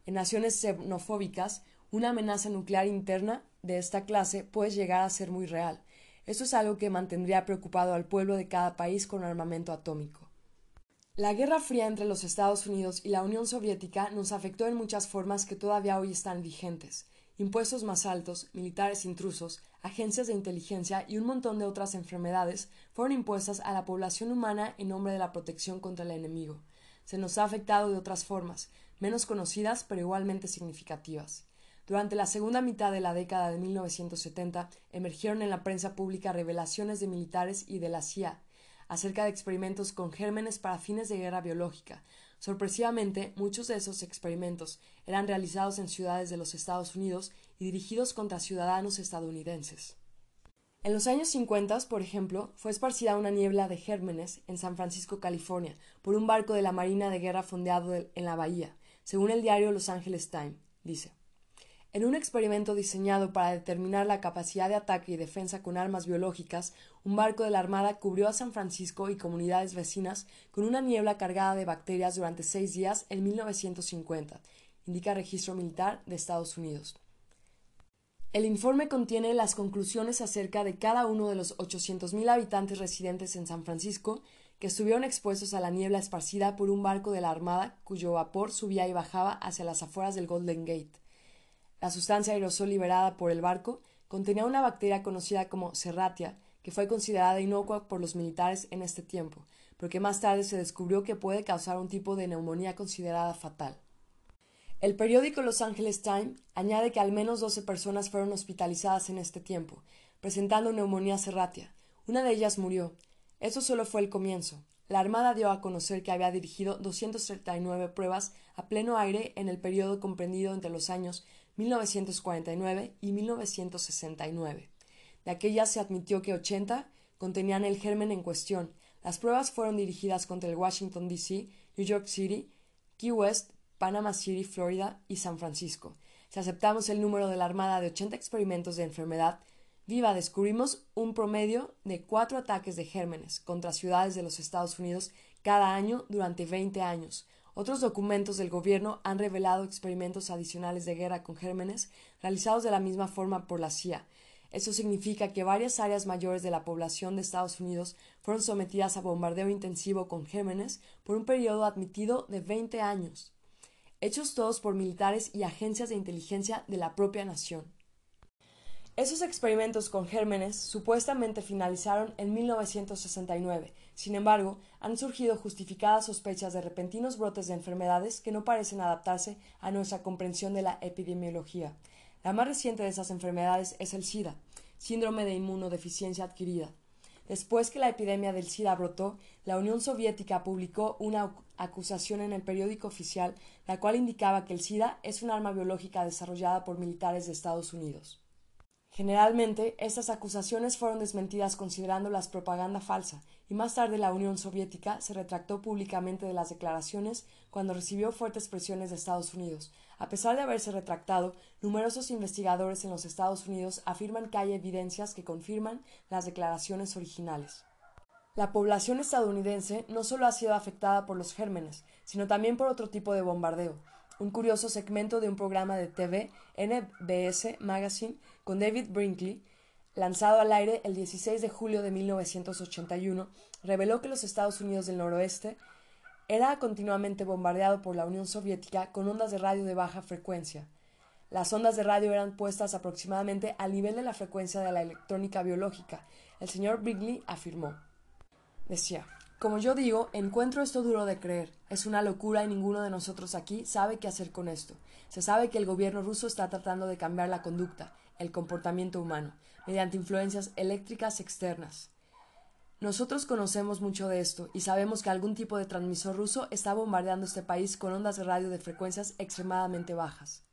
En naciones xenofóbicas, una amenaza nuclear interna de esta clase puede llegar a ser muy real. Esto es algo que mantendría preocupado al pueblo de cada país con armamento atómico. La Guerra Fría entre los Estados Unidos y la Unión Soviética nos afectó en muchas formas que todavía hoy están vigentes. Impuestos más altos, militares intrusos, agencias de inteligencia y un montón de otras enfermedades fueron impuestas a la población humana en nombre de la protección contra el enemigo. Se nos ha afectado de otras formas, menos conocidas pero igualmente significativas. Durante la segunda mitad de la década de 1970 emergieron en la prensa pública revelaciones de militares y de la CIA acerca de experimentos con gérmenes para fines de guerra biológica. Sorpresivamente, muchos de esos experimentos eran realizados en ciudades de los Estados Unidos y dirigidos contra ciudadanos estadounidenses. En los años 50, por ejemplo, fue esparcida una niebla de gérmenes en San Francisco, California, por un barco de la Marina de Guerra fondeado en la bahía, según el diario Los Angeles Times, dice. En un experimento diseñado para determinar la capacidad de ataque y defensa con armas biológicas, un barco de la Armada cubrió a San Francisco y comunidades vecinas con una niebla cargada de bacterias durante seis días en 1950, indica Registro Militar de Estados Unidos. El informe contiene las conclusiones acerca de cada uno de los 800.000 habitantes residentes en San Francisco que estuvieron expuestos a la niebla esparcida por un barco de la Armada cuyo vapor subía y bajaba hacia las afueras del Golden Gate. La sustancia aerosol liberada por el barco contenía una bacteria conocida como Serratia, que fue considerada inocua por los militares en este tiempo, porque más tarde se descubrió que puede causar un tipo de neumonía considerada fatal. El periódico Los Angeles Times añade que al menos 12 personas fueron hospitalizadas en este tiempo, presentando neumonía serratia. Una de ellas murió. Eso solo fue el comienzo. La Armada dio a conocer que había dirigido 239 pruebas a pleno aire en el periodo comprendido entre los años 1949 y 1969. De aquellas se admitió que 80 contenían el germen en cuestión. Las pruebas fueron dirigidas contra el Washington, D.C., New York City, Key West, Panama City, Florida y San Francisco. Si aceptamos el número de la Armada de 80 experimentos de enfermedad viva, descubrimos un promedio de cuatro ataques de gérmenes contra ciudades de los Estados Unidos cada año durante 20 años, otros documentos del gobierno han revelado experimentos adicionales de guerra con gérmenes realizados de la misma forma por la CIA. Eso significa que varias áreas mayores de la población de Estados Unidos fueron sometidas a bombardeo intensivo con gérmenes por un periodo admitido de 20 años. hechos todos por militares y agencias de inteligencia de la propia nación. Esos experimentos con gérmenes supuestamente finalizaron en 1969. Sin embargo, han surgido justificadas sospechas de repentinos brotes de enfermedades que no parecen adaptarse a nuestra comprensión de la epidemiología. La más reciente de esas enfermedades es el SIDA, síndrome de inmunodeficiencia adquirida. Después que la epidemia del SIDA brotó, la Unión Soviética publicó una acusación en el periódico oficial, la cual indicaba que el SIDA es un arma biológica desarrollada por militares de Estados Unidos. Generalmente, estas acusaciones fueron desmentidas considerándolas propaganda falsa, y más tarde la Unión Soviética se retractó públicamente de las declaraciones cuando recibió fuertes presiones de Estados Unidos. A pesar de haberse retractado, numerosos investigadores en los Estados Unidos afirman que hay evidencias que confirman las declaraciones originales. La población estadounidense no solo ha sido afectada por los gérmenes, sino también por otro tipo de bombardeo, un curioso segmento de un programa de TV, NBS Magazine, con David Brinkley, lanzado al aire el 16 de julio de 1981, reveló que los Estados Unidos del Noroeste era continuamente bombardeado por la Unión Soviética con ondas de radio de baja frecuencia. Las ondas de radio eran puestas aproximadamente al nivel de la frecuencia de la electrónica biológica. El señor Brinkley afirmó. Decía, como yo digo, encuentro esto duro de creer. Es una locura y ninguno de nosotros aquí sabe qué hacer con esto. Se sabe que el gobierno ruso está tratando de cambiar la conducta, el comportamiento humano, mediante influencias eléctricas externas. Nosotros conocemos mucho de esto y sabemos que algún tipo de transmisor ruso está bombardeando este país con ondas de radio de frecuencias extremadamente bajas.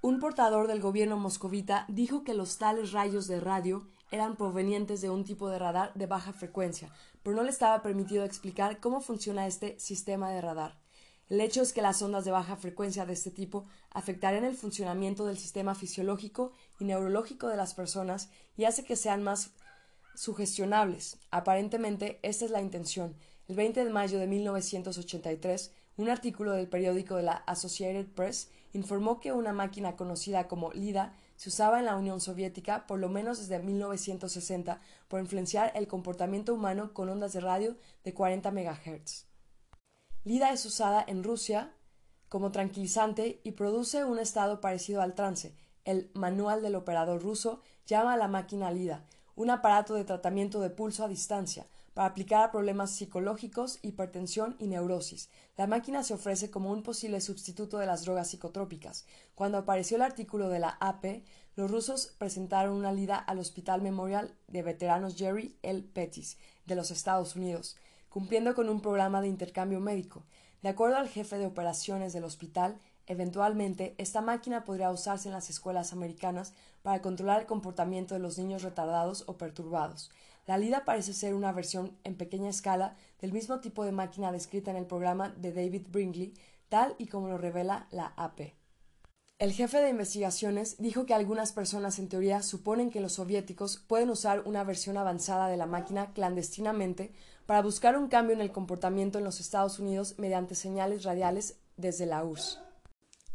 Un portador del gobierno moscovita dijo que los tales rayos de radio eran provenientes de un tipo de radar de baja frecuencia, pero no le estaba permitido explicar cómo funciona este sistema de radar. El hecho es que las ondas de baja frecuencia de este tipo afectarían el funcionamiento del sistema fisiológico y neurológico de las personas y hace que sean más sugestionables. Aparentemente, esta es la intención. El 20 de mayo de 1983, un artículo del periódico de la Associated Press informó que una máquina conocida como LIDA se usaba en la Unión Soviética por lo menos desde 1960 por influenciar el comportamiento humano con ondas de radio de 40 MHz. LIDA es usada en Rusia como tranquilizante y produce un estado parecido al trance. El manual del operador ruso llama a la máquina LIDA, un aparato de tratamiento de pulso a distancia, para aplicar a problemas psicológicos, hipertensión y neurosis. La máquina se ofrece como un posible sustituto de las drogas psicotrópicas. Cuando apareció el artículo de la AP, los rusos presentaron una lida al Hospital Memorial de Veteranos Jerry L. Pettis de los Estados Unidos, cumpliendo con un programa de intercambio médico. De acuerdo al jefe de operaciones del hospital, Eventualmente, esta máquina podría usarse en las escuelas americanas para controlar el comportamiento de los niños retardados o perturbados. La LIDA parece ser una versión en pequeña escala del mismo tipo de máquina descrita en el programa de David Brinkley, tal y como lo revela la AP. El jefe de investigaciones dijo que algunas personas en teoría suponen que los soviéticos pueden usar una versión avanzada de la máquina clandestinamente para buscar un cambio en el comportamiento en los Estados Unidos mediante señales radiales desde la URSS.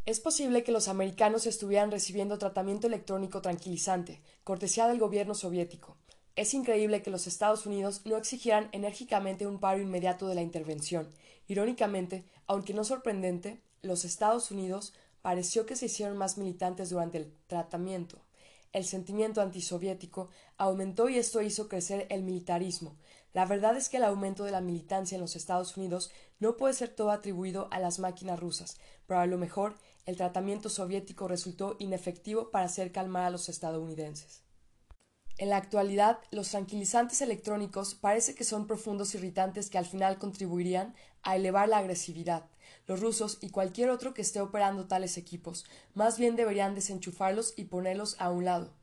Es posible que los americanos estuvieran recibiendo tratamiento electrónico tranquilizante, cortesía del gobierno soviético, es increíble que los Estados Unidos no exigieran enérgicamente un paro inmediato de la intervención. Irónicamente, aunque no sorprendente, los Estados Unidos pareció que se hicieron más militantes durante el tratamiento. El sentimiento antisoviético aumentó y esto hizo crecer el militarismo. La verdad es que el aumento de la militancia en los Estados Unidos no puede ser todo atribuido a las máquinas rusas, pero a lo mejor el tratamiento soviético resultó inefectivo para hacer calmar a los estadounidenses. En la actualidad, los tranquilizantes electrónicos parece que son profundos irritantes que al final contribuirían a elevar la agresividad. Los rusos y cualquier otro que esté operando tales equipos más bien deberían desenchufarlos y ponerlos a un lado.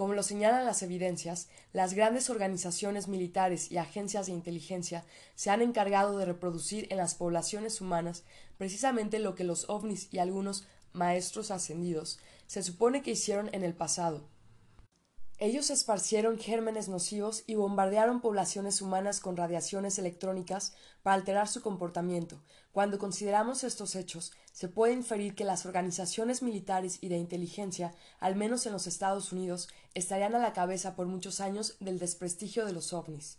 Como lo señalan las evidencias, las grandes organizaciones militares y agencias de inteligencia se han encargado de reproducir en las poblaciones humanas precisamente lo que los ovnis y algunos maestros ascendidos se supone que hicieron en el pasado, ellos esparcieron gérmenes nocivos y bombardearon poblaciones humanas con radiaciones electrónicas para alterar su comportamiento. Cuando consideramos estos hechos, se puede inferir que las organizaciones militares y de inteligencia, al menos en los Estados Unidos, estarían a la cabeza por muchos años del desprestigio de los ovnis.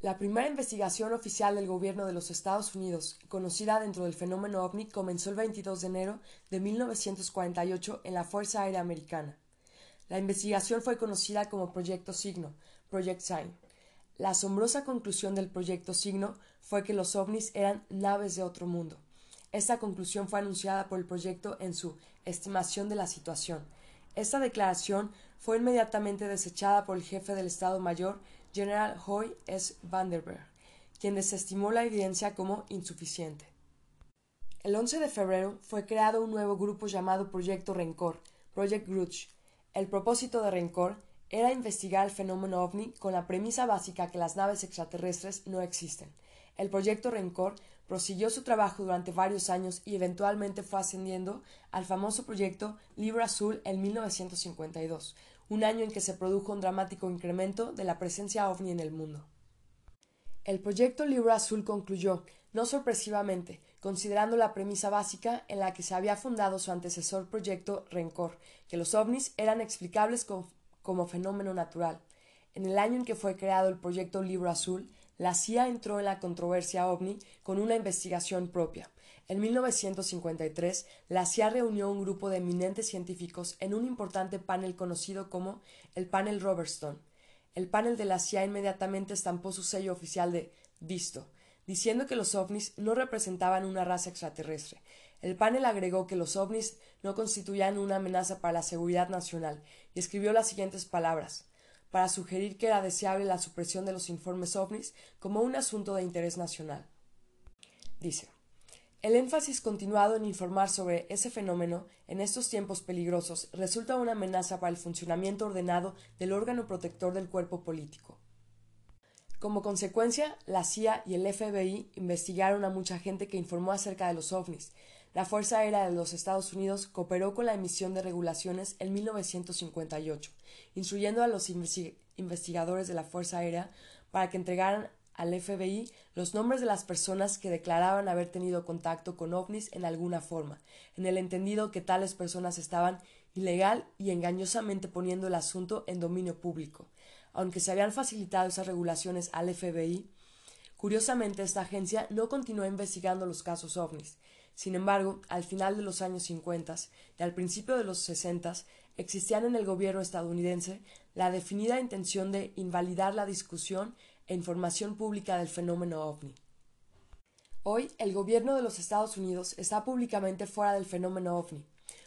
La primera investigación oficial del gobierno de los Estados Unidos, conocida dentro del fenómeno ovni, comenzó el 22 de enero de 1948 en la Fuerza Aérea Americana. La investigación fue conocida como Proyecto Signo, Project Sign. La asombrosa conclusión del Proyecto Signo fue que los ovnis eran naves de otro mundo. Esta conclusión fue anunciada por el proyecto en su estimación de la situación. Esta declaración fue inmediatamente desechada por el jefe del Estado Mayor General Hoy S. Vanderberg, quien desestimó la evidencia como insuficiente. El 11 de febrero fue creado un nuevo grupo llamado Proyecto Rencor, Project Grudge. El propósito de Rencor era investigar el fenómeno ovni con la premisa básica que las naves extraterrestres no existen. El proyecto Rencor prosiguió su trabajo durante varios años y eventualmente fue ascendiendo al famoso proyecto Libro Azul en 1952, un año en que se produjo un dramático incremento de la presencia ovni en el mundo. El proyecto Libro Azul concluyó, no sorpresivamente, considerando la premisa básica en la que se había fundado su antecesor proyecto Rencor, que los ovnis eran explicables como fenómeno natural. En el año en que fue creado el proyecto Libro Azul, la CIA entró en la controversia ovni con una investigación propia, en 1953, la CIA reunió un grupo de eminentes científicos en un importante panel conocido como el Panel Robertson. El panel de la CIA inmediatamente estampó su sello oficial de visto, diciendo que los ovnis no representaban una raza extraterrestre. El panel agregó que los ovnis no constituían una amenaza para la seguridad nacional y escribió las siguientes palabras para sugerir que era deseable la supresión de los informes ovnis como un asunto de interés nacional. Dice el énfasis continuado en informar sobre ese fenómeno en estos tiempos peligrosos resulta una amenaza para el funcionamiento ordenado del órgano protector del cuerpo político. Como consecuencia, la CIA y el FBI investigaron a mucha gente que informó acerca de los ovnis. La Fuerza Aérea de los Estados Unidos cooperó con la emisión de regulaciones en 1958, instruyendo a los investigadores de la Fuerza Aérea para que entregaran al FBI los nombres de las personas que declaraban haber tenido contacto con ovnis en alguna forma, en el entendido que tales personas estaban ilegal y engañosamente poniendo el asunto en dominio público. Aunque se habían facilitado esas regulaciones al FBI, curiosamente esta agencia no continuó investigando los casos ovnis. Sin embargo, al final de los años 50 y al principio de los 60 existían en el gobierno estadounidense la definida intención de invalidar la discusión e información pública del fenómeno ovni. Hoy, el gobierno de los Estados Unidos está públicamente fuera del fenómeno ovni.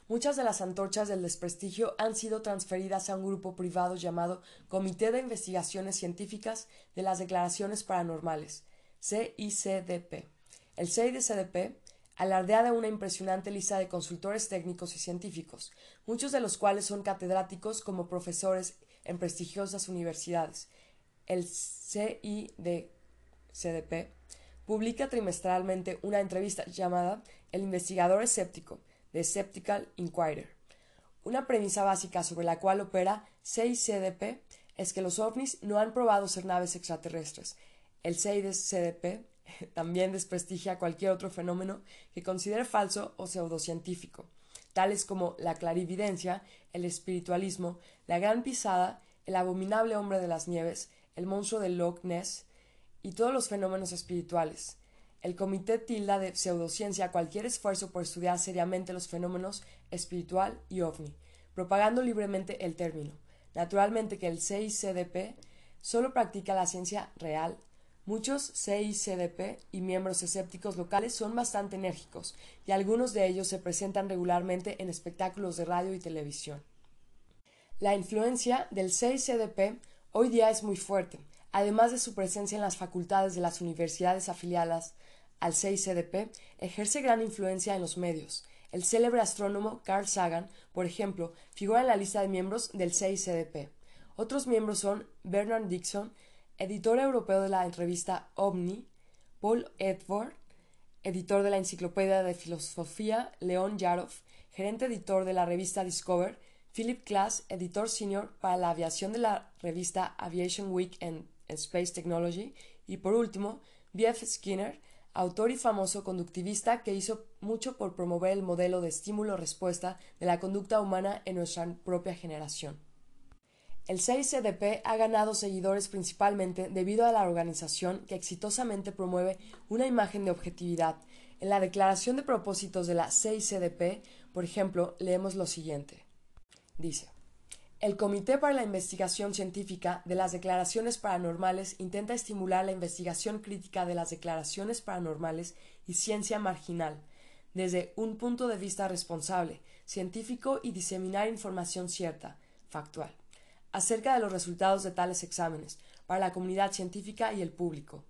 Muchas de las antorchas del desprestigio han sido transferidas a un grupo privado llamado Comité de Investigaciones Científicas de las Declaraciones Paranormales, CICDP. El CICDP alardea de una impresionante lista de consultores técnicos y científicos, muchos de los cuales son catedráticos como profesores en prestigiosas universidades, el CIDCDP publica trimestralmente una entrevista llamada El investigador escéptico, de Skeptical Inquirer. Una premisa básica sobre la cual opera CICDP es que los ovnis no han probado ser naves extraterrestres. El CICDP también desprestigia cualquier otro fenómeno que considere falso o pseudocientífico, tales como la clarividencia, el espiritualismo, la gran pisada, el abominable hombre de las nieves, el monstruo de Loch Ness y todos los fenómenos espirituales. El comité tilda de pseudociencia cualquier esfuerzo por estudiar seriamente los fenómenos espiritual y ovni, propagando libremente el término. Naturalmente que el CICDP solo practica la ciencia real. Muchos CICDP y miembros escépticos locales son bastante enérgicos, y algunos de ellos se presentan regularmente en espectáculos de radio y televisión. La influencia del CICDP hoy día es muy fuerte, además de su presencia en las facultades de las universidades afiliadas al CICDP, ejerce gran influencia en los medios. El célebre astrónomo Carl Sagan, por ejemplo, figura en la lista de miembros del CICDP. Otros miembros son Bernard Dixon, editor europeo de la revista OVNI, Paul Edward, editor de la Enciclopedia de Filosofía León Yarov, gerente editor de la revista Discover, Philip Klass, editor senior para la aviación de la revista Aviation Week and Space Technology, y por último, B.F. Skinner, autor y famoso conductivista que hizo mucho por promover el modelo de estímulo-respuesta de la conducta humana en nuestra propia generación. El CICDP ha ganado seguidores principalmente debido a la organización que exitosamente promueve una imagen de objetividad. En la declaración de propósitos de la CICDP, por ejemplo, leemos lo siguiente. Dice, el Comité para la Investigación Científica de las Declaraciones Paranormales intenta estimular la investigación crítica de las declaraciones paranormales y ciencia marginal, desde un punto de vista responsable, científico y diseminar información cierta, factual acerca de los resultados de tales exámenes para la comunidad científica y el público.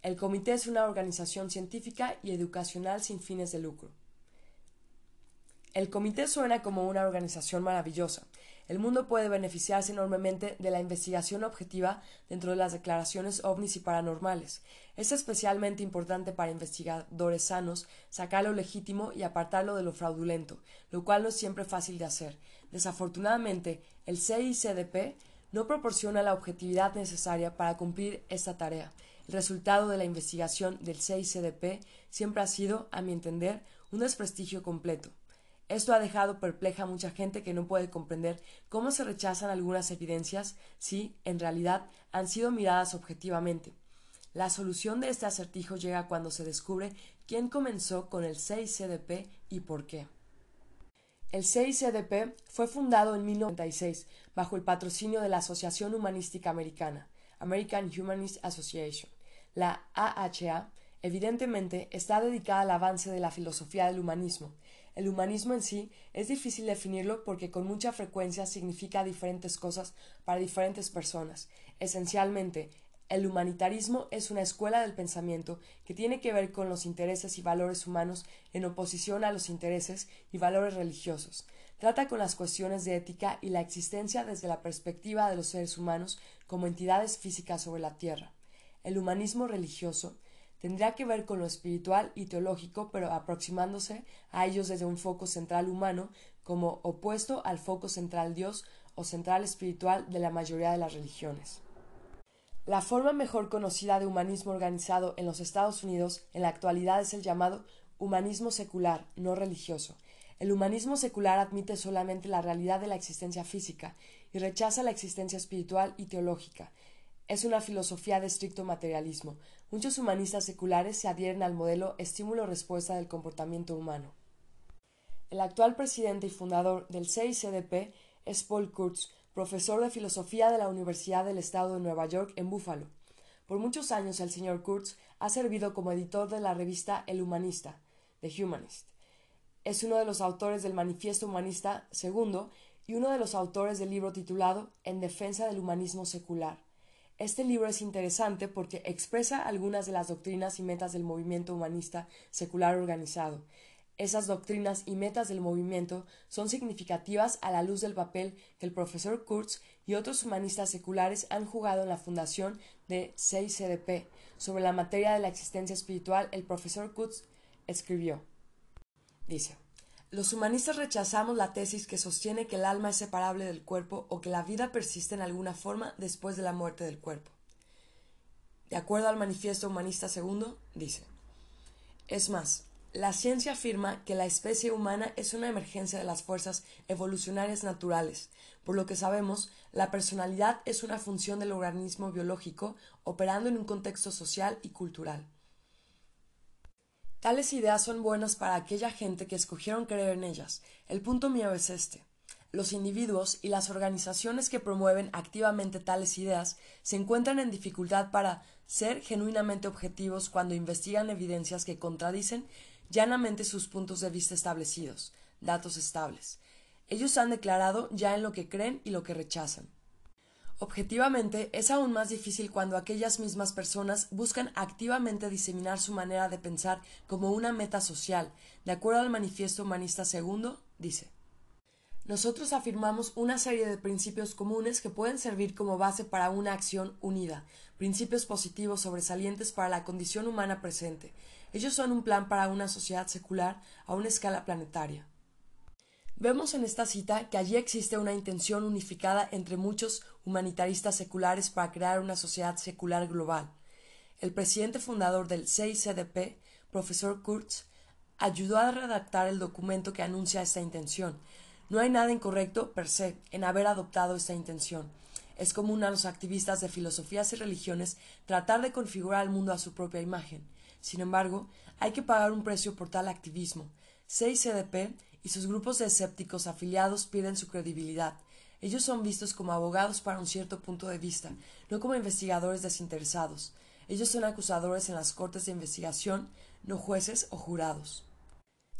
El comité es una organización científica y educacional sin fines de lucro. El comité suena como una organización maravillosa. El mundo puede beneficiarse enormemente de la investigación objetiva dentro de las declaraciones ovnis y paranormales. Es especialmente importante para investigadores sanos sacar lo legítimo y apartarlo de lo fraudulento, lo cual no es siempre fácil de hacer. Desafortunadamente, el CICDP no proporciona la objetividad necesaria para cumplir esta tarea. El resultado de la investigación del CICDP siempre ha sido, a mi entender, un desprestigio completo. Esto ha dejado perpleja a mucha gente que no puede comprender cómo se rechazan algunas evidencias si, en realidad, han sido miradas objetivamente. La solución de este acertijo llega cuando se descubre quién comenzó con el CICDP y por qué. El CICDP fue fundado en 1996 bajo el patrocinio de la Asociación Humanística Americana, American Humanist Association. La AHA, evidentemente, está dedicada al avance de la filosofía del humanismo. El humanismo en sí es difícil definirlo porque con mucha frecuencia significa diferentes cosas para diferentes personas. Esencialmente, el humanitarismo es una escuela del pensamiento que tiene que ver con los intereses y valores humanos en oposición a los intereses y valores religiosos. Trata con las cuestiones de ética y la existencia desde la perspectiva de los seres humanos como entidades físicas sobre la tierra. El humanismo religioso tendría que ver con lo espiritual y teológico, pero aproximándose a ellos desde un foco central humano como opuesto al foco central Dios o central espiritual de la mayoría de las religiones. La forma mejor conocida de humanismo organizado en los Estados Unidos en la actualidad es el llamado humanismo secular, no religioso. El humanismo secular admite solamente la realidad de la existencia física y rechaza la existencia espiritual y teológica. Es una filosofía de estricto materialismo. Muchos humanistas seculares se adhieren al modelo estímulo-respuesta del comportamiento humano. El actual presidente y fundador del CICDP es Paul Kurtz, profesor de filosofía de la Universidad del Estado de Nueva York en Buffalo. Por muchos años el señor Kurtz ha servido como editor de la revista El Humanista, The Humanist. Es uno de los autores del Manifiesto Humanista II y uno de los autores del libro titulado En defensa del humanismo secular. Este libro es interesante porque expresa algunas de las doctrinas y metas del movimiento humanista secular organizado esas doctrinas y metas del movimiento son significativas a la luz del papel que el profesor Kurtz y otros humanistas seculares han jugado en la fundación de CICDP. Sobre la materia de la existencia espiritual, el profesor Kurtz escribió. Dice, los humanistas rechazamos la tesis que sostiene que el alma es separable del cuerpo o que la vida persiste en alguna forma después de la muerte del cuerpo. De acuerdo al manifiesto humanista segundo, dice, es más, la ciencia afirma que la especie humana es una emergencia de las fuerzas evolucionarias naturales. Por lo que sabemos, la personalidad es una función del organismo biológico operando en un contexto social y cultural. Tales ideas son buenas para aquella gente que escogieron creer en ellas. El punto mío es este. Los individuos y las organizaciones que promueven activamente tales ideas se encuentran en dificultad para ser genuinamente objetivos cuando investigan evidencias que contradicen llanamente sus puntos de vista establecidos, datos estables. Ellos han declarado ya en lo que creen y lo que rechazan. Objetivamente, es aún más difícil cuando aquellas mismas personas buscan activamente diseminar su manera de pensar como una meta social. De acuerdo al Manifiesto Humanista II, dice nosotros afirmamos una serie de principios comunes que pueden servir como base para una acción unida, principios positivos sobresalientes para la condición humana presente, ellos son un plan para una sociedad secular a una escala planetaria. Vemos en esta cita que allí existe una intención unificada entre muchos humanitaristas seculares para crear una sociedad secular global. El presidente fundador del CICDP, profesor Kurtz, ayudó a redactar el documento que anuncia esta intención. No hay nada incorrecto, per se, en haber adoptado esta intención. Es común a los activistas de filosofías y religiones tratar de configurar el mundo a su propia imagen. Sin embargo, hay que pagar un precio por tal activismo. CICDP y sus grupos de escépticos afiliados pierden su credibilidad. Ellos son vistos como abogados para un cierto punto de vista, no como investigadores desinteresados. Ellos son acusadores en las cortes de investigación, no jueces o jurados.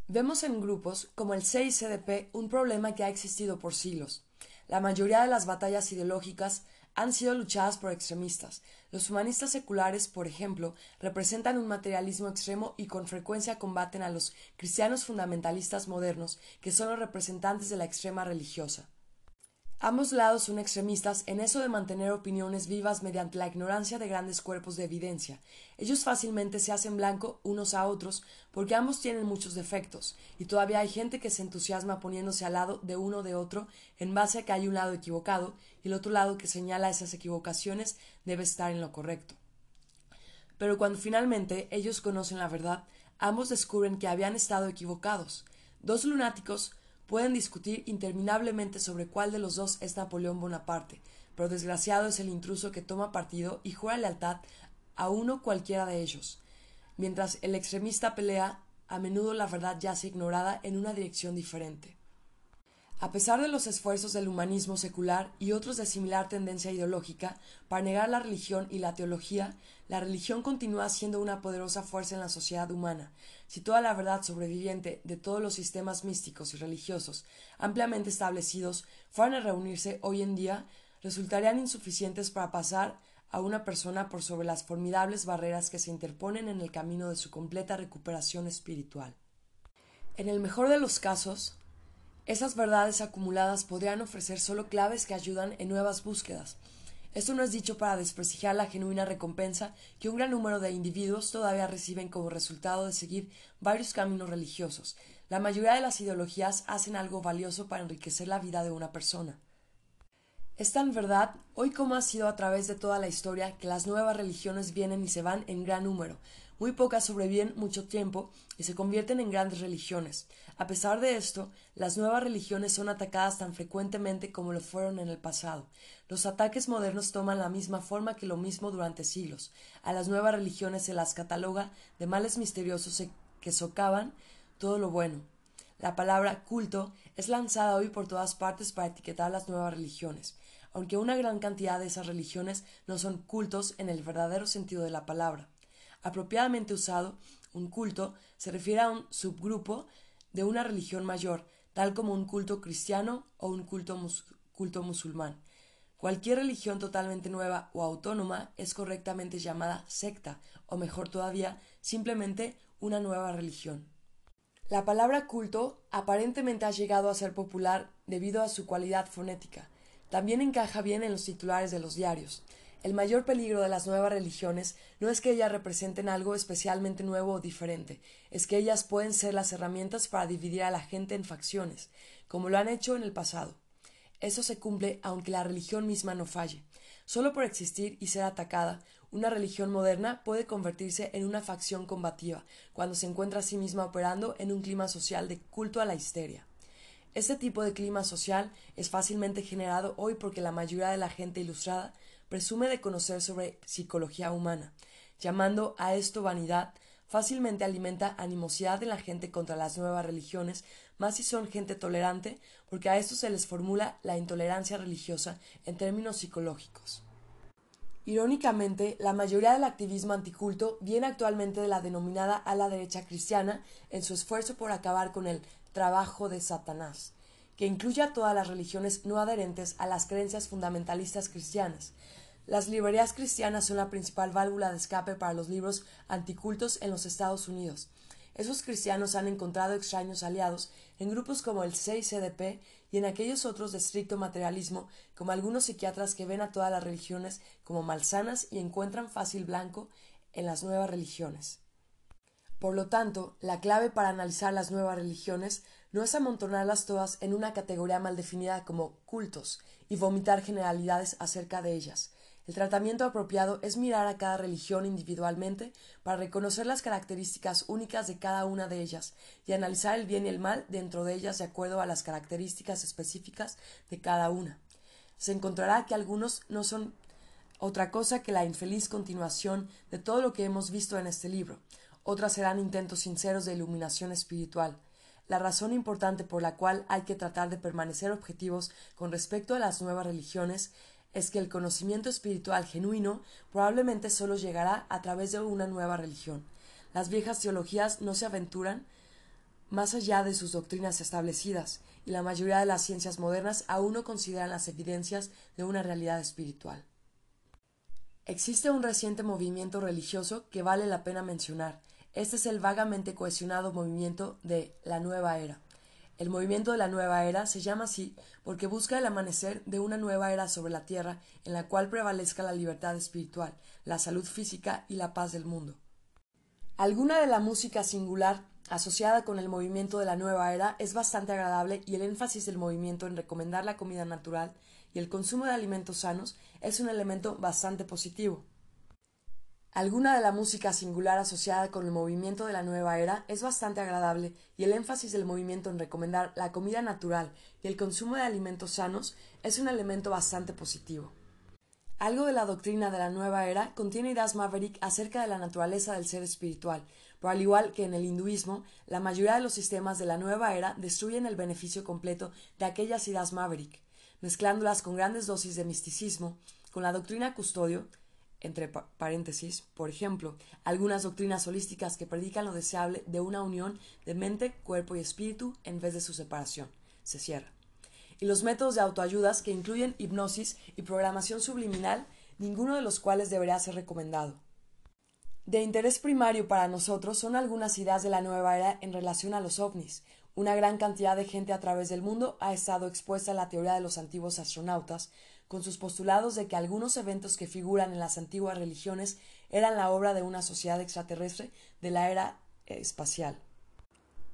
Vemos en grupos como el CICDP un problema que ha existido por siglos. La mayoría de las batallas ideológicas han sido luchadas por extremistas. Los humanistas seculares, por ejemplo, representan un materialismo extremo y con frecuencia combaten a los cristianos fundamentalistas modernos, que son los representantes de la extrema religiosa. Ambos lados son extremistas en eso de mantener opiniones vivas mediante la ignorancia de grandes cuerpos de evidencia. Ellos fácilmente se hacen blanco unos a otros porque ambos tienen muchos defectos, y todavía hay gente que se entusiasma poniéndose al lado de uno de otro en base a que hay un lado equivocado y el otro lado que señala esas equivocaciones debe estar en lo correcto. Pero cuando finalmente ellos conocen la verdad, ambos descubren que habían estado equivocados. Dos lunáticos Pueden discutir interminablemente sobre cuál de los dos es Napoleón Bonaparte, pero desgraciado es el intruso que toma partido y jura lealtad a uno cualquiera de ellos. Mientras el extremista pelea, a menudo la verdad yace ignorada en una dirección diferente. A pesar de los esfuerzos del humanismo secular y otros de similar tendencia ideológica para negar la religión y la teología, la religión continúa siendo una poderosa fuerza en la sociedad humana. Si toda la verdad sobreviviente de todos los sistemas místicos y religiosos ampliamente establecidos fueran a reunirse hoy en día, resultarían insuficientes para pasar a una persona por sobre las formidables barreras que se interponen en el camino de su completa recuperación espiritual. En el mejor de los casos, esas verdades acumuladas podrían ofrecer solo claves que ayudan en nuevas búsquedas. Esto no es dicho para desprestigiar la genuina recompensa que un gran número de individuos todavía reciben como resultado de seguir varios caminos religiosos. La mayoría de las ideologías hacen algo valioso para enriquecer la vida de una persona. Es tan verdad, hoy como ha sido a través de toda la historia, que las nuevas religiones vienen y se van en gran número, muy pocas sobreviven mucho tiempo y se convierten en grandes religiones. A pesar de esto, las nuevas religiones son atacadas tan frecuentemente como lo fueron en el pasado. Los ataques modernos toman la misma forma que lo mismo durante siglos. A las nuevas religiones se las cataloga de males misteriosos que socavan todo lo bueno. La palabra culto es lanzada hoy por todas partes para etiquetar las nuevas religiones, aunque una gran cantidad de esas religiones no son cultos en el verdadero sentido de la palabra. Apropiadamente usado, un culto se refiere a un subgrupo de una religión mayor, tal como un culto cristiano o un culto, culto musulmán. Cualquier religión totalmente nueva o autónoma es correctamente llamada secta, o mejor todavía, simplemente una nueva religión. La palabra culto aparentemente ha llegado a ser popular debido a su cualidad fonética. También encaja bien en los titulares de los diarios. El mayor peligro de las nuevas religiones no es que ellas representen algo especialmente nuevo o diferente, es que ellas pueden ser las herramientas para dividir a la gente en facciones, como lo han hecho en el pasado. Eso se cumple aunque la religión misma no falle. Solo por existir y ser atacada, una religión moderna puede convertirse en una facción combativa, cuando se encuentra a sí misma operando en un clima social de culto a la histeria. Este tipo de clima social es fácilmente generado hoy porque la mayoría de la gente ilustrada presume de conocer sobre psicología humana. Llamando a esto vanidad, fácilmente alimenta animosidad de la gente contra las nuevas religiones, más si son gente tolerante, porque a esto se les formula la intolerancia religiosa en términos psicológicos. Irónicamente, la mayoría del activismo anticulto viene actualmente de la denominada ala derecha cristiana en su esfuerzo por acabar con el trabajo de Satanás, que incluye a todas las religiones no adherentes a las creencias fundamentalistas cristianas, las librerías cristianas son la principal válvula de escape para los libros anticultos en los Estados Unidos. Esos cristianos han encontrado extraños aliados en grupos como el CICDP y en aquellos otros de estricto materialismo, como algunos psiquiatras que ven a todas las religiones como malsanas y encuentran fácil blanco en las nuevas religiones. Por lo tanto, la clave para analizar las nuevas religiones no es amontonarlas todas en una categoría mal definida como cultos y vomitar generalidades acerca de ellas. El tratamiento apropiado es mirar a cada religión individualmente para reconocer las características únicas de cada una de ellas y analizar el bien y el mal dentro de ellas de acuerdo a las características específicas de cada una. Se encontrará que algunos no son otra cosa que la infeliz continuación de todo lo que hemos visto en este libro. Otras serán intentos sinceros de iluminación espiritual. La razón importante por la cual hay que tratar de permanecer objetivos con respecto a las nuevas religiones es que el conocimiento espiritual genuino probablemente solo llegará a través de una nueva religión. Las viejas teologías no se aventuran más allá de sus doctrinas establecidas, y la mayoría de las ciencias modernas aún no consideran las evidencias de una realidad espiritual. Existe un reciente movimiento religioso que vale la pena mencionar, este es el vagamente cohesionado movimiento de la nueva era. El movimiento de la nueva era se llama así porque busca el amanecer de una nueva era sobre la tierra en la cual prevalezca la libertad espiritual, la salud física y la paz del mundo. Alguna de la música singular asociada con el movimiento de la nueva era es bastante agradable y el énfasis del movimiento en recomendar la comida natural y el consumo de alimentos sanos es un elemento bastante positivo. Alguna de la música singular asociada con el movimiento de la nueva era es bastante agradable y el énfasis del movimiento en recomendar la comida natural y el consumo de alimentos sanos es un elemento bastante positivo. Algo de la doctrina de la nueva era contiene ideas maverick acerca de la naturaleza del ser espiritual, pero al igual que en el hinduismo, la mayoría de los sistemas de la nueva era destruyen el beneficio completo de aquellas ideas maverick, mezclándolas con grandes dosis de misticismo, con la doctrina custodio, entre paréntesis, por ejemplo, algunas doctrinas holísticas que predican lo deseable de una unión de mente, cuerpo y espíritu en vez de su separación. Se cierra. Y los métodos de autoayudas que incluyen hipnosis y programación subliminal, ninguno de los cuales debería ser recomendado. De interés primario para nosotros son algunas ideas de la nueva era en relación a los ovnis. Una gran cantidad de gente a través del mundo ha estado expuesta a la teoría de los antiguos astronautas, con sus postulados de que algunos eventos que figuran en las antiguas religiones eran la obra de una sociedad extraterrestre de la era espacial.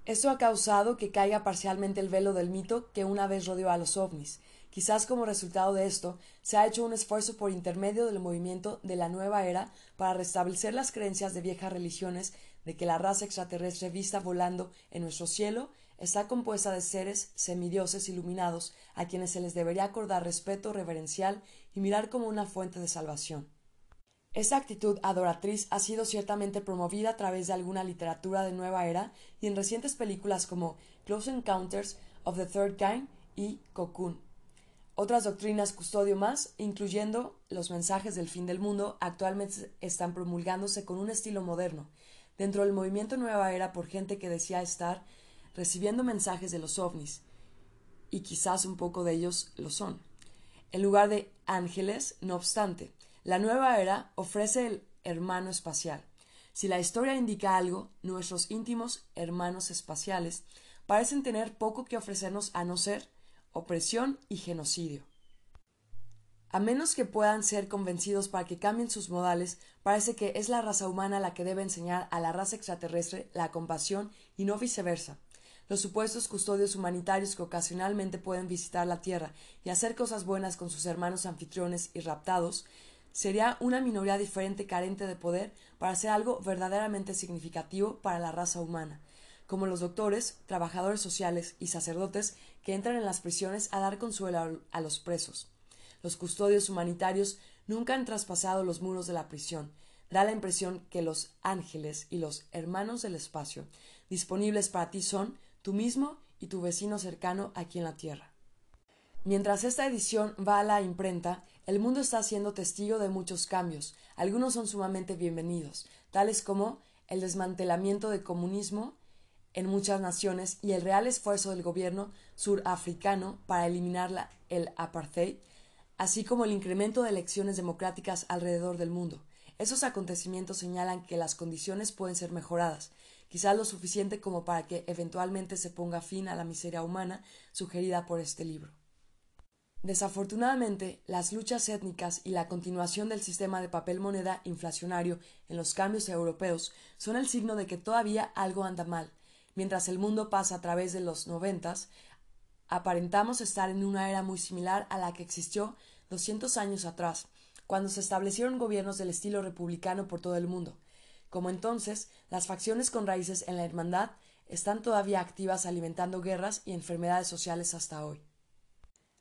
Esto ha causado que caiga parcialmente el velo del mito que una vez rodeó a los ovnis. Quizás como resultado de esto, se ha hecho un esfuerzo por intermedio del movimiento de la nueva era para restablecer las creencias de viejas religiones de que la raza extraterrestre vista volando en nuestro cielo está compuesta de seres semidioses iluminados a quienes se les debería acordar respeto reverencial y mirar como una fuente de salvación. Esta actitud adoratriz ha sido ciertamente promovida a través de alguna literatura de nueva era y en recientes películas como Close Encounters of the Third Kind y Cocoon. Otras doctrinas custodio más, incluyendo los mensajes del fin del mundo, actualmente están promulgándose con un estilo moderno, dentro del movimiento Nueva Era por gente que decía estar recibiendo mensajes de los ovnis, y quizás un poco de ellos lo son. En lugar de ángeles, no obstante, la nueva era ofrece el hermano espacial. Si la historia indica algo, nuestros íntimos hermanos espaciales parecen tener poco que ofrecernos a no ser opresión y genocidio. A menos que puedan ser convencidos para que cambien sus modales, parece que es la raza humana la que debe enseñar a la raza extraterrestre la compasión y no viceversa los supuestos custodios humanitarios que ocasionalmente pueden visitar la Tierra y hacer cosas buenas con sus hermanos anfitriones y raptados, sería una minoría diferente carente de poder para hacer algo verdaderamente significativo para la raza humana, como los doctores, trabajadores sociales y sacerdotes que entran en las prisiones a dar consuelo a los presos. Los custodios humanitarios nunca han traspasado los muros de la prisión. Da la impresión que los ángeles y los hermanos del espacio disponibles para ti son tú mismo y tu vecino cercano aquí en la Tierra. Mientras esta edición va a la imprenta, el mundo está siendo testigo de muchos cambios. Algunos son sumamente bienvenidos, tales como el desmantelamiento del comunismo en muchas naciones y el real esfuerzo del gobierno surafricano para eliminar el apartheid, así como el incremento de elecciones democráticas alrededor del mundo. Esos acontecimientos señalan que las condiciones pueden ser mejoradas, quizás lo suficiente como para que eventualmente se ponga fin a la miseria humana sugerida por este libro. Desafortunadamente, las luchas étnicas y la continuación del sistema de papel moneda inflacionario en los cambios europeos son el signo de que todavía algo anda mal. mientras el mundo pasa a través de los noventas, aparentamos estar en una era muy similar a la que existió doscientos años atrás, cuando se establecieron gobiernos del estilo republicano por todo el mundo. Como entonces, las facciones con raíces en la hermandad están todavía activas alimentando guerras y enfermedades sociales hasta hoy.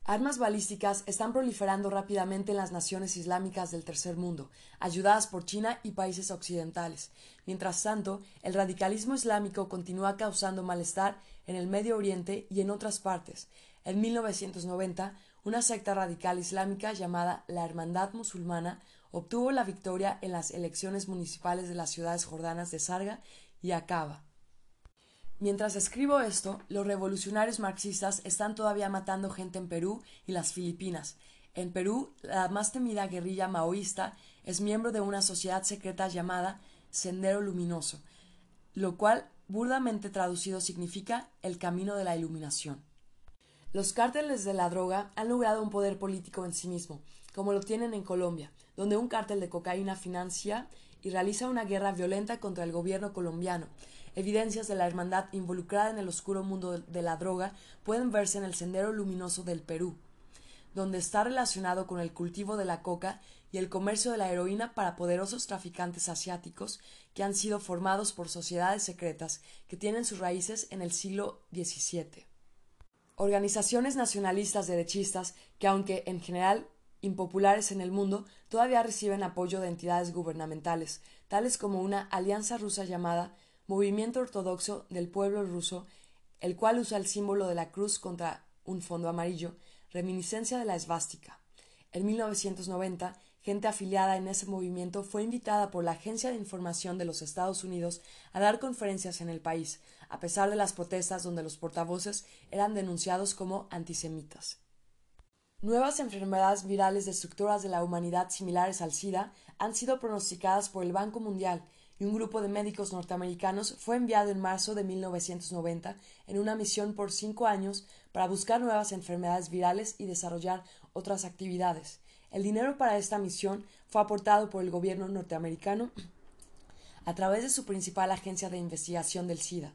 Armas balísticas están proliferando rápidamente en las naciones islámicas del tercer mundo, ayudadas por China y países occidentales. Mientras tanto, el radicalismo islámico continúa causando malestar en el Medio Oriente y en otras partes. En 1990, una secta radical islámica llamada la Hermandad Musulmana obtuvo la victoria en las elecciones municipales de las ciudades jordanas de Sarga y Acaba. Mientras escribo esto, los revolucionarios marxistas están todavía matando gente en Perú y las Filipinas. En Perú, la más temida guerrilla maoísta es miembro de una sociedad secreta llamada Sendero Luminoso, lo cual burdamente traducido significa el camino de la iluminación. Los cárteles de la droga han logrado un poder político en sí mismo, como lo tienen en Colombia, donde un cártel de cocaína financia y realiza una guerra violenta contra el gobierno colombiano, Evidencias de la hermandad involucrada en el oscuro mundo de la droga pueden verse en el Sendero Luminoso del Perú, donde está relacionado con el cultivo de la coca y el comercio de la heroína para poderosos traficantes asiáticos que han sido formados por sociedades secretas que tienen sus raíces en el siglo XVII. Organizaciones nacionalistas derechistas que, aunque en general impopulares en el mundo, todavía reciben apoyo de entidades gubernamentales, tales como una alianza rusa llamada movimiento ortodoxo del pueblo ruso, el cual usa el símbolo de la cruz contra un fondo amarillo, reminiscencia de la esvástica. En 1990, gente afiliada en ese movimiento fue invitada por la Agencia de Información de los Estados Unidos a dar conferencias en el país, a pesar de las protestas donde los portavoces eran denunciados como antisemitas. Nuevas enfermedades virales destructoras de la humanidad similares al SIDA han sido pronosticadas por el Banco Mundial y un grupo de médicos norteamericanos fue enviado en marzo de 1990 en una misión por cinco años para buscar nuevas enfermedades virales y desarrollar otras actividades. El dinero para esta misión fue aportado por el gobierno norteamericano a través de su principal agencia de investigación del SIDA,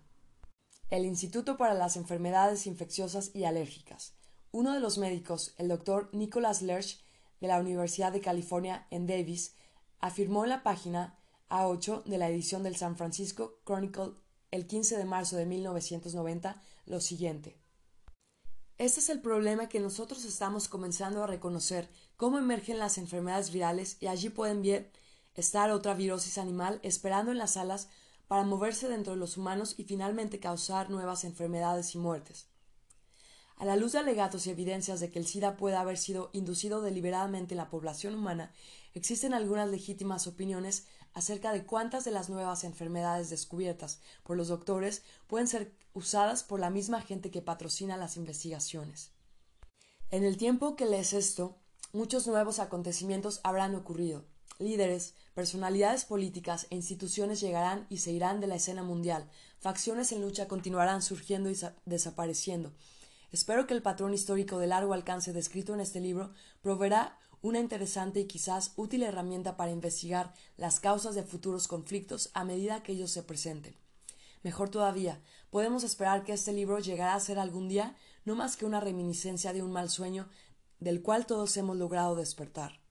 el Instituto para las Enfermedades Infecciosas y Alérgicas. Uno de los médicos, el doctor Nicholas Lerch, de la Universidad de California en Davis, afirmó en la página a8 de la edición del San Francisco Chronicle el 15 de marzo de 1990 lo siguiente. Este es el problema que nosotros estamos comenzando a reconocer, cómo emergen las enfermedades virales y allí pueden bien estar otra virosis animal esperando en las salas para moverse dentro de los humanos y finalmente causar nuevas enfermedades y muertes. A la luz de alegatos y evidencias de que el SIDA puede haber sido inducido deliberadamente en la población humana, existen algunas legítimas opiniones acerca de cuántas de las nuevas enfermedades descubiertas por los doctores pueden ser usadas por la misma gente que patrocina las investigaciones. En el tiempo que lees esto, muchos nuevos acontecimientos habrán ocurrido. Líderes, personalidades políticas e instituciones llegarán y se irán de la escena mundial. Facciones en lucha continuarán surgiendo y desapareciendo. Espero que el patrón histórico de largo alcance descrito en este libro proveerá una interesante y quizás útil herramienta para investigar las causas de futuros conflictos a medida que ellos se presenten. Mejor todavía, podemos esperar que este libro llegará a ser algún día no más que una reminiscencia de un mal sueño del cual todos hemos logrado despertar.